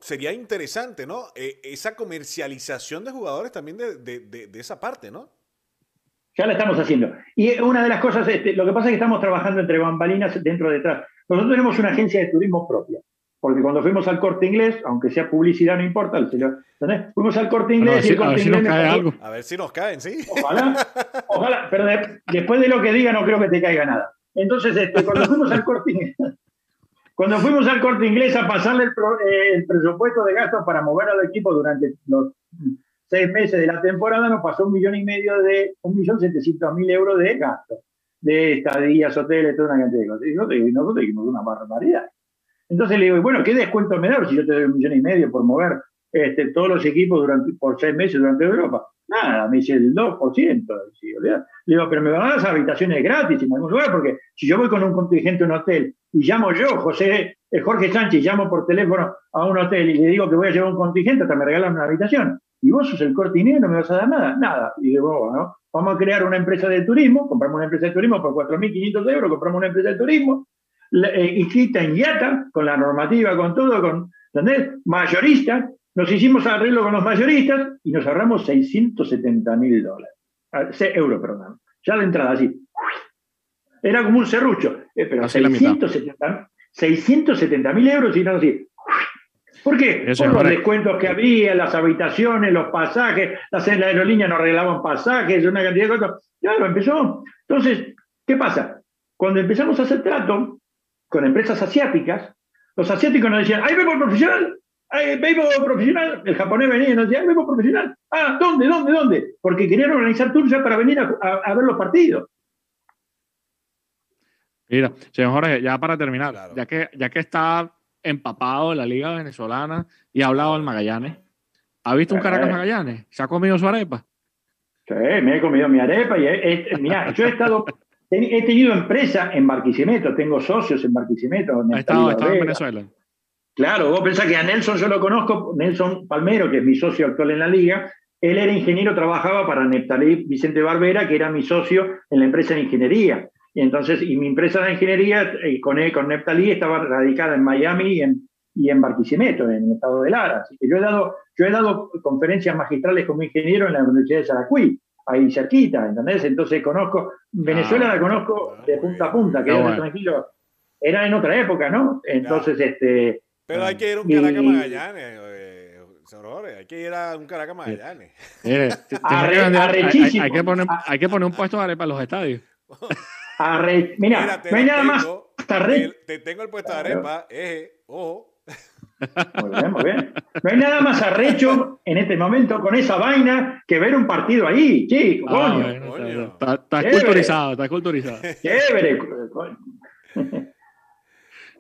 sería interesante, ¿no? E, esa comercialización de jugadores también de, esa parte, ¿no? Ya la estamos haciendo. Y una de las cosas, este, lo que pasa es que estamos trabajando entre bambalinas dentro detrás. Nosotros tenemos una agencia de turismo propia porque cuando fuimos al corte inglés, aunque sea publicidad, no importa, fuimos al corte inglés y el corte inglés. algo. A ver si nos caen, sí. Ojalá, (laughs) ojalá, pero después de lo que diga, no creo que te caiga nada. Entonces, este, cuando fuimos al corte inglés, (laughs) cuando fuimos al corte inglés a pasarle eh, el, presupuesto de gastos para mover al equipo durante los seis meses de la temporada, nos pasó un millón y medio de, un millón setecientos mil euros de gastos, de estadías, hoteles, toda una cantidad de cosas. Y nosotros dijimos una barbaridad. Entonces le digo, bueno, ¿qué descuento me da si yo te doy un millón y medio por mover este, todos los equipos por seis meses durante Europa? Nada, me dice el 2%. le digo, pero me van a dar las habitaciones gratis en algún lugar, porque si yo voy con un contingente a un hotel y llamo yo, José, eh, Jorge Sánchez, llamo por teléfono a un hotel y le digo que voy a llevar un contingente, hasta me regalan una habitación. Y vos sos el corte y no me vas a dar nada. Nada. Y digo, bueno, vamos a crear una empresa de turismo, compramos una empresa de turismo por 4.500 euros, compramos una empresa de turismo, eh, inscrita en IATA, con la normativa, con todo, con, ¿entendés? Mayorista, nos hicimos arreglo con los mayoristas y nos ahorramos 670 mil dólares, ah, euros, perdón, ya la entrada así. Era como un serrucho, eh, pero 670 mil euros y no así. ¿Por qué? Por los descuentos que había, las habitaciones, los pasajes, las, aerolíneas nos regalaban pasajes, una cantidad de cosas. Ya lo empezó. Entonces, ¿qué pasa? Cuando empezamos a hacer trato, con empresas asiáticas, los asiáticos nos decían, ¿hay béisbol profesional? ¿Hay béisbol profesional? El japonés venía y nos decía, ¿hay béisbol profesional? Ah, ¿dónde, dónde, dónde? Porque querían organizar tours ya para venir a, ver los partidos. Mira, señor Jorge, ya para terminar, ya, que, ya que está empapado en la Liga Venezolana y ha hablado del Magallanes, ¿ha visto un Caracas Magallanes? ¿Se ha comido su arepa? Sí, me he comido mi arepa y mira, yo he estado He tenido empresa en Barquisimeto, tengo socios en Barquisimeto. Ha estado, en Venezuela. Claro, vos pensás que a Nelson yo lo conozco, Nelson Palmero, que es mi socio actual en la liga, él era ingeniero, trabajaba para Neptalí Vicente Barbera, que era mi socio en la empresa de ingeniería. Y entonces, y mi empresa de ingeniería eh, con él, con Neptalí estaba radicada en Miami y en, y en Barquisimeto, en el estado de Lara. Así que yo he dado, yo he dado conferencias magistrales como ingeniero en la Universidad de Saracuí ahí cerquita, ¿entendés? Entonces conozco, Venezuela la conozco Ah, de punta a punta, que Ah, era bueno. tranquilo. Era en otra época, ¿no? Entonces, este... Pero hay que ir a un Caracas Magallanes, eh, señor Jorge, hay que ir a un Caracas Magallanes. (laughs) Mire, (laughs) Arre- hay- hay, arrechísimo. hay que poner, Ah. hay que poner un puesto de arepa en los estadios. arre- Mira, Mira, te no nada más te, te tengo el puesto de arepa, eje, ojo. Muy bien, muy bien. No hay nada más arrecho en este momento con esa vaina que ver un partido ahí, chico, Ah, coño. bueno, coño. está, está- culturizado, está culturizado. Chévere, (laughs) coño. (laughs)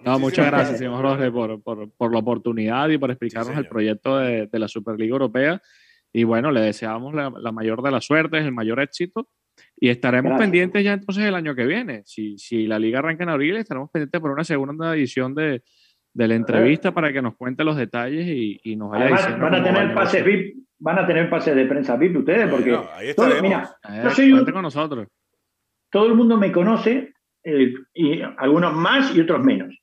No, muchas gracias, señor Jorge, por, por, por la oportunidad y por explicarnos el señor. proyecto de, de la Superliga Europea. Y bueno, le deseamos la, la mayor de las suertes, el mayor éxito. Y estaremos Gracias. pendientes ya entonces el año que viene. Si, si la liga arranca en abril, estaremos pendientes por una segunda edición de, de la entrevista para que nos cuente los detalles y, y nos vaya Además, diciendo. van a tener negocio. VIP, van a tener pases de prensa VIP ustedes, porque ahí todo- mira, Eh, yo soy con nosotros. todo el mundo me conoce, eh, y algunos más y otros menos.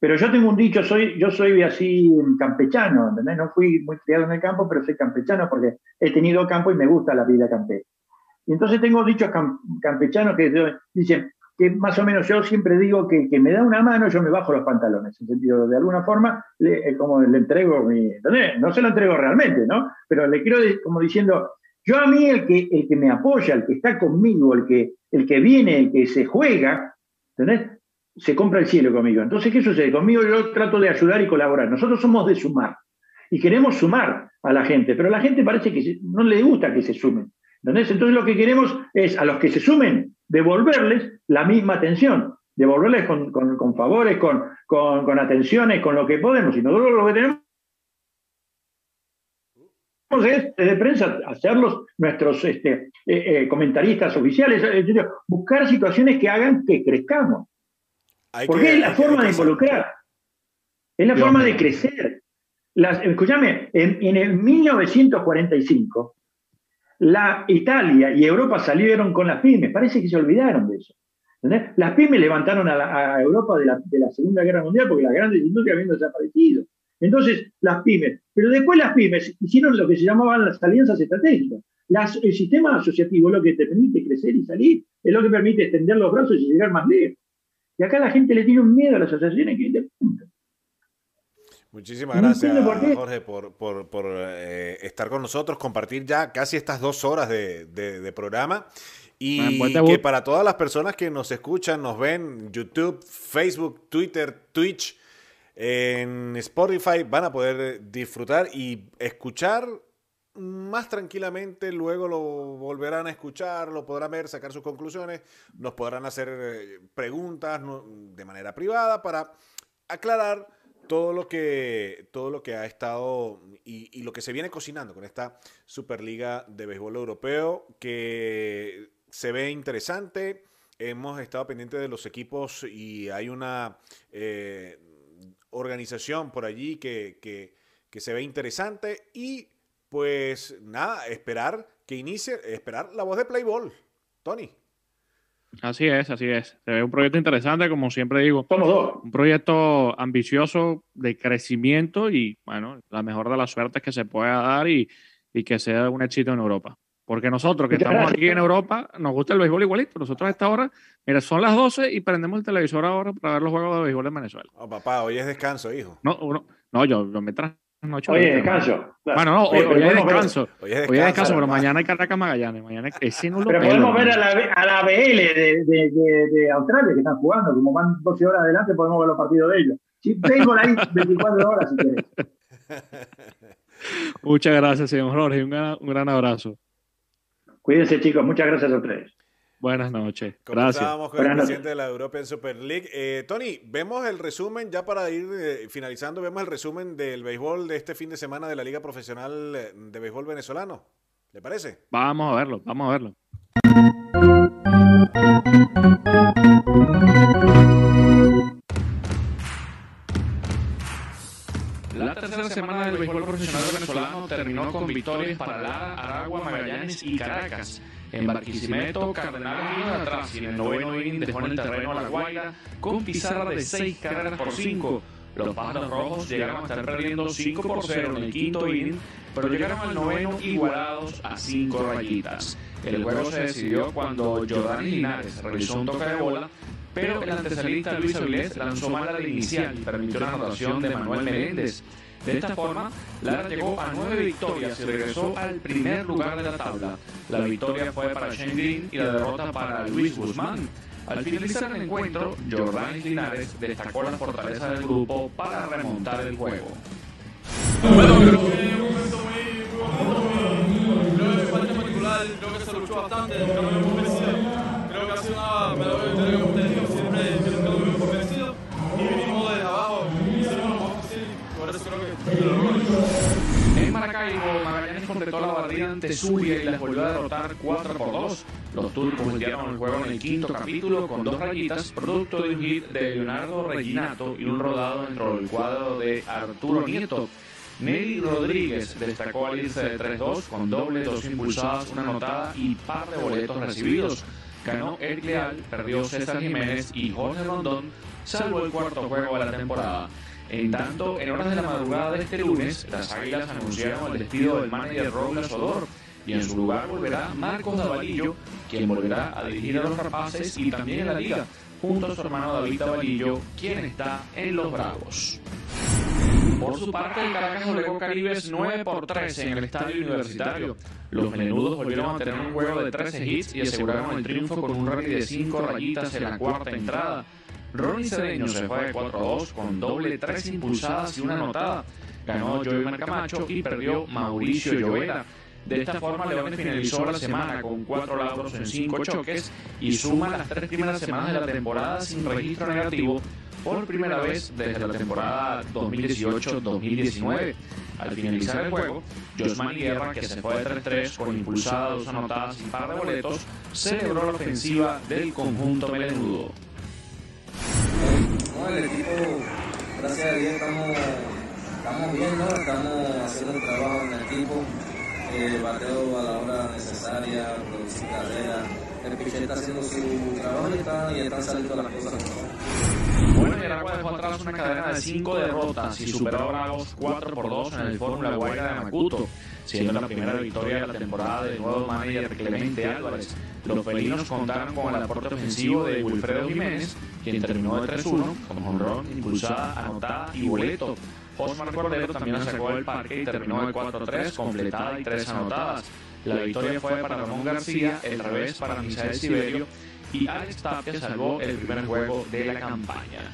Pero yo tengo un dicho, soy, yo soy así campechano, ¿entendés? No fui muy criado en el campo, pero soy campechano porque he tenido campo y me gusta la vida campestre. Y entonces tengo dichos cam- campechanos que dicen que más o menos yo siempre digo que, que me da una mano, yo me bajo los pantalones, en sentido, de alguna forma, le, eh, como le entrego mi, ¿entendés? No se lo entrego realmente, ¿no? Pero le quiero, como diciendo, yo a mí el que, el que me apoya, el que está conmigo, el que, el que viene, el que se juega, ¿entendés? Se compra el cielo conmigo. Entonces, ¿qué sucede? Conmigo yo trato de ayudar y colaborar. Nosotros somos de sumar y queremos sumar a la gente, pero a la gente parece que no le gusta que se sumen. ¿Entendés? Entonces lo que queremos es a los que se sumen devolverles la misma atención, devolverles con, con- con favores, con, atenciones, con lo que podemos. Y nosotros lo que tenemos es desde prensa hacerlos nuestros este, eh, eh, comentaristas oficiales, eh, buscar situaciones que hagan que crezcamos. Hay Porque que- es la forma de involucrar, es la Dios forma de crecer. Las, escúchame, en, en el 1945, la Italia y Europa salieron con las pymes, parece que se olvidaron de eso. Las pymes levantaron a, Europa de la, Segunda Guerra Mundial porque las grandes industrias habían desaparecido. Entonces, las pymes, pero después las pymes hicieron lo que se llamaban las alianzas estratégicas. El sistema asociativo es lo que te permite crecer y salir, es lo que permite extender los brazos y llegar más lejos. Y acá la gente le tiene un miedo a las asociaciones que. Muchísimas gracias. Jorge, por, por- por, eh, estar con nosotros, compartir ya casi estas dos horas de, de- de programa. Y Ah, que para todas las personas que nos escuchan, nos ven, YouTube, Facebook, Twitter, Twitch, en Spotify, van a poder disfrutar y escuchar más tranquilamente, luego lo volverán a escuchar, lo podrán ver, sacar sus conclusiones, nos podrán hacer eh, preguntas de manera privada para aclarar todo lo que todo lo que ha estado y, y lo que se viene cocinando con esta Superliga de Béisbol Europeo que se ve interesante. Hemos estado pendientes de los equipos y hay una eh, organización por allí que, que- se ve interesante y pues nada, esperar que inicie, esperar la voz de Playball. Tony. Así es, así es. Se ve un proyecto interesante, como siempre digo. Somos dos. Un proyecto ambicioso de crecimiento y, bueno, la mejor de las suertes que se pueda dar y, y que sea un éxito en Europa. Porque nosotros que estamos aquí en Europa nos gusta el béisbol igualito. Nosotros a esta hora, mira, son las 12 y prendemos el televisor ahora para ver los juegos de béisbol en Venezuela. Oh, papá, hoy es descanso, hijo. No, uno- no yo, yo me Oye, descanso. Bueno, no, hoy, hoy hay descanso. Hoy es descanso. Hoy hay descanso, pero mañana hay Caracas Magallanes. Mañana ese no lo Pero pelo, podemos ver a la, a la BL de, de- de- de Australia que están jugando, como van 12 horas adelante, podemos ver los partidos de ellos. Si tengo ahí (laughs) 24 horas si querés. Muchas gracias, señor Jorge. Un gran, un gran abrazo. Cuídense, chicos. Muchas gracias a ustedes. Buenas noches. Gracias. Con el noches. presidente de la European Super League. Eh, Tony, vemos el resumen, ya para ir eh, finalizando, vemos el resumen del béisbol de este fin de semana de la Liga Profesional eh, de Béisbol Venezolano. ¿Le parece? Vamos a verlo, vamos a verlo. Tercera semana del béisbol profesional venezolano terminó con victorias para Lara, Aragua, Magallanes y Caracas. En Barquisimeto, Cardenal vino de atrás y en el noveno inning dejó en el terreno a la Guaira con pizarra de 6 carreras por 5. Los pájaros rojos llegaron a estar perdiendo 5 por 0 en el quinto inning, pero llegaron al noveno igualados a 5 rayitas. El juego se decidió cuando Jordán Linares realizó un toque de bola, pero el antesalista Luis Avilés lanzó mal la inicial y permitió la anotación de Manuel Meléndez. De esta forma, Lara llegó a nueve victorias y regresó al primer lugar de la tabla. La victoria fue para Shane Green y la derrota para Luis Guzmán. Al finalizar el encuentro, Jordán Linares destacó la fortaleza del grupo para remontar el juego. Bueno, creo que La barrida ante Zulia y las volvió a derrotar 4 por 2. Los turcos volvieron el juego en el quinto capítulo con dos rayitas, producto de un hit de Leonardo Reginato y un rodado dentro del cuadro de Arturo Nieto. Nelly Rodríguez destacó al irse de 3-2 con doble, dos impulsadas, una anotada y par de boletos recibidos. Ganó Eric Leal, perdió César Jiménez y Jorge Rondón, salvo el cuarto juego de la temporada. En tanto, en horas de la madrugada de este lunes, las Águilas anunciaron el despido del manager Robles Odor y en su lugar volverá Marcos Davalillo, quien volverá a dirigir a los rapaces y también en la liga, junto a su hermano David Davalillo, quien está en los Bravos. Por su parte, el Caracas doblegó Caribes 9 por 13 en el estadio universitario. Los menudos volvieron a tener un juego de 13 hits y aseguraron el triunfo con un rally de 5 rayitas en la cuarta entrada. Ronnie Cedeño se fue de 4-2 con doble, 3 impulsadas y una anotada. Ganó Joey Marcamacho y perdió Mauricio Llovera. De esta forma, Leones finalizó la semana con 4 logros en 5 choques y suma las tres primeras semanas de la temporada sin registro negativo por primera vez desde la temporada 2018-2019. Al finalizar el juego, Josman Guerra, que se fue de 3-3 con impulsadas, dos anotadas y par de boletos, celebró la ofensiva del conjunto melenudo. No, el equipo, gracias a Dios, estamos, estamos bien, ¿no? Estamos haciendo el trabajo en el equipo, el bateo a la hora necesaria, producir carrera. El pichón está haciendo su trabajo y, está, y están saliendo las cosas bueno, y el Agua dejó atrás una cadena de 5 derrotas y superó a Bravos 4 por 2 en el Fórmula Guaira de Macuto, siendo la primera victoria de la temporada del nuevo manager Clemente Álvarez. Los felinos contaron con el aporte ofensivo de Wilfredo Jiménez, quien terminó de 3-1 con honrón, impulsada, anotada y boleto. Osmar Cordero también sacó el parque y terminó de 4-3, completada y 3 anotadas. La victoria fue para Ramón García, el revés para Misael Siberio y Alex Tapia salvó el primer juego de la campaña.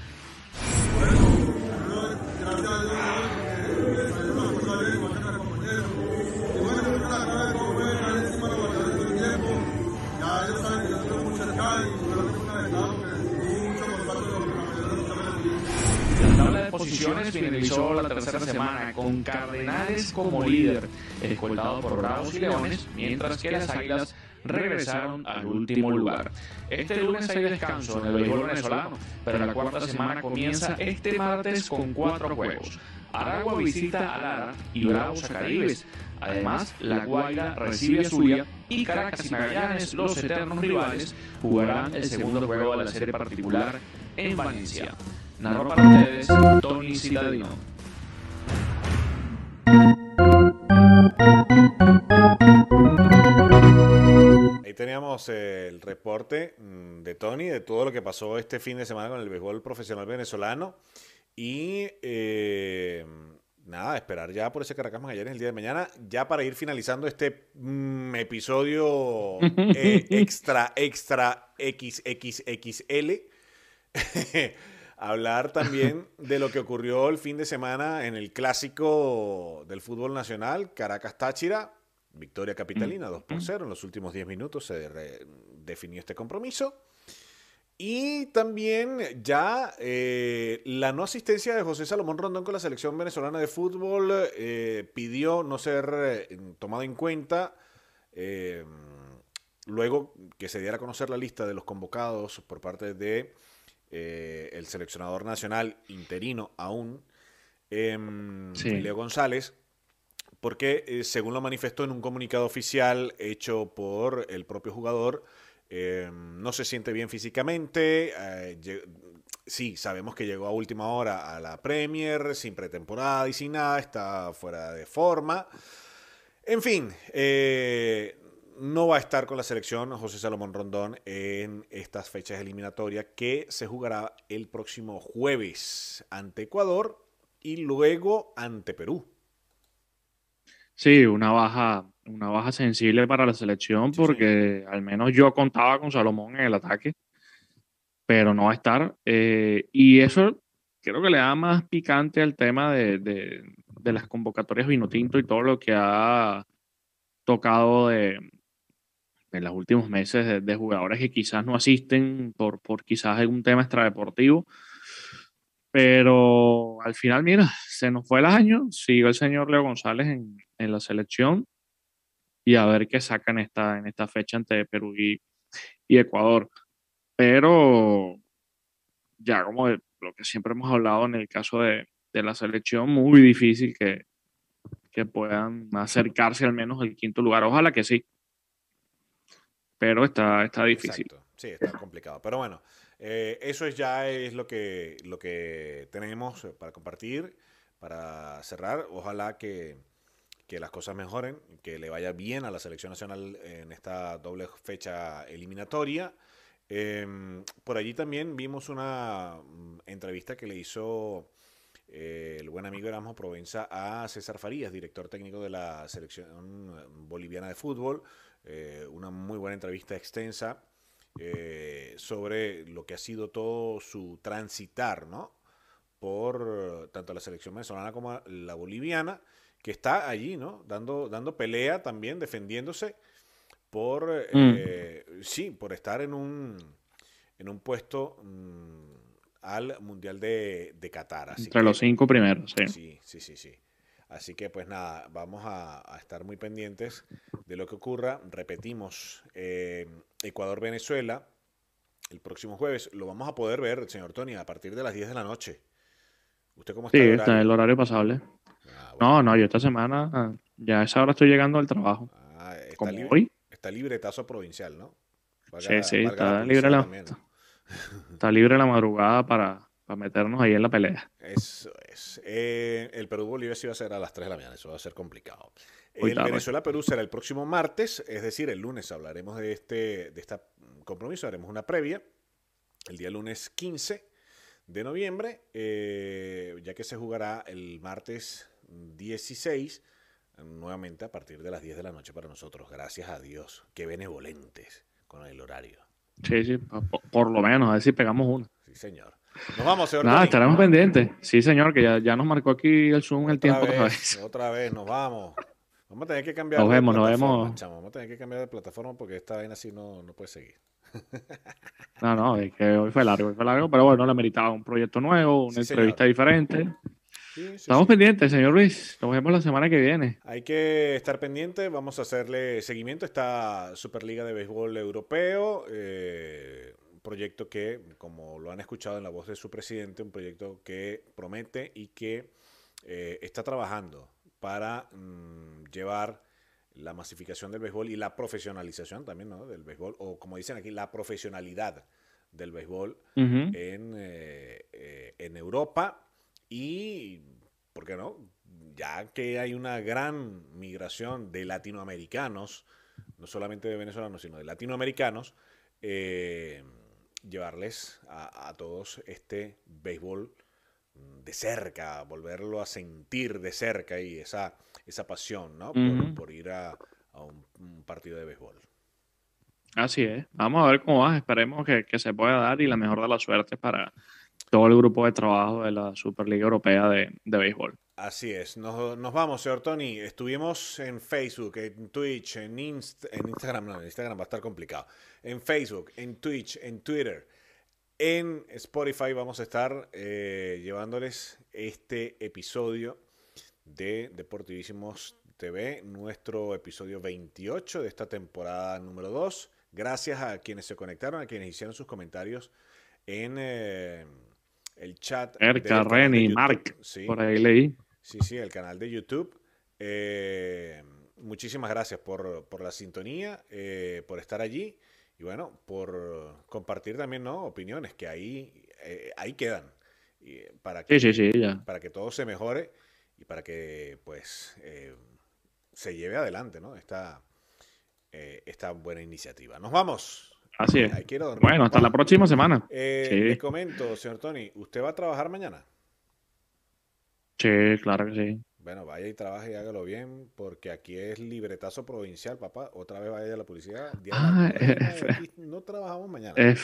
Posiciones finalizó la tercera semana con Cardenales como líder, escoltado por Bravos y Leones, mientras que las Águilas regresaron al último lugar. Este lunes hay descanso en el béisbol venezolano, pero la cuarta semana comienza este martes con cuatro juegos. Aragua visita a Lara y Bravos a Caribes. Además, La Guaira recibe a Zulia y Caracas y Magallanes, los eternos rivales, jugarán el segundo juego de la serie particular en Valencia. Narro para ustedes Tony Citadino. Ahí teníamos el reporte mm, de Tony de todo lo que pasó este fin de semana con el béisbol profesional venezolano. Y eh, nada, esperar ya por ese Caracas Magallanes el día de mañana, ya para ir finalizando este mm, episodio (laughs) eh, extra, extra XXXL. (laughs) Hablar también de lo que ocurrió el fin de semana en el clásico del fútbol nacional, Caracas Táchira, victoria capitalina 2 por 0. En los últimos 10 minutos se definió este compromiso. Y también ya eh, la no asistencia de José Salomón Rondón con la selección venezolana de fútbol eh, pidió no ser eh, tomado en cuenta luego que se diera a conocer la lista de los convocados por parte de el seleccionador nacional interino aún, em, Leo González, porque según lo manifestó en un comunicado oficial hecho por el propio jugador, eh, no se siente bien físicamente. Eh, sí, sabemos que llegó a última hora a la Premier, sin pretemporada y sin nada, está fuera de forma. En fin, eh, no va a estar con la selección José Salomón Rondón en estas fechas eliminatorias que se jugará el próximo jueves ante Ecuador y luego ante Perú. Sí, una baja, una baja sensible para la selección Sí, porque al menos yo contaba con Salomón en el ataque, pero no va a estar. Eh, y eso creo que le da más picante al tema de, de- de las convocatorias Vinotinto y todo lo que ha tocado de, en los últimos meses de, jugadores que quizás no asisten por, por quizás algún tema extradeportivo. Pero al final, mira, se nos fue el año, siguió el señor Leo González en, en la selección y a ver qué saca en esta, en esta fecha ante Perú y, Ecuador. Pero ya como lo que siempre hemos hablado en el caso de, de la selección, muy difícil que, que puedan acercarse al menos al quinto lugar. Ojalá que sí. Pero está, está difícil. Exacto. Sí, está complicado. Pero bueno, eh, eso es ya es lo que, lo que tenemos para compartir, para cerrar. Ojalá que, que las cosas mejoren, que le vaya bien a la selección nacional en esta doble fecha eliminatoria. Em, por allí también vimos una mm, entrevista que le hizo eh, el buen amigo Erasmo Provenza a César Farías, director técnico de la selección eh, boliviana de fútbol. Eh, una muy buena entrevista extensa eh, sobre lo que ha sido todo su transitar, ¿no? Por eh, tanto la selección venezolana como la boliviana, que está allí, ¿no? Dando, dando pelea también, defendiéndose por, eh, sí, por estar en un, en un puesto mm, al Mundial de, de Qatar. Así Entre que- los cinco primeros, sí. Sí, sí, sí, sí. Así que pues nada, vamos a, a estar muy pendientes de lo que ocurra. Repetimos, eh, Ecuador-Venezuela, el próximo jueves, lo vamos a poder ver, señor Tony, a partir de las 10 de la noche. ¿Usted cómo está? Sí, está en horario? el horario pasable. Ah, bueno. No, no, yo esta semana ah, ya a esa hora estoy llegando al trabajo. Ah, está, Como libre, hoy, está libretazo provincial, ¿no? Sí, sí, está libre la- también, ¿no? (laughs) está libre la madrugada para, para meternos ahí en la pelea. Eso es. Eh, el Perú-Bolivia sí va a ser a las 3 de la mañana, eso va a ser complicado. Muy El. Venezuela-Perú será el próximo martes, es decir, el lunes hablaremos de este de esta compromiso, haremos una previa, el día lunes 15 de noviembre, eh, ya que se jugará el martes 16, nuevamente a partir de las 10 de la noche para nosotros. Gracias a Dios, qué benevolentes con el horario. Sí, sí, po- po- por, lo menos, a ver si pegamos uno. Sí, señor. Nos vamos, señor. Nada, estaremos pendientes. Sí, señor, que ya, ya nos marcó aquí el Zoom el tiempo otra vez, otra vez, nos vamos. Vamos a tener que cambiar Nos de vemos, nos plataforma, vemos. chamo. Vamos a tener que cambiar de plataforma porque esta vaina así no, no puede seguir. (laughs) No, no, es que hoy fue largo, hoy fue largo, pero bueno, le meritaba un proyecto nuevo, una Sí, señor. entrevista diferente. Sí, sí, Estamos pendientes, señor Luis. Nos vemos la semana que viene. Hay que estar pendiente, vamos a hacerle seguimiento a esta Superliga de Béisbol Europeo, eh, proyecto que, como lo han escuchado en la voz de su presidente, un proyecto que promete y que eh, está trabajando para mm, llevar la masificación del béisbol y la profesionalización también ¿no? del béisbol, o como dicen aquí, la profesionalidad del béisbol Ujú. en, eh, eh, en Europa y, ¿por qué no? Ya que hay una gran migración de latinoamericanos, no solamente de venezolanos, sino de latinoamericanos, eh, llevarles a, a todos este béisbol de cerca, volverlo a sentir de cerca y esa, esa pasión, ¿no? Por, ir a, a un, un partido de béisbol. Así es. Vamos a ver cómo va. Esperemos que, que se pueda dar y la mejor de las suertes para todo el grupo de trabajo de la Superliga Europea de, de Béisbol. Así es, nos, nos vamos, señor Tony. Estuvimos en Facebook, en Twitch, en, Inst- en Instagram, no, en Instagram va a estar complicado. En Facebook, en Twitch, en Twitter, en Spotify vamos a estar eh, llevándoles este episodio de Deportivísimos TV, nuestro episodio 28 de esta temporada número 2. Gracias a quienes se conectaron, a quienes hicieron sus comentarios en eh, el chat. de Reni. Mark, Sí. por ahí leí. Sí, sí, el canal de YouTube. Eh, muchísimas gracias por, por la sintonía, eh, por estar allí y bueno, por compartir también ¿no? opiniones que ahí, eh, ahí quedan. Y, eh, para que, Sí, sí, sí, ya. para que todo se mejore y para que pues se lleve adelante ¿no? esta, esta buena iniciativa. Nos vamos. Así es. Dormir, Bueno, hasta la próxima semana. Eh, Sí. Le comento, señor Tony, ¿usted va a trabajar mañana? Sí, claro que sí. Bueno, vaya y trabaje y hágalo bien, porque aquí es libretazo provincial, papá. Otra vez vaya a la de la Ah, (laughs) aquí no trabajamos mañana. Es,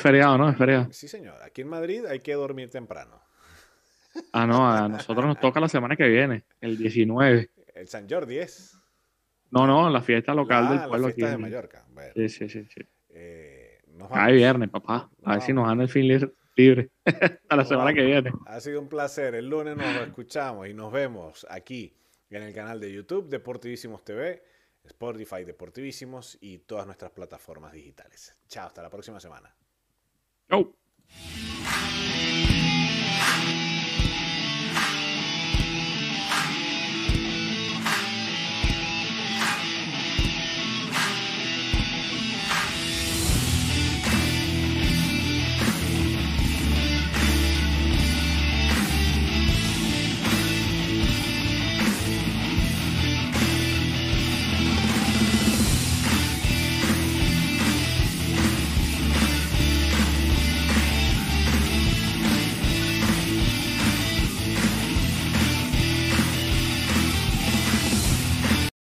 feriado, ¿no? Es feriado. Sí, señor. Aquí en Madrid hay que dormir temprano. Ah, no, a nosotros nos toca la semana que viene, el 19. El San Jordi es. No, no, la fiesta local Ah, del la pueblo aquí. fiesta de en- Mallorca. Bueno, Sí, sí, sí. sí. Eh, vamos. viernes, papá. A ver si nos dan el fin li- libre. (laughs) A la semana que viene. Ha sido un placer. El lunes nos escuchamos y nos vemos aquí en el canal de YouTube Deportivísimos TV, Spotify Deportivísimos y todas nuestras plataformas digitales. Chao, hasta la próxima semana. Chau.